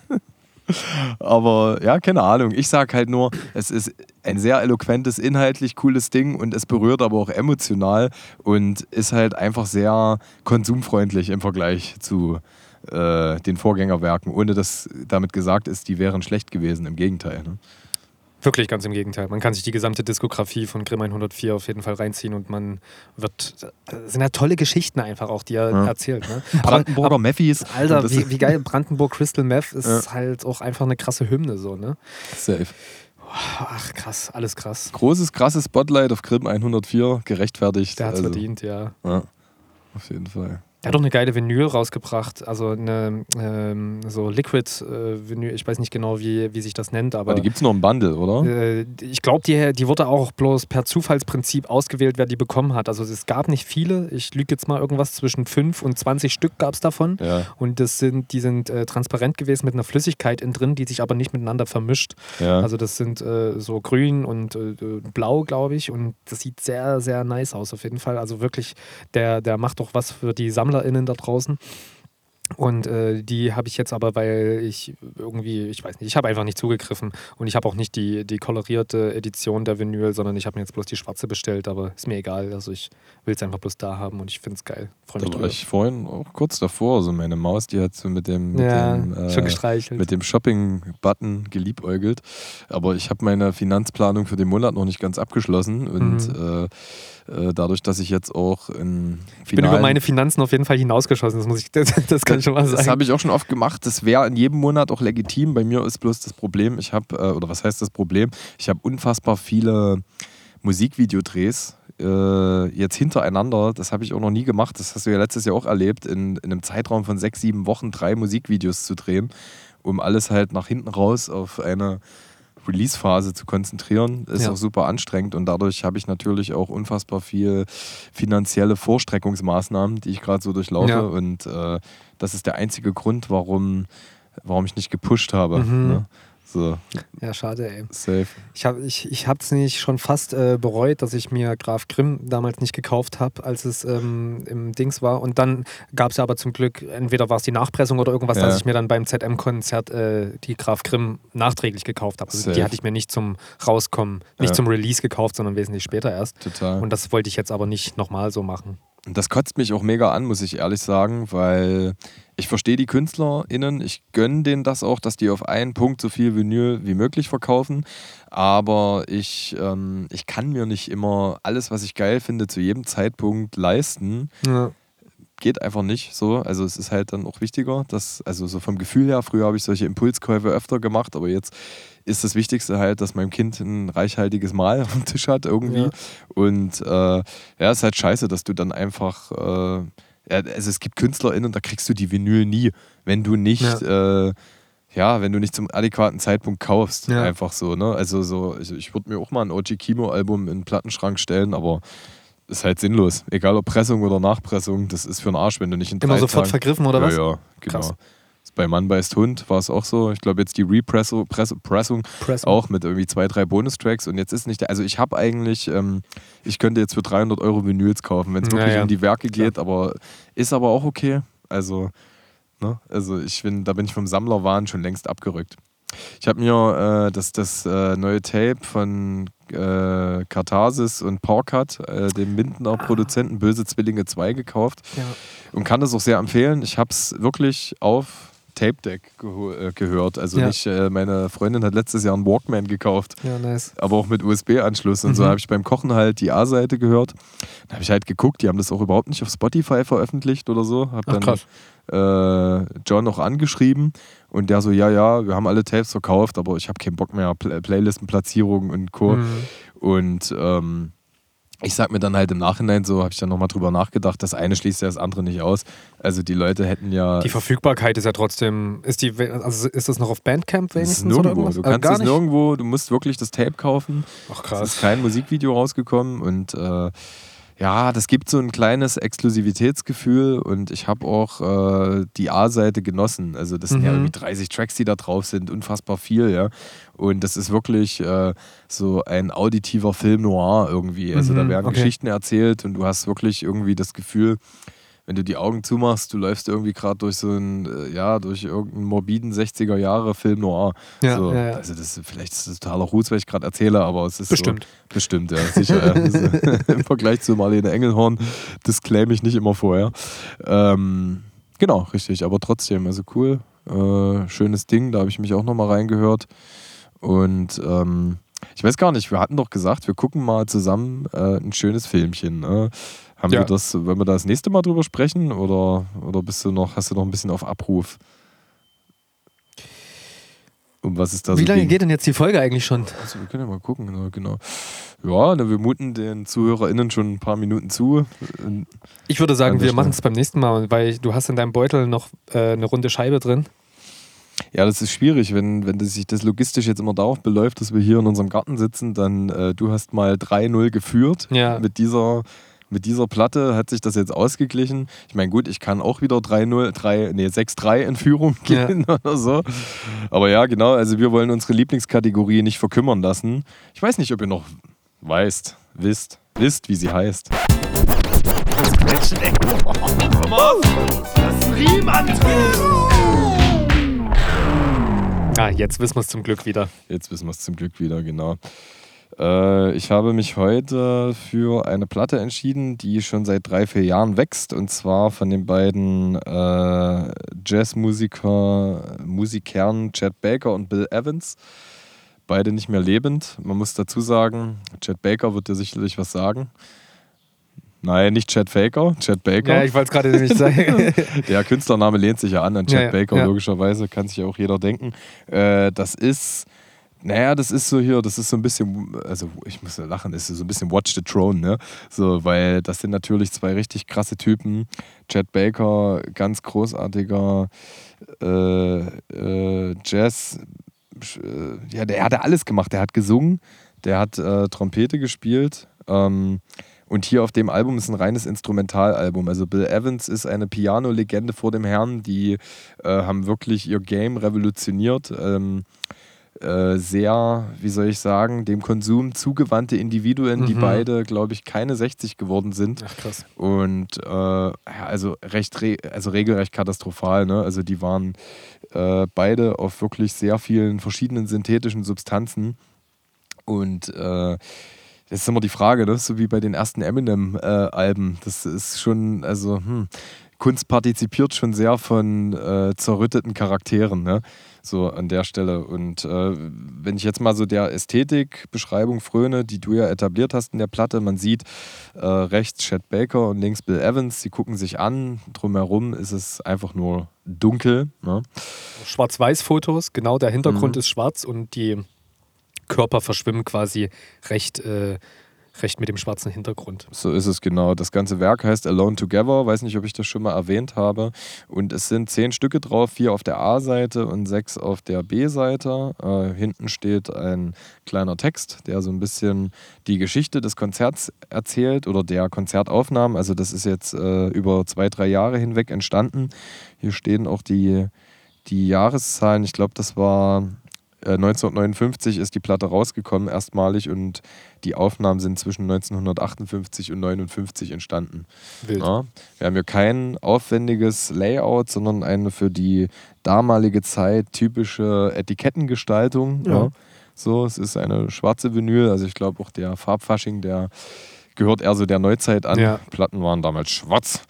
Aber ja, keine Ahnung. Ich sag halt nur, es ist ein sehr eloquentes, inhaltlich cooles Ding und es berührt aber auch emotional und ist halt einfach sehr konsumfreundlich im Vergleich zu äh, den Vorgängerwerken, ohne dass damit gesagt ist, die wären schlecht gewesen. Im Gegenteil. Ne? Wirklich ganz im Gegenteil. Man kann sich die gesamte Diskografie von Grimm 104 auf jeden Fall reinziehen und man wird. Das sind ja tolle Geschichten einfach auch, die er Ja. erzählt. Ne? [LAUGHS] Brandenburger aber, Meffis. Alter, wie, wie geil. Brandenburg Crystal Meth ist Ja. halt auch einfach eine krasse Hymne, so, ne? Safe. Ach, krass, alles krass. Großes, krasses Spotlight auf Grimm 104, gerechtfertigt. Der hat's Also, verdient, ja. Ja, auf jeden Fall. Der hat doch eine geile Vinyl rausgebracht, also eine ähm, so Liquid äh, Vinyl, ich weiß nicht genau, wie, wie sich das nennt, aber Aber die gibt es nur im Bundle, oder? äh, ich glaube, die, die wurde auch bloß per Zufallsprinzip ausgewählt, wer die bekommen hat. Also es gab nicht viele, ich lüge jetzt mal irgendwas zwischen 5 und 20 Stück gab es davon. Ja, Und das sind, die sind äh, transparent gewesen mit einer Flüssigkeit innen drin, die sich aber nicht miteinander vermischt. ja. Also das sind äh, so grün und äh, blau, glaube ich. Und das sieht sehr, sehr nice aus auf jeden Fall. Also wirklich, der, der macht doch was für die SammlerInnen da draußen. Und äh, die habe ich jetzt aber, weil ich irgendwie, ich weiß nicht, ich habe einfach nicht zugegriffen und ich habe auch nicht die, die kolorierte Edition der Vinyl, sondern ich habe mir jetzt bloß die schwarze bestellt, aber ist mir egal. Also ich will es einfach bloß da haben und ich finde es geil. Freue mich Da war ich vorhin auch kurz davor. Also meine Maus, die hat so mit dem, mit Ja, dem, äh, mit dem Shopping-Button geliebäugelt. Aber ich habe meine Finanzplanung für den Monat noch nicht ganz abgeschlossen. Und äh, äh, dadurch, dass ich jetzt auch in ich bin über meine Finanzen auf jeden Fall hinausgeschossen, das muss ich, [LAUGHS] das, das kann ich schon mal Das sagen. habe ich auch schon oft gemacht. Das wäre in jedem Monat auch legitim. Bei mir ist bloß das Problem, ich habe, äh, oder was heißt das Problem? Ich habe unfassbar viele Musikvideodrehs äh, jetzt hintereinander. Das habe ich auch noch nie gemacht. Das hast du ja letztes Jahr auch erlebt, in, in einem Zeitraum von sechs, sieben Wochen drei Musikvideos zu drehen, um alles halt nach hinten raus auf eine Release-Phase zu konzentrieren, ist Ja. auch super anstrengend und dadurch habe ich natürlich auch unfassbar viel finanzielle Vorstreckungsmaßnahmen, die ich gerade so durchlaufe Ja. und äh, das ist der einzige Grund, warum, warum ich nicht gepusht habe. Mhm. Ne? So, Ja, schade, ey. safe. Ich habe ich, ich hab's nicht schon fast äh, bereut, dass ich mir Graf Grimm damals nicht gekauft habe, als es ähm, im Dings war. Und dann gab es ja aber zum Glück, entweder war es die Nachpressung oder irgendwas, Ja. dass ich mir dann beim ZM-Konzert äh, die Graf Grimm nachträglich gekauft habe. Also die hatte ich mir nicht zum Rauskommen, nicht Ja. zum Release gekauft, sondern wesentlich später erst. Total. Und das wollte ich jetzt aber nicht nochmal so machen. Und das kotzt mich auch mega an, muss ich ehrlich sagen, weil ich verstehe die KünstlerInnen, ich gönne denen das auch, dass die auf einen Punkt so viel Vinyl wie möglich verkaufen. Aber ich, ähm, ich kann mir nicht immer alles, was ich geil finde, zu jedem Zeitpunkt leisten. Ja. Geht einfach nicht so. Also es ist halt dann auch wichtiger, dass, also so vom Gefühl her, früher habe ich solche Impulskäufe öfter gemacht, aber jetzt ist das Wichtigste halt, dass mein Kind ein reichhaltiges Mahl am Tisch hat irgendwie. Ja. Und äh, ja, ist halt scheiße, dass du dann einfach, äh, also es gibt KünstlerInnen, da kriegst du die Vinyl nie, wenn du nicht, ja, äh, ja wenn du nicht zum adäquaten Zeitpunkt kaufst. Ja. Einfach so, ne? Also so, ich, ich würde mir auch mal ein OG Kimo-Album in den Plattenschrank stellen, aber ist halt sinnlos. Egal ob Pressung oder Nachpressung, das ist für einen Arsch, wenn du nicht in Immer drei sofort Tagen- vergriffen oder was? Ja, ja, genau. Krass. Bei Mann beißt Hund war es auch so. Ich glaube, jetzt die Repressung Pressung, Pressung. auch mit irgendwie zwei, drei Bonustracks. Und jetzt ist nicht der. Also, ich habe eigentlich, ähm, ich könnte jetzt für 300 Euro Vinyls kaufen, wenn es wirklich Naja, um die Werke klar. geht. Aber ist aber auch okay. Also, ne? also ich bin, da bin ich vom Sammlerwahn schon längst abgerückt. Ich habe mir äh, das, das äh, neue Tape von äh, Katharsis und Porkat, äh, dem Mindener Produzenten Böse Zwillinge 2, gekauft Ja. und kann das auch sehr empfehlen. Ich habe es wirklich auf Tape Deck äh, gehört. Also Ja. nicht, äh, meine Freundin hat letztes Jahr einen Walkman gekauft, ja, nice. aber auch mit USB-Anschluss. Und so Mhm. habe ich beim Kochen halt die A-Seite gehört. Da habe ich halt geguckt, die haben das auch überhaupt nicht auf Spotify veröffentlicht oder so. Hab Ach, dann krass. äh, John auch angeschrieben und der so, ja, ja, wir haben alle Tapes verkauft, aber ich habe keinen Bock mehr, Pl Playlistenplatzierungen und Co. Mhm. Und ähm, ich sag mir dann halt im Nachhinein so, habe ich dann nochmal drüber nachgedacht, das eine schließt ja das andere nicht aus. Also die Leute hätten ja. Die Verfügbarkeit ist ja trotzdem, ist die, also ist das noch auf Bandcamp wenigstens oder nirgendwo. irgendwas? Du Äh, kannst gar es nirgendwo, du musst wirklich das Tape kaufen. Ach Es ist krass. kein Musikvideo rausgekommen und äh, ja, das gibt so ein kleines Exklusivitätsgefühl und ich habe auch äh, die A-Seite genossen. Also das sind ja Mhm. irgendwie 30 Tracks, die da drauf sind, unfassbar viel, ja. Und das ist wirklich äh, so ein auditiver Film noir irgendwie. Also da Mhm, werden okay. Geschichten erzählt und du hast wirklich irgendwie das Gefühl, wenn du die Augen zumachst, du läufst irgendwie gerade durch so einen, äh, ja, durch irgendeinen morbiden 60er Jahre Film noir. Ja, so, ja, ja. Also das ist, vielleicht ist das totaler Ruß, was ich gerade erzähle, aber es ist Bestimmt. So, bestimmt, ja, sicher. ist, [LAUGHS] [LAUGHS] Im Vergleich zu Marlene Engelhorn, das claim ich nicht immer vorher. Ähm, genau, richtig, aber trotzdem, also cool. Äh, schönes Ding, da habe ich mich auch nochmal reingehört. Und ähm, ich weiß gar nicht, wir hatten doch gesagt, wir gucken mal zusammen äh, ein schönes Filmchen. Ne? Haben Ja. wir das, wollen wir da das nächste Mal drüber sprechen oder, oder bist du noch, hast du noch ein bisschen auf Abruf? Um was ist da Wie so lange ging? geht denn jetzt die Folge eigentlich schon? Also, wir können ja mal gucken, genau, genau. Ja, ne, wir muten den ZuhörerInnen schon ein paar Minuten zu. Ich würde sagen, wir machen es beim nächsten Mal, weil du hast in deinem Beutel noch äh, eine runde Scheibe drin. Ja, das ist schwierig, wenn, wenn das sich das logistisch jetzt immer darauf beläuft, dass wir hier in unserem Garten sitzen, dann äh, du hast mal 3-0 geführt. Ja. Mit dieser, mit dieser Platte hat sich das jetzt ausgeglichen. Ich meine, gut, ich kann auch wieder 3-0, 3, nee, 6-3 in Führung Ja. gehen [LAUGHS] oder so. Aber ja, genau, also wir wollen unsere Lieblingskategorie nicht verkümmern lassen. Ich weiß nicht, ob ihr noch weißt, wisst, wisst, wie sie heißt. Ah, jetzt wissen wir es zum Glück wieder. Jetzt wissen wir es zum Glück wieder, genau. Äh, ich habe mich heute für eine Platte entschieden, die schon seit drei, vier Jahren wächst. Und zwar von den beiden äh, Jazzmusiker, Musikern Chad Baker und Bill Evans. Beide nicht mehr lebend. Man muss dazu sagen, Chad Baker wird dir sicherlich was sagen. Nein, nicht Chad Faker, Chad Baker. Ja, ich wollte es gerade nämlich sagen. [LAUGHS] Der Künstlername lehnt sich ja an an Chad Ja, ja, Baker, ja. logischerweise, kann sich ja auch jeder denken. Äh, das ist, naja, das ist so hier, das ist so ein bisschen, also ich muss ja lachen, ist so ein bisschen Watch the Throne, ne? So, weil das sind natürlich zwei richtig krasse Typen. Chad Baker, ganz großartiger äh, äh, Jazz, äh, ja, der hat alles gemacht. Der hat gesungen, der hat äh, Trompete gespielt. Ähm, und hier auf dem Album ist ein reines Instrumentalalbum. Also Bill Evans ist eine Piano-Legende vor dem Herrn. Die äh, haben wirklich ihr Game revolutioniert. Ähm, äh, sehr, wie soll ich sagen, dem Konsum zugewandte Individuen, die Mhm. beide, glaube ich, keine 60 geworden sind. Ach krass. Und äh, also recht re also regelrecht katastrophal. Ne? Also die waren äh, beide auf wirklich sehr vielen verschiedenen synthetischen Substanzen. Und äh, das ist immer die Frage, ne? so wie bei den ersten Eminem-Alben. das ist schon, also hm, Kunst partizipiert schon sehr von äh, zerrütteten Charakteren, ne? So an der Stelle. Und äh, wenn ich jetzt mal so der Ästhetikbeschreibung fröne, die du ja etabliert hast in der Platte, man sieht äh, rechts Chad Baker und links Bill Evans, die gucken sich an, drumherum ist es einfach nur dunkel. Ne? Schwarz-Weiß-Fotos, genau, der Hintergrund Mhm. ist schwarz und die Körper verschwimmen quasi recht, äh, recht mit dem schwarzen Hintergrund. So ist es genau. Das ganze Werk heißt Alone Together. Weiß nicht, ob ich das schon mal erwähnt habe. Und es sind zehn Stücke drauf, vier auf der A-Seite und sechs auf der B-Seite. Äh, hinten steht ein kleiner Text, der so ein bisschen die Geschichte des Konzerts erzählt oder der Konzertaufnahmen. Also das ist jetzt äh, über zwei, drei Jahre hinweg entstanden. Hier stehen auch die die Jahreszahlen, ich glaube, das war 1959 ist die Platte rausgekommen, erstmalig, und die Aufnahmen sind zwischen 1958 und 59 entstanden. Ja, wir haben hier kein aufwendiges Layout, sondern eine für die damalige Zeit typische Etikettengestaltung. Ja. Ja. So, es ist eine schwarze Vinyl, also ich glaube auch der Farbfasching, der gehört eher so der Neuzeit an. Platten waren damals schwarz.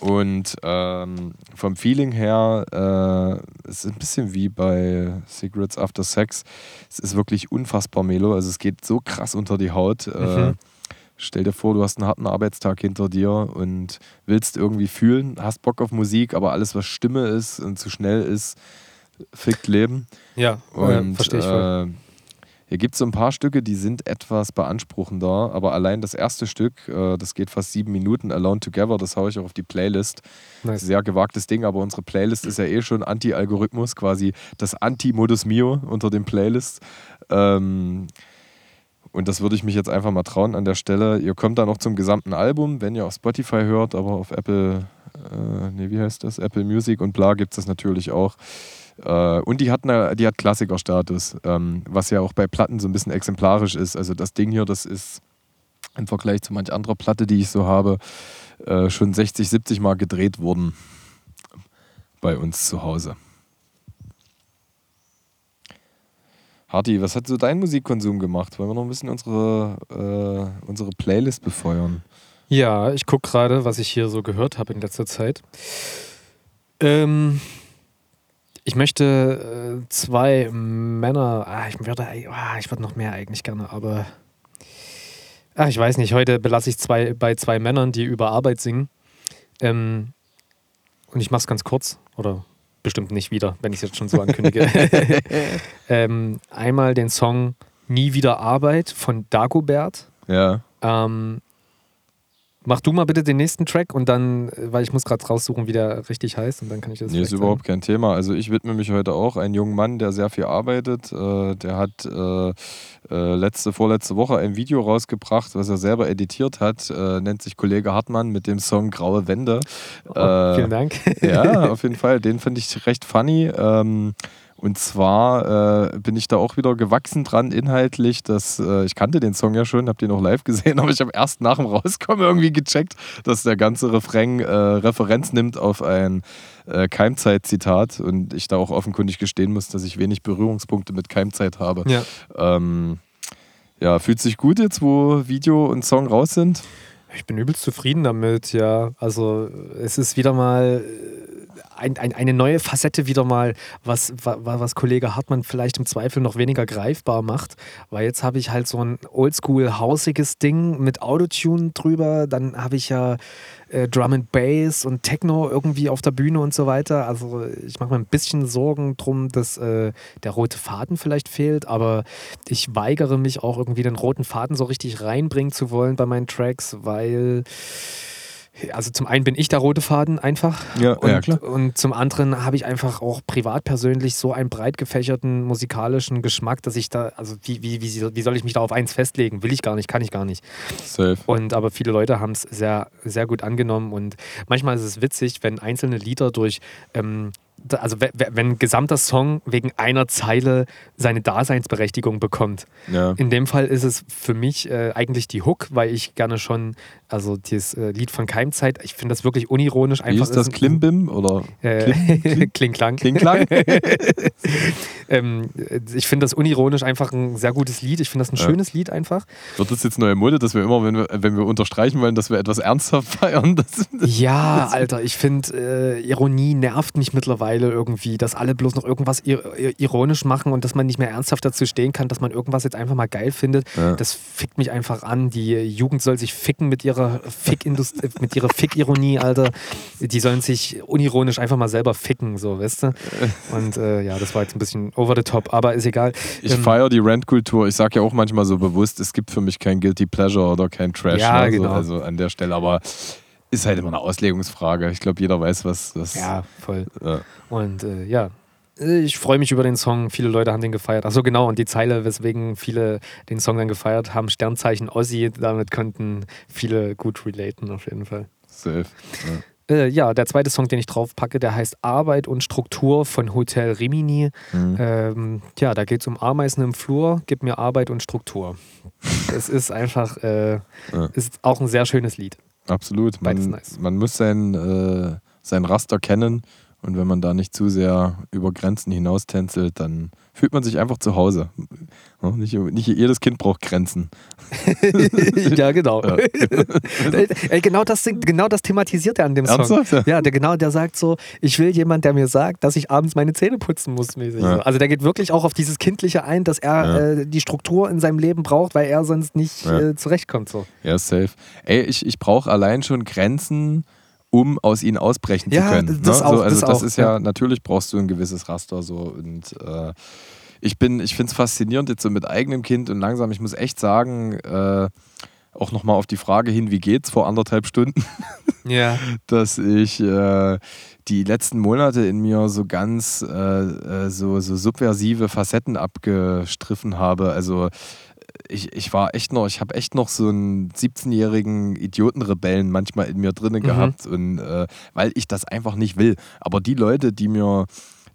Und ähm, vom Feeling her, äh, es ist ein bisschen wie bei Cigarettes After Sex. Es ist wirklich unfassbar melo. Also es geht so krass unter die Haut. Äh, Mhm. stell dir vor, du hast einen harten Arbeitstag hinter dir und willst irgendwie fühlen, hast Bock auf Musik, aber alles, was Stimme ist und zu schnell ist, fickt Leben. Ja, Und äh, verstehe ich voll. äh, hier gibt es so ein paar Stücke, die sind etwas beanspruchender, aber allein das erste Stück, äh, das geht fast sieben Minuten, Alone Together, das haue ich auch auf die Playlist. Nice. Sehr gewagtes Ding, aber unsere Playlist ist ja eh schon Anti-Algorithmus, quasi das Anti-Modus Mio unter den Playlists. Ähm, und das würde ich mich jetzt einfach mal trauen an der Stelle. Ihr kommt dann noch zum gesamten Album, wenn ihr auf Spotify hört, aber auf Apple, äh, nee, wie heißt das? Apple Music und bla gibt es das natürlich auch. Äh, und die hat, eine, die hat Klassikerstatus, ähm, was ja auch bei Platten so ein bisschen exemplarisch ist. Also das Ding hier, das ist im Vergleich zu manch anderer Platte, die ich so habe, äh, schon 60, 70 Mal gedreht worden bei uns zu Hause. Harti, was hat so dein Musikkonsum gemacht? Wollen wir noch ein bisschen unsere, äh, unsere Playlist befeuern? Ja, ich gucke gerade, was ich hier so gehört habe in letzter Zeit. Ähm, ich möchte äh, zwei Männer. Ah, ich würde, ah, ich würde noch mehr eigentlich gerne, aber ah, ich weiß nicht. Heute belasse ich zwei bei zwei Männern, die über Arbeit singen. Ähm, und ich mache es ganz kurz oder bestimmt nicht wieder, wenn ich es jetzt schon so ankündige. [LAUGHS] ähm, einmal den Song Nie wieder Arbeit von Dagobert. Ja. Ähm, mach du mal bitte den nächsten Track und dann, äh, weil ich muss gerade raussuchen, wie der richtig heißt und dann kann ich das Nee, ist überhaupt kein Thema. Also ich widme mich heute auch einem jungen Mann, der sehr viel arbeitet. Äh, der hat äh, äh, letzte, vorletzte Woche ein Video rausgebracht, was er selber editiert hat. Äh, nennt sich Kollege Hartmann mit dem Song Graue Wände. sagen. Oh, vielen Dank. Ja, [LAUGHS] auf jeden Fall. Den finde ich recht funny. Ähm, und zwar äh, bin ich da auch wieder gewachsen dran inhaltlich. Dass, äh, ich kannte den Song ja schon, habe den auch live gesehen, [LAUGHS] aber ich habe erst nach dem Rauskommen irgendwie gecheckt, dass der ganze Refrain äh, Referenz nimmt auf ein äh, Keimzeit-Zitat und ich da auch offenkundig gestehen muss, dass ich wenig Berührungspunkte mit Keimzeit habe. Ja. Ähm, ja, fühlt sich gut jetzt, wo Video und Song raus sind? Ich bin übelst zufrieden damit, ja. Also es ist wieder mal ein, ein, eine neue Facette wieder mal, was, wa- wa- was Kollege Hartmann vielleicht im Zweifel noch weniger greifbar macht. Weil jetzt habe ich halt so ein oldschool hausiges Ding mit Autotune drüber. Dann habe ich ja äh, Drum and Bass und Techno irgendwie auf der Bühne und so weiter. Also ich mache mir ein bisschen Sorgen drum, dass äh, der rote Faden vielleicht fehlt, aber ich weigere mich auch irgendwie den roten Faden so richtig reinbringen zu wollen bei meinen Tracks, weil also zum einen bin ich der rote Faden einfach Ja, und, ja, klar. und zum anderen habe ich einfach auch privat persönlich so einen breit gefächerten musikalischen Geschmack, dass ich da, also wie, wie, wie, wie soll ich mich da auf eins festlegen? Will ich gar nicht, kann ich gar nicht. Safe. Und aber viele Leute haben es sehr, sehr gut angenommen und manchmal ist es witzig, wenn einzelne Lieder durch, ähm, also we- we- wenn ein gesamter Song wegen einer Zeile seine Daseinsberechtigung bekommt. Ja. In dem Fall ist es für mich äh, eigentlich die Hook, weil ich gerne schon, also dieses äh, Lied von Keimzeit, ich finde das wirklich unironisch. Wie Einfach ist das? Klimbim oder Äh, Kling- Kling- Kling Klang. [LAUGHS] Klingklang? [LAUGHS] ähm, ich finde das unironisch einfach ein sehr gutes Lied. Ich finde das ein Ja. schönes Lied einfach. Wird das jetzt neue Mode, dass wir immer, wenn wir, wenn wir unterstreichen wollen, dass wir etwas ernsthaft [LAUGHS] feiern? Das, Ja, Alter, ich finde, äh, Ironie nervt mich mittlerweile irgendwie, dass alle bloß noch irgendwas ir ir- ironisch machen und dass man nicht mehr ernsthaft dazu stehen kann, dass man irgendwas jetzt einfach mal geil findet. Ja. Das fickt mich einfach an. Die Jugend soll sich ficken mit ihrer Fick-Indust- mit ihrer Fick-Ironie, Alter. Die sollen sich unironisch einfach mal selber ficken, so, weißt du? Und äh, ja, das war jetzt ein bisschen over the top, aber ist egal. ich Ähm, feiere die Rant-Kultur. Ich sage ja auch manchmal so bewusst, es gibt für mich kein Guilty Pleasure oder kein Trash. Ja, ne? genau. so, also an der Stelle, aber ist halt immer eine Auslegungsfrage. Ich glaube, jeder weiß, was. was Ja, voll. äh, Und äh, ja, ich freue mich über den Song. Viele Leute haben den gefeiert. Achso, genau. Und die Zeile, weswegen viele den Song dann gefeiert haben, Sternzeichen Ossi, damit konnten viele gut relaten, auf jeden Fall. safe. Ja. Äh, ja, der zweite Song, den ich drauf packe, der heißt Arbeit und Struktur von Hotel Rimini. Mhm. Ähm, ja, da geht es um Ameisen im Flur, gib mir Arbeit und Struktur. [LAUGHS] es ist einfach, äh, Ja. ist auch ein sehr schönes Lied. Absolut. Man, nice. man muss sein, äh, sein Raster kennen und wenn man da nicht zu sehr über Grenzen hinaustänzelt, dann fühlt man sich einfach zu Hause. Nicht, nicht jedes Kind braucht Grenzen. [LAUGHS] ja, genau. Ja. [LAUGHS] Ey, genau, das, genau das thematisiert er an dem Song. Ernsthaft? Ja, der genau, der sagt so, ich will jemand, der mir sagt, dass ich abends meine Zähne putzen muss, mäßig. Ja. So. Also der geht wirklich auch auf dieses Kindliche ein, dass er Ja. äh, die Struktur in seinem Leben braucht, weil er sonst nicht äh, zurechtkommt. So. Ja, safe. Ey, ich, ich brauche allein schon Grenzen, um aus ihnen ausbrechen Ja, zu können. das ne? auch, so, also das das, auch, ist ja, ja. natürlich brauchst du ein gewisses Raster so und äh, ich bin, ich finde es faszinierend jetzt so mit eigenem Kind und langsam, ich muss echt sagen, äh, auch nochmal auf die Frage hin, wie geht's vor anderthalb Stunden, [LAUGHS] Ja. dass ich äh, die letzten Monate in mir so ganz äh, äh, so, so subversive Facetten abgestriffen habe. Also ich, ich war echt noch, ich habe echt noch so einen 17-jährigen Idiotenrebellen manchmal in mir drinne Mhm. gehabt und äh, weil ich das einfach nicht will. Aber die Leute, die mir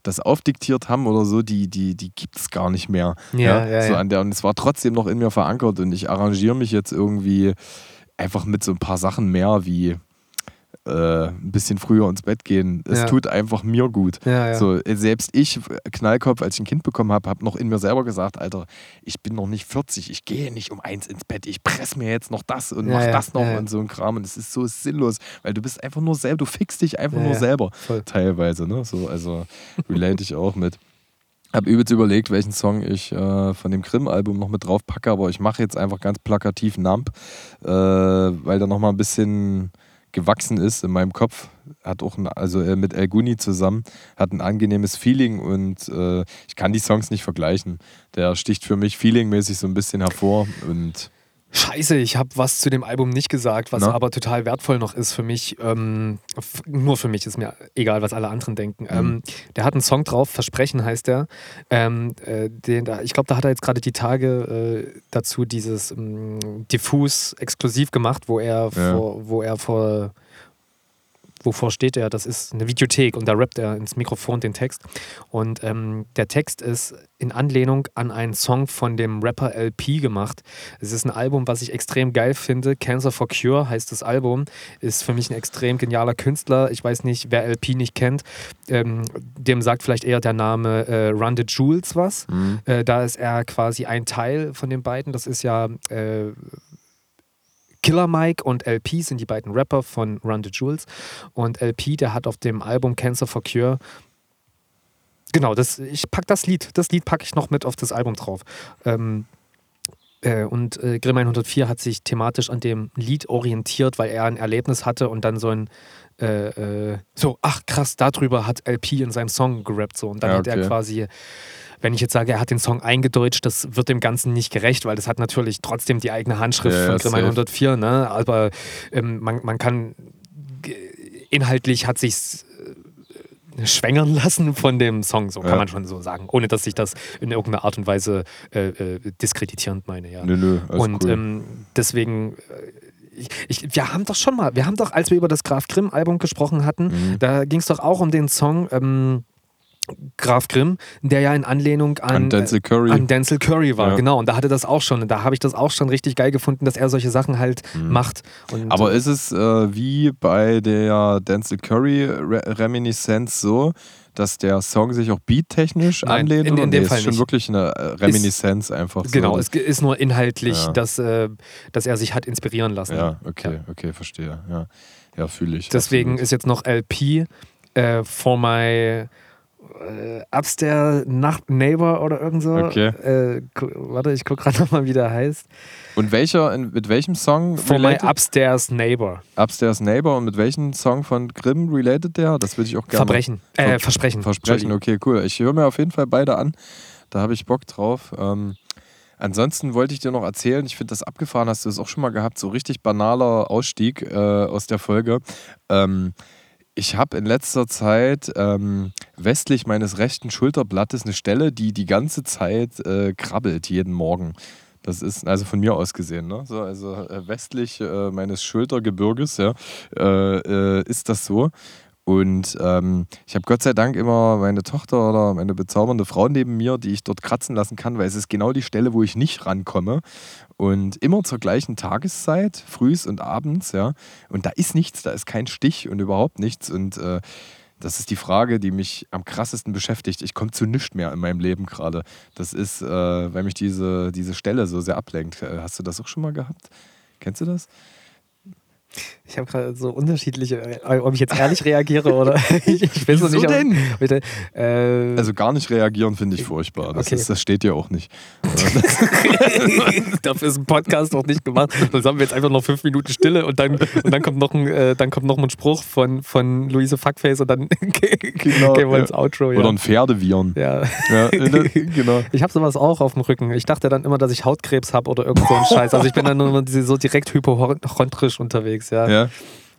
das aufdiktiert haben oder so, die, die, die gibt es gar nicht mehr. Ja, ja, so ja. An der, und es war trotzdem noch in mir verankert und ich arrangiere mich jetzt irgendwie einfach mit so ein paar Sachen mehr wie äh, ein bisschen früher ins Bett gehen. Es Ja. tut einfach mir gut. Ja, ja. So, selbst ich, äh, Knallkopf, als ich ein Kind bekommen habe, habe noch in mir selber gesagt, Alter, ich bin noch nicht 40, ich gehe nicht um eins ins Bett, ich presse mir jetzt noch das und mach das noch und so ein Kram. Und es ist so sinnlos, weil du bist einfach nur selber, du fixst dich einfach nur selber. Voll. Teilweise, ne? So, also relate ich auch mit. Hab übelst überlegt, welchen Song ich äh, von dem Grimm-Album noch mit drauf packe, aber ich mache jetzt einfach ganz plakativ Nump, äh, weil der nochmal ein bisschen gewachsen ist in meinem Kopf. Hat auch ein, also äh, mit El Guni zusammen, hat ein angenehmes Feeling und äh, ich kann die Songs nicht vergleichen. Der sticht für mich feelingmäßig so ein bisschen hervor und Scheiße, ich habe was zu dem Album nicht gesagt, was Na? aber total wertvoll noch ist für mich. Ähm, nur für mich ist mir egal, was alle anderen denken. Ähm, der hat einen Song drauf, Versprechen heißt der. Ähm, äh, den, ich glaube, da hat er jetzt gerade die Tage äh, dazu dieses ähm, diffus exklusiv gemacht, wo er Ja. vor, wo er vor wovor steht er? Das ist eine Videothek und da rappt er ins Mikrofon den Text. Und ähm, der Text ist in Anlehnung an einen Song von dem Rapper LP gemacht. Es ist ein Album, was ich extrem geil finde. Cancer for Cure heißt das Album. Ist für mich ein extrem genialer Künstler. Ich weiß nicht, wer LP nicht kennt. Ähm, dem sagt vielleicht eher der Name äh, Run the Jewels was. Äh, da ist er quasi ein Teil von den beiden. Das ist ja äh, Killer Mike und LP sind die beiden Rapper von Run the Jewels. Und LP, der hat auf dem Album Cancer for Cure. Genau, das, ich pack das Lied. Das Lied packe ich noch mit auf das Album drauf. Ähm, äh, und äh, Grimm 104 hat sich thematisch an dem Lied orientiert, weil er ein Erlebnis hatte und dann so ein äh, äh, so, ach krass, darüber hat LP in seinem Song gerappt so. Und dann Ja, hat er okay. quasi, wenn ich jetzt sage, er hat den Song eingedeutscht, das wird dem Ganzen nicht gerecht, weil das hat natürlich trotzdem die eigene Handschrift Ja, von Grimm safe. 104, ne? Aber ähm, man, man kann inhaltlich hat sich's äh, schwängern lassen von dem Song, so kann Ja. man schon so sagen, ohne dass ich das in irgendeiner Art und Weise äh, äh, diskreditierend meine, ja. nö, nö, Und cool. ähm, deswegen, äh, ich, ich, wir haben doch schon mal, wir haben doch, als wir über das Graf Grimm Album gesprochen hatten, Mhm. da ging es doch auch um den Song ähm, Graf Grimm, der ja in Anlehnung an, An Denzel Curry. an Denzel Curry war, Ja. genau. Und da hatte das auch schon, da habe ich das auch schon richtig geil gefunden, dass er solche Sachen halt macht. Und, Mhm. Aber ist es äh, wie bei der Denzel Curry Re Reminiszenz so, dass der Song sich auch beattechnisch anlehnt? in- in oder dem nee, Fall ist schon nicht. wirklich eine äh, Reminiszenz einfach so. Genau, es ist nur inhaltlich, Ja. dass, äh, dass er sich hat inspirieren lassen. Ja, okay, okay, verstehe. Ja, ja fühle ich. Deswegen absolut. ist jetzt noch LP äh, for my äh, upstairs Nacht Neighbor oder irgend so. Okay. Äh, warte, ich gucke gerade [LAUGHS] nochmal, wie der heißt. Und welcher, mit welchem Song For my upstairs Neighbor. Upstairs Neighbor und mit welchem Song von Grimm related der? Das würde ich auch gerne. Verbrechen. Äh, Ver- Versprechen. Versprechen, okay, cool. Ich höre mir auf jeden Fall beide an. Da habe ich Bock drauf. Ähm, ansonsten wollte ich dir noch erzählen, ich finde das abgefahren, hast du es auch schon mal gehabt, so richtig banaler Ausstieg äh, aus der Folge. Ähm, ich habe in letzter Zeit ähm, westlich meines rechten Schulterblattes eine Stelle, die die ganze Zeit äh, krabbelt, jeden Morgen. Das ist also von mir aus gesehen, ne? So, also äh, westlich äh, meines Schultergebirges, ja, äh, äh, ist das so. Und ähm, ich habe Gott sei Dank immer meine Tochter oder meine bezaubernde Frau neben mir, die ich dort kratzen lassen kann, weil es ist genau die Stelle, wo ich nicht rankomme. Und immer zur gleichen Tageszeit, frühs und abends, ja. Und da ist nichts, da ist kein Stich und überhaupt nichts. Und äh, das ist die Frage, die mich am krassesten beschäftigt. Ich komme zu nichts mehr in meinem Leben gerade. Das ist, äh, weil mich diese, diese Stelle so sehr ablenkt. Äh, Hast du das auch schon mal gehabt? Kennst du das? Ich habe gerade so unterschiedliche, äh, ob ich jetzt ehrlich reagiere oder [LAUGHS] [LAUGHS] ich, ich weiß Wieso nicht. denn? Bitte, äh, Also gar nicht reagieren finde ich furchtbar. Das, Okay. ist, das steht ja auch nicht. [LAUGHS] Dafür ist ein Podcast noch nicht gemacht. Sonst haben wir jetzt einfach noch fünf Minuten Stille und dann, und dann kommt noch ein, äh, dann kommt noch ein Spruch von, von Luise Fuckface und dann Genau, gehen wir ja. ins Outro. Ja. Oder ein Pferdeviren. ja. Ja, ne, genau. Ich habe sowas auch auf dem Rücken. Ich dachte dann immer, dass ich Hautkrebs habe oder irgend so ein Scheiß. Also ich bin dann nur so direkt hypochondrisch unterwegs, ja. Ja.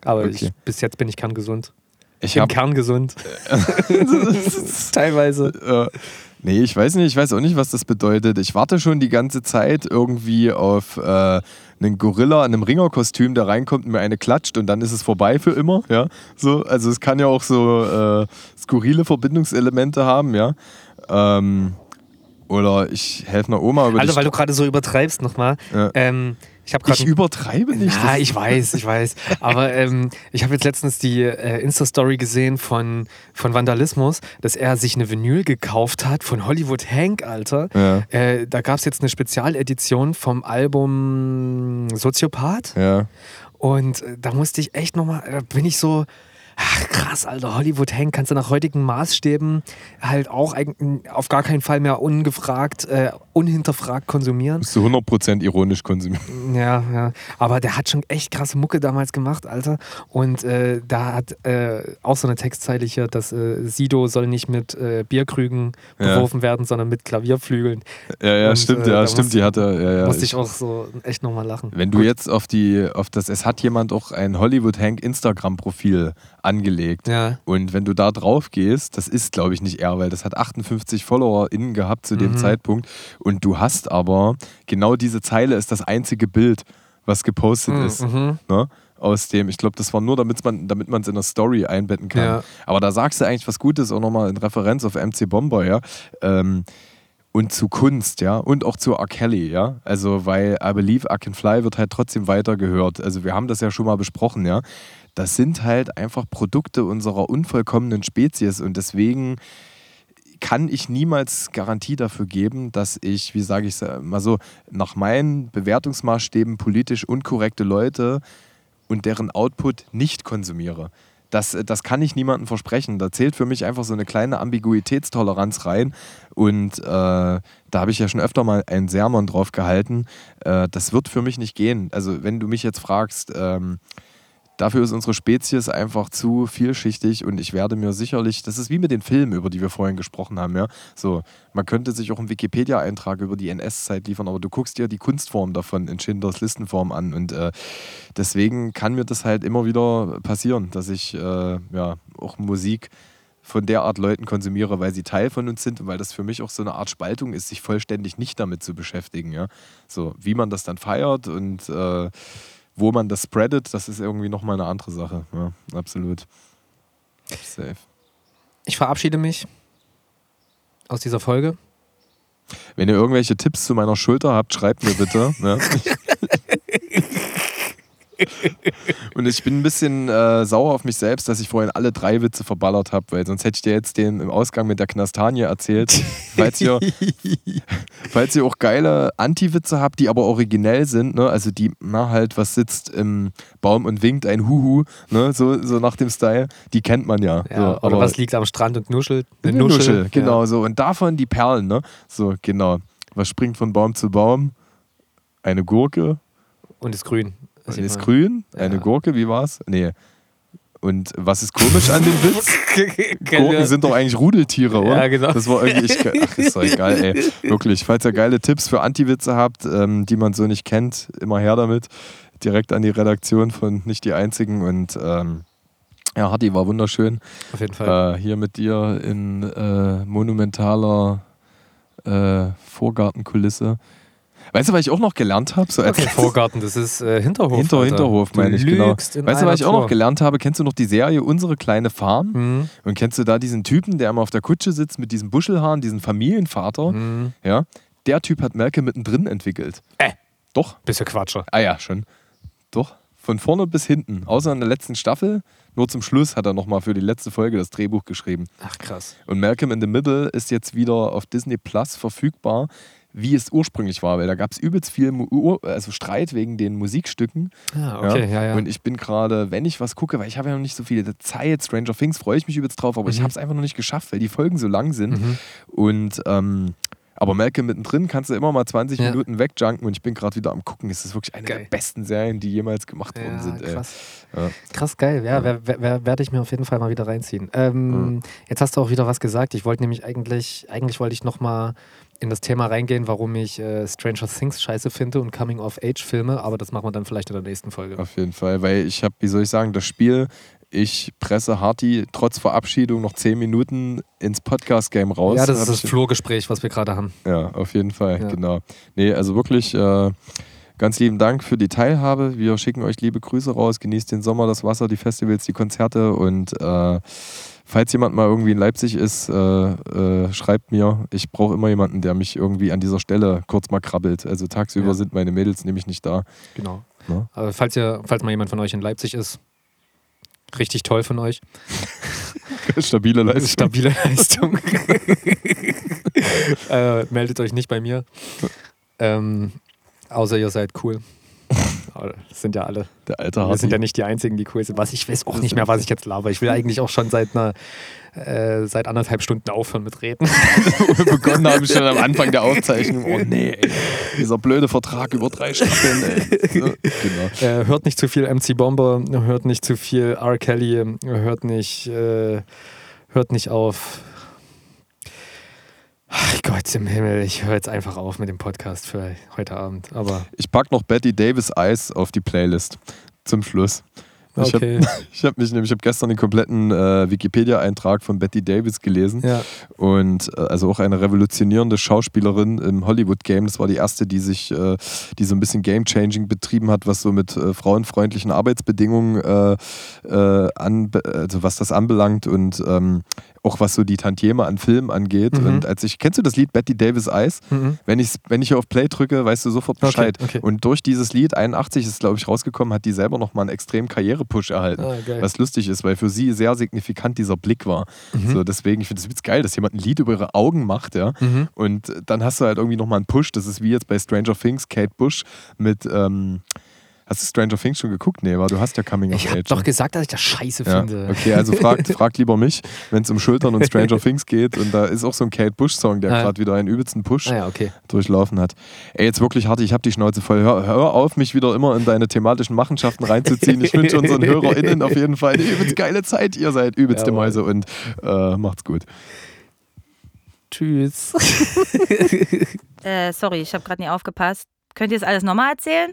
Aber okay. ich, bis jetzt bin ich kerngesund. Ich Im habe Kern gesund. [LAUGHS] [LAUGHS] Teilweise. Äh, nee, ich weiß nicht, ich weiß auch nicht, was das bedeutet. Ich warte schon die ganze Zeit irgendwie auf äh, einen Gorilla in einem Ringerkostüm, der reinkommt und mir eine klatscht und dann ist es vorbei für immer. Ja? So, also es kann ja auch so äh, skurrile Verbindungselemente haben, ja. Ähm, oder ich helfe einer Oma über Also, weil du gerade so übertreibst nochmal. Ja. Ähm, ich Ich übertreibe nicht. Ja, ich weiß, ich weiß. Aber ähm, ich habe jetzt letztens die äh, Insta-Story gesehen von, von Vandalismus, dass er sich eine Vinyl gekauft hat von Hollywood Hank, Alter. Ja. Äh, da gab es jetzt eine Spezialedition vom Album Soziopath. ja. Und äh, da musste ich echt nochmal, da bin ich so, ach krass, Alter, Hollywood Hank kannst du nach heutigen Maßstäben halt auch auf gar keinen Fall mehr ungefragt, äh, unhinterfragt konsumieren. Musst du 100% ironisch konsumieren. Ja, ja. Aber der hat schon echt krasse Mucke damals gemacht, Alter. Und äh, da hat äh, auch so eine Textzeile hier, dass äh, Sido soll nicht mit äh, Bierkrügen Ja. beworfen werden, sondern mit Klavierflügeln. Ja, ja, Und, stimmt, äh, ja, stimmt, musste- die hatte, ja, ja. Musste ich- auch so echt nochmal lachen. Wenn du jetzt auf die, auf das, es hat jemand auch ein Hollywood Hank Instagram-Profil angelegt. Ja. Und wenn du da drauf gehst, das ist, glaube ich, nicht er, weil das hat 58 FollowerInnen gehabt zu dem Mhm. Zeitpunkt. Und du hast aber, genau diese Zeile ist das einzige Bild, was gepostet ist. Mhm. Ne? Aus dem, ich glaube, das war nur, damit man damit es in der Story einbetten kann. Ja. Aber da sagst du eigentlich was Gutes, auch nochmal in Referenz auf MC Bomber, ja. Ähm, und zu Kunst, ja, und auch zu R. Kelly, ja. Also, weil I Believe I Can Fly wird halt trotzdem weiter gehört. Also, wir haben das ja schon mal besprochen, ja. Das sind halt einfach Produkte unserer unvollkommenen Spezies und deswegen kann ich niemals Garantie dafür geben, dass ich, wie sage ich es mal so, nach meinen Bewertungsmaßstäben politisch unkorrekte Leute und deren Output nicht konsumiere. Das, das kann ich niemandem versprechen. Da zählt für mich einfach so eine kleine Ambiguitätstoleranz rein. Und äh, da habe ich ja schon öfter mal einen Sermon drauf gehalten. Äh, das wird für mich nicht gehen. Also, wenn du mich jetzt fragst, ähm, Dafür ist unsere Spezies einfach zu vielschichtig und ich werde mir sicherlich, das ist wie mit den Filmen, über die wir vorhin gesprochen haben, ja. So, man könnte sich auch einen Wikipedia-Eintrag über die NS-Zeit liefern, aber du guckst dir die Kunstform davon in Schindlers Listenform an und äh, deswegen kann mir das halt immer wieder passieren, dass ich äh, ja auch Musik von der Art Leuten konsumiere, weil sie Teil von uns sind und weil das für mich auch so eine Art Spaltung ist, sich vollständig nicht damit zu beschäftigen, ja. So, wie man das dann feiert und äh, wo man das spreadet, das ist irgendwie nochmal eine andere Sache. Ja, absolut. Safe. Ich verabschiede mich aus dieser Folge. Wenn ihr irgendwelche Tipps zu meiner Schulter habt, schreibt mir bitte. ne? [LAUGHS] Und ich bin ein bisschen äh, sauer auf mich selbst, dass ich vorhin alle drei Witze verballert habe, weil sonst hätte ich dir jetzt den im Ausgang mit der Knastanie erzählt. falls, ihr, [LAUGHS] falls ihr auch geile Anti-Witze habt, die aber originell sind, ne? also die, na halt, was sitzt im Baum und winkt, ein Huhu, ne? so, so nach dem Style, die kennt man ja. Ja, so, oder aber- was liegt am Strand und nuschelt? eine Nuschel, genau Ja. so. Und davon die Perlen, ne? So, genau. Was springt von Baum zu Baum? Eine Gurke. Und ist grün. Sieht ist grün. Eine Ja. Gurke, wie war's? Nee. Und was ist komisch an dem Witz? [LAUGHS] Gurken sind doch eigentlich Rudeltiere, oder? Ja, genau. Das war irgendwie, ich, ach, ist doch egal, ey. [LAUGHS] Wirklich. Falls ihr geile Tipps für Anti-Witze habt, ähm, die man so nicht kennt, immer her damit. Direkt an die Redaktion von Nicht die Einzigen. Und ähm, ja, Hardy war wunderschön. Auf jeden Fall. Äh, hier mit dir in äh, monumentaler äh, Vorgartenkulisse. Weißt du, was ich auch noch gelernt habe? So als Okay, Vorgarten, das ist äh, Hinterhof. Hinter, Alter. Hinterhof, meine ich, genau. Weißt du, was ich auch noch Tour. gelernt habe? Kennst du noch die Serie Unsere kleine Farm? Mhm. Und kennst du da diesen Typen, der immer auf der Kutsche sitzt mit diesen Buschelhaaren, diesen Familienvater? Mhm. Ja, der Typ hat Malcolm mittendrin entwickelt. Äh. Doch. Du Quatscher. Ah ja, schon. Doch. Von vorne bis hinten. Außer in der letzten Staffel. Nur zum Schluss hat er nochmal für die letzte Folge das Drehbuch geschrieben. Ach krass. Und Malcolm in the Middle ist jetzt wieder auf Disney Plus verfügbar, wie es ursprünglich war, weil da gab es übelst viel Mu also Streit wegen den Musikstücken. Ah, okay, ja, ja. Und ich bin gerade, wenn ich was gucke, weil ich habe ja noch nicht so viel Zeit, Stranger Things freue ich mich übelst drauf, aber ich Mhm. habe es einfach noch nicht geschafft, weil die Folgen so lang sind. Mhm. Und ähm, aber Malcolm mittendrin kannst du immer mal 20 Ja. Minuten wegjunken und ich bin gerade wieder am gucken. Es ist wirklich eine Geil. der besten Serien, die jemals gemacht worden Ja, sind. krass. Ja. Krass geil, ja, wer- werde ich mir auf jeden Fall mal wieder reinziehen. Ähm, Jetzt hast du auch wieder was gesagt. Ich wollte nämlich eigentlich, eigentlich wollte ich nochmal in das Thema reingehen, warum ich äh, Stranger Things scheiße finde und Coming-of-Age-Filme, aber das machen wir dann vielleicht in der nächsten Folge. Auf jeden Fall, weil ich habe, wie soll ich sagen, das Spiel, ich presse Harty trotz Verabschiedung noch 10 Minuten ins Podcast-Game raus. ja, das ist das Flurgespräch, was wir gerade haben. Ja, auf jeden Fall, Ja. genau. Nee, also wirklich äh, ganz lieben Dank für die Teilhabe. Wir schicken euch liebe Grüße raus. Genießt den Sommer, das Wasser, die Festivals, die Konzerte und äh, falls jemand mal irgendwie in Leipzig ist, äh, äh, schreibt mir. Ich brauche immer jemanden, der mich irgendwie an dieser Stelle kurz mal krabbelt. Also tagsüber Ja. sind meine Mädels nämlich nicht da. Genau. Ja. Aber falls, ihr, falls mal jemand von euch in Leipzig ist, richtig toll von euch. [LAUGHS] Stabile Leistung. Stabile Leistung. [LAUGHS] äh, meldet euch nicht bei mir. Ähm, außer ihr seid cool. Das sind ja alle. Der alte Wir Harty. sind ja nicht die Einzigen, die cool sind. Was ich weiß auch nicht mehr, was ich jetzt laber. Ich will eigentlich auch schon seit einer äh, seit anderthalb Stunden aufhören mit Reden. [LAUGHS] wir begonnen haben schon am Anfang der Aufzeichnung. Oh nee, ey. dieser blöde Vertrag über drei Staffeln. Genau. Äh, hört nicht zu viel MC Bomber, hört nicht zu viel R. Kelly, hört nicht, äh, hört nicht auf. Ach Gott im Himmel, ich höre jetzt einfach auf mit dem Podcast für heute Abend. Aber Ich pack noch Betty Davis Eyes auf die Playlist zum Schluss. Ich okay. [LAUGHS] habe hab mich nämlich, ich habe gestern den kompletten äh, Wikipedia-Eintrag von Betty Davis gelesen Ja. und äh, also auch eine revolutionierende Schauspielerin im Hollywood-Game. Das war die erste, die sich, äh, die so ein bisschen Game-Changing betrieben hat, was so mit äh, frauenfreundlichen Arbeitsbedingungen, äh, äh, an, also was das anbelangt und ähm, auch was so die Tantieme an Filmen angeht. Mhm. Und als ich, kennst du das Lied Betty Davis Eyes? Mhm. Wenn, ich's, wenn ich hier auf Play drücke, weißt du sofort Bescheid. Okay, okay. Und durch dieses Lied, 81 ist glaube ich rausgekommen, hat die selber nochmal einen extremen Karrierepush erhalten. Ah. Was lustig ist, weil für sie sehr signifikant dieser Blick war. Mhm. So, deswegen, ich finde es geil, dass jemand ein Lied über ihre Augen macht, ja. Mhm. Und dann hast du halt irgendwie nochmal einen Push. Das ist wie jetzt bei Stranger Things, Kate Bush mit, ähm, hast du Stranger Things schon geguckt? Nee, aber du hast ja Coming of Ich habe Age. doch ne? gesagt, dass ich das scheiße Ja, finde. okay, also fragt, [LAUGHS] fragt lieber mich, wenn es um Schultern und Stranger [LAUGHS] Things geht. Und da ist auch so ein Kate Bush-Song, der Ah, gerade wieder einen übelsten Push Ah ja, okay. durchlaufen hat. Ey, jetzt wirklich hart, ich habe die Schnauze voll. Hör, hör auf, mich wieder immer in deine thematischen Machenschaften reinzuziehen. Ich wünsche unseren [LAUGHS] HörerInnen auf jeden Fall eine übelst geile Zeit. Ihr seid übelste Jawohl. Mäuse und äh, macht's gut. Tschüss. Äh, sorry, ich habe gerade nie aufgepasst. Könnt ihr das alles nochmal erzählen?